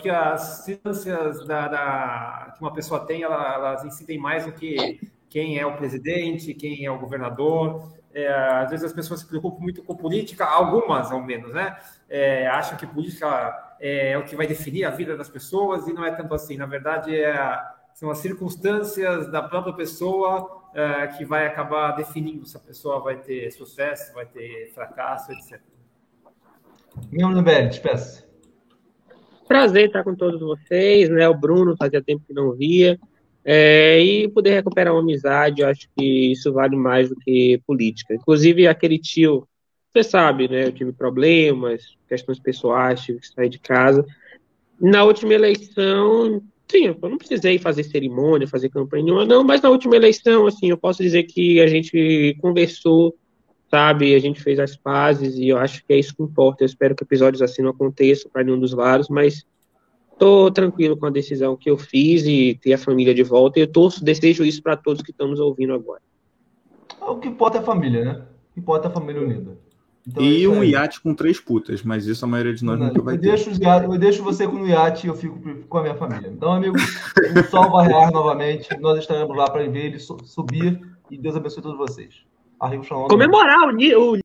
que as circunstâncias da, da- que uma pessoa tem, ela- elas incidem mais do que quem é o presidente, quem é o governador. É, às vezes as pessoas se preocupam muito com política, algumas ao menos, né? É, acham que política é o que vai definir a vida das pessoas e não é tanto assim. Na verdade, é são as circunstâncias da própria pessoa é, que vai acabar definindo se a pessoa vai ter sucesso, vai ter fracasso, etc. Do MBL, despeça. Prazer estar com todos vocês, né? O Bruno fazia tempo que não via. É, e poder recuperar uma amizade, eu acho que isso vale mais do que política. Inclusive, aquele tio, você sabe, né? Eu tive problemas, questões pessoais, tive que sair de casa. Na última eleição, sim, eu não precisei fazer cerimônia, fazer campanha nenhuma, não, mas na última eleição, assim, eu posso dizer que a gente conversou, sabe? A gente fez as pazes e eu acho que é isso que importa. Eu espero que episódios assim não aconteçam para nenhum dos lados, mas Estou tranquilo com a decisão que eu fiz e ter a família de volta. E eu torço, desejo isso para todos que estão nos ouvindo agora. O que importa é a família, né? O que importa é a família unida. Então, é e isso um iate com três putas, mas isso a maioria de nós nunca vai Eu ter. deixo, eu deixo você com o iate e eu fico com a minha família. Então, amigo, o sol vai raiar novamente. Nós estaremos lá para ver ele su- subir e Deus abençoe todos vocês. Arriba o Shalom. Comemorar o, o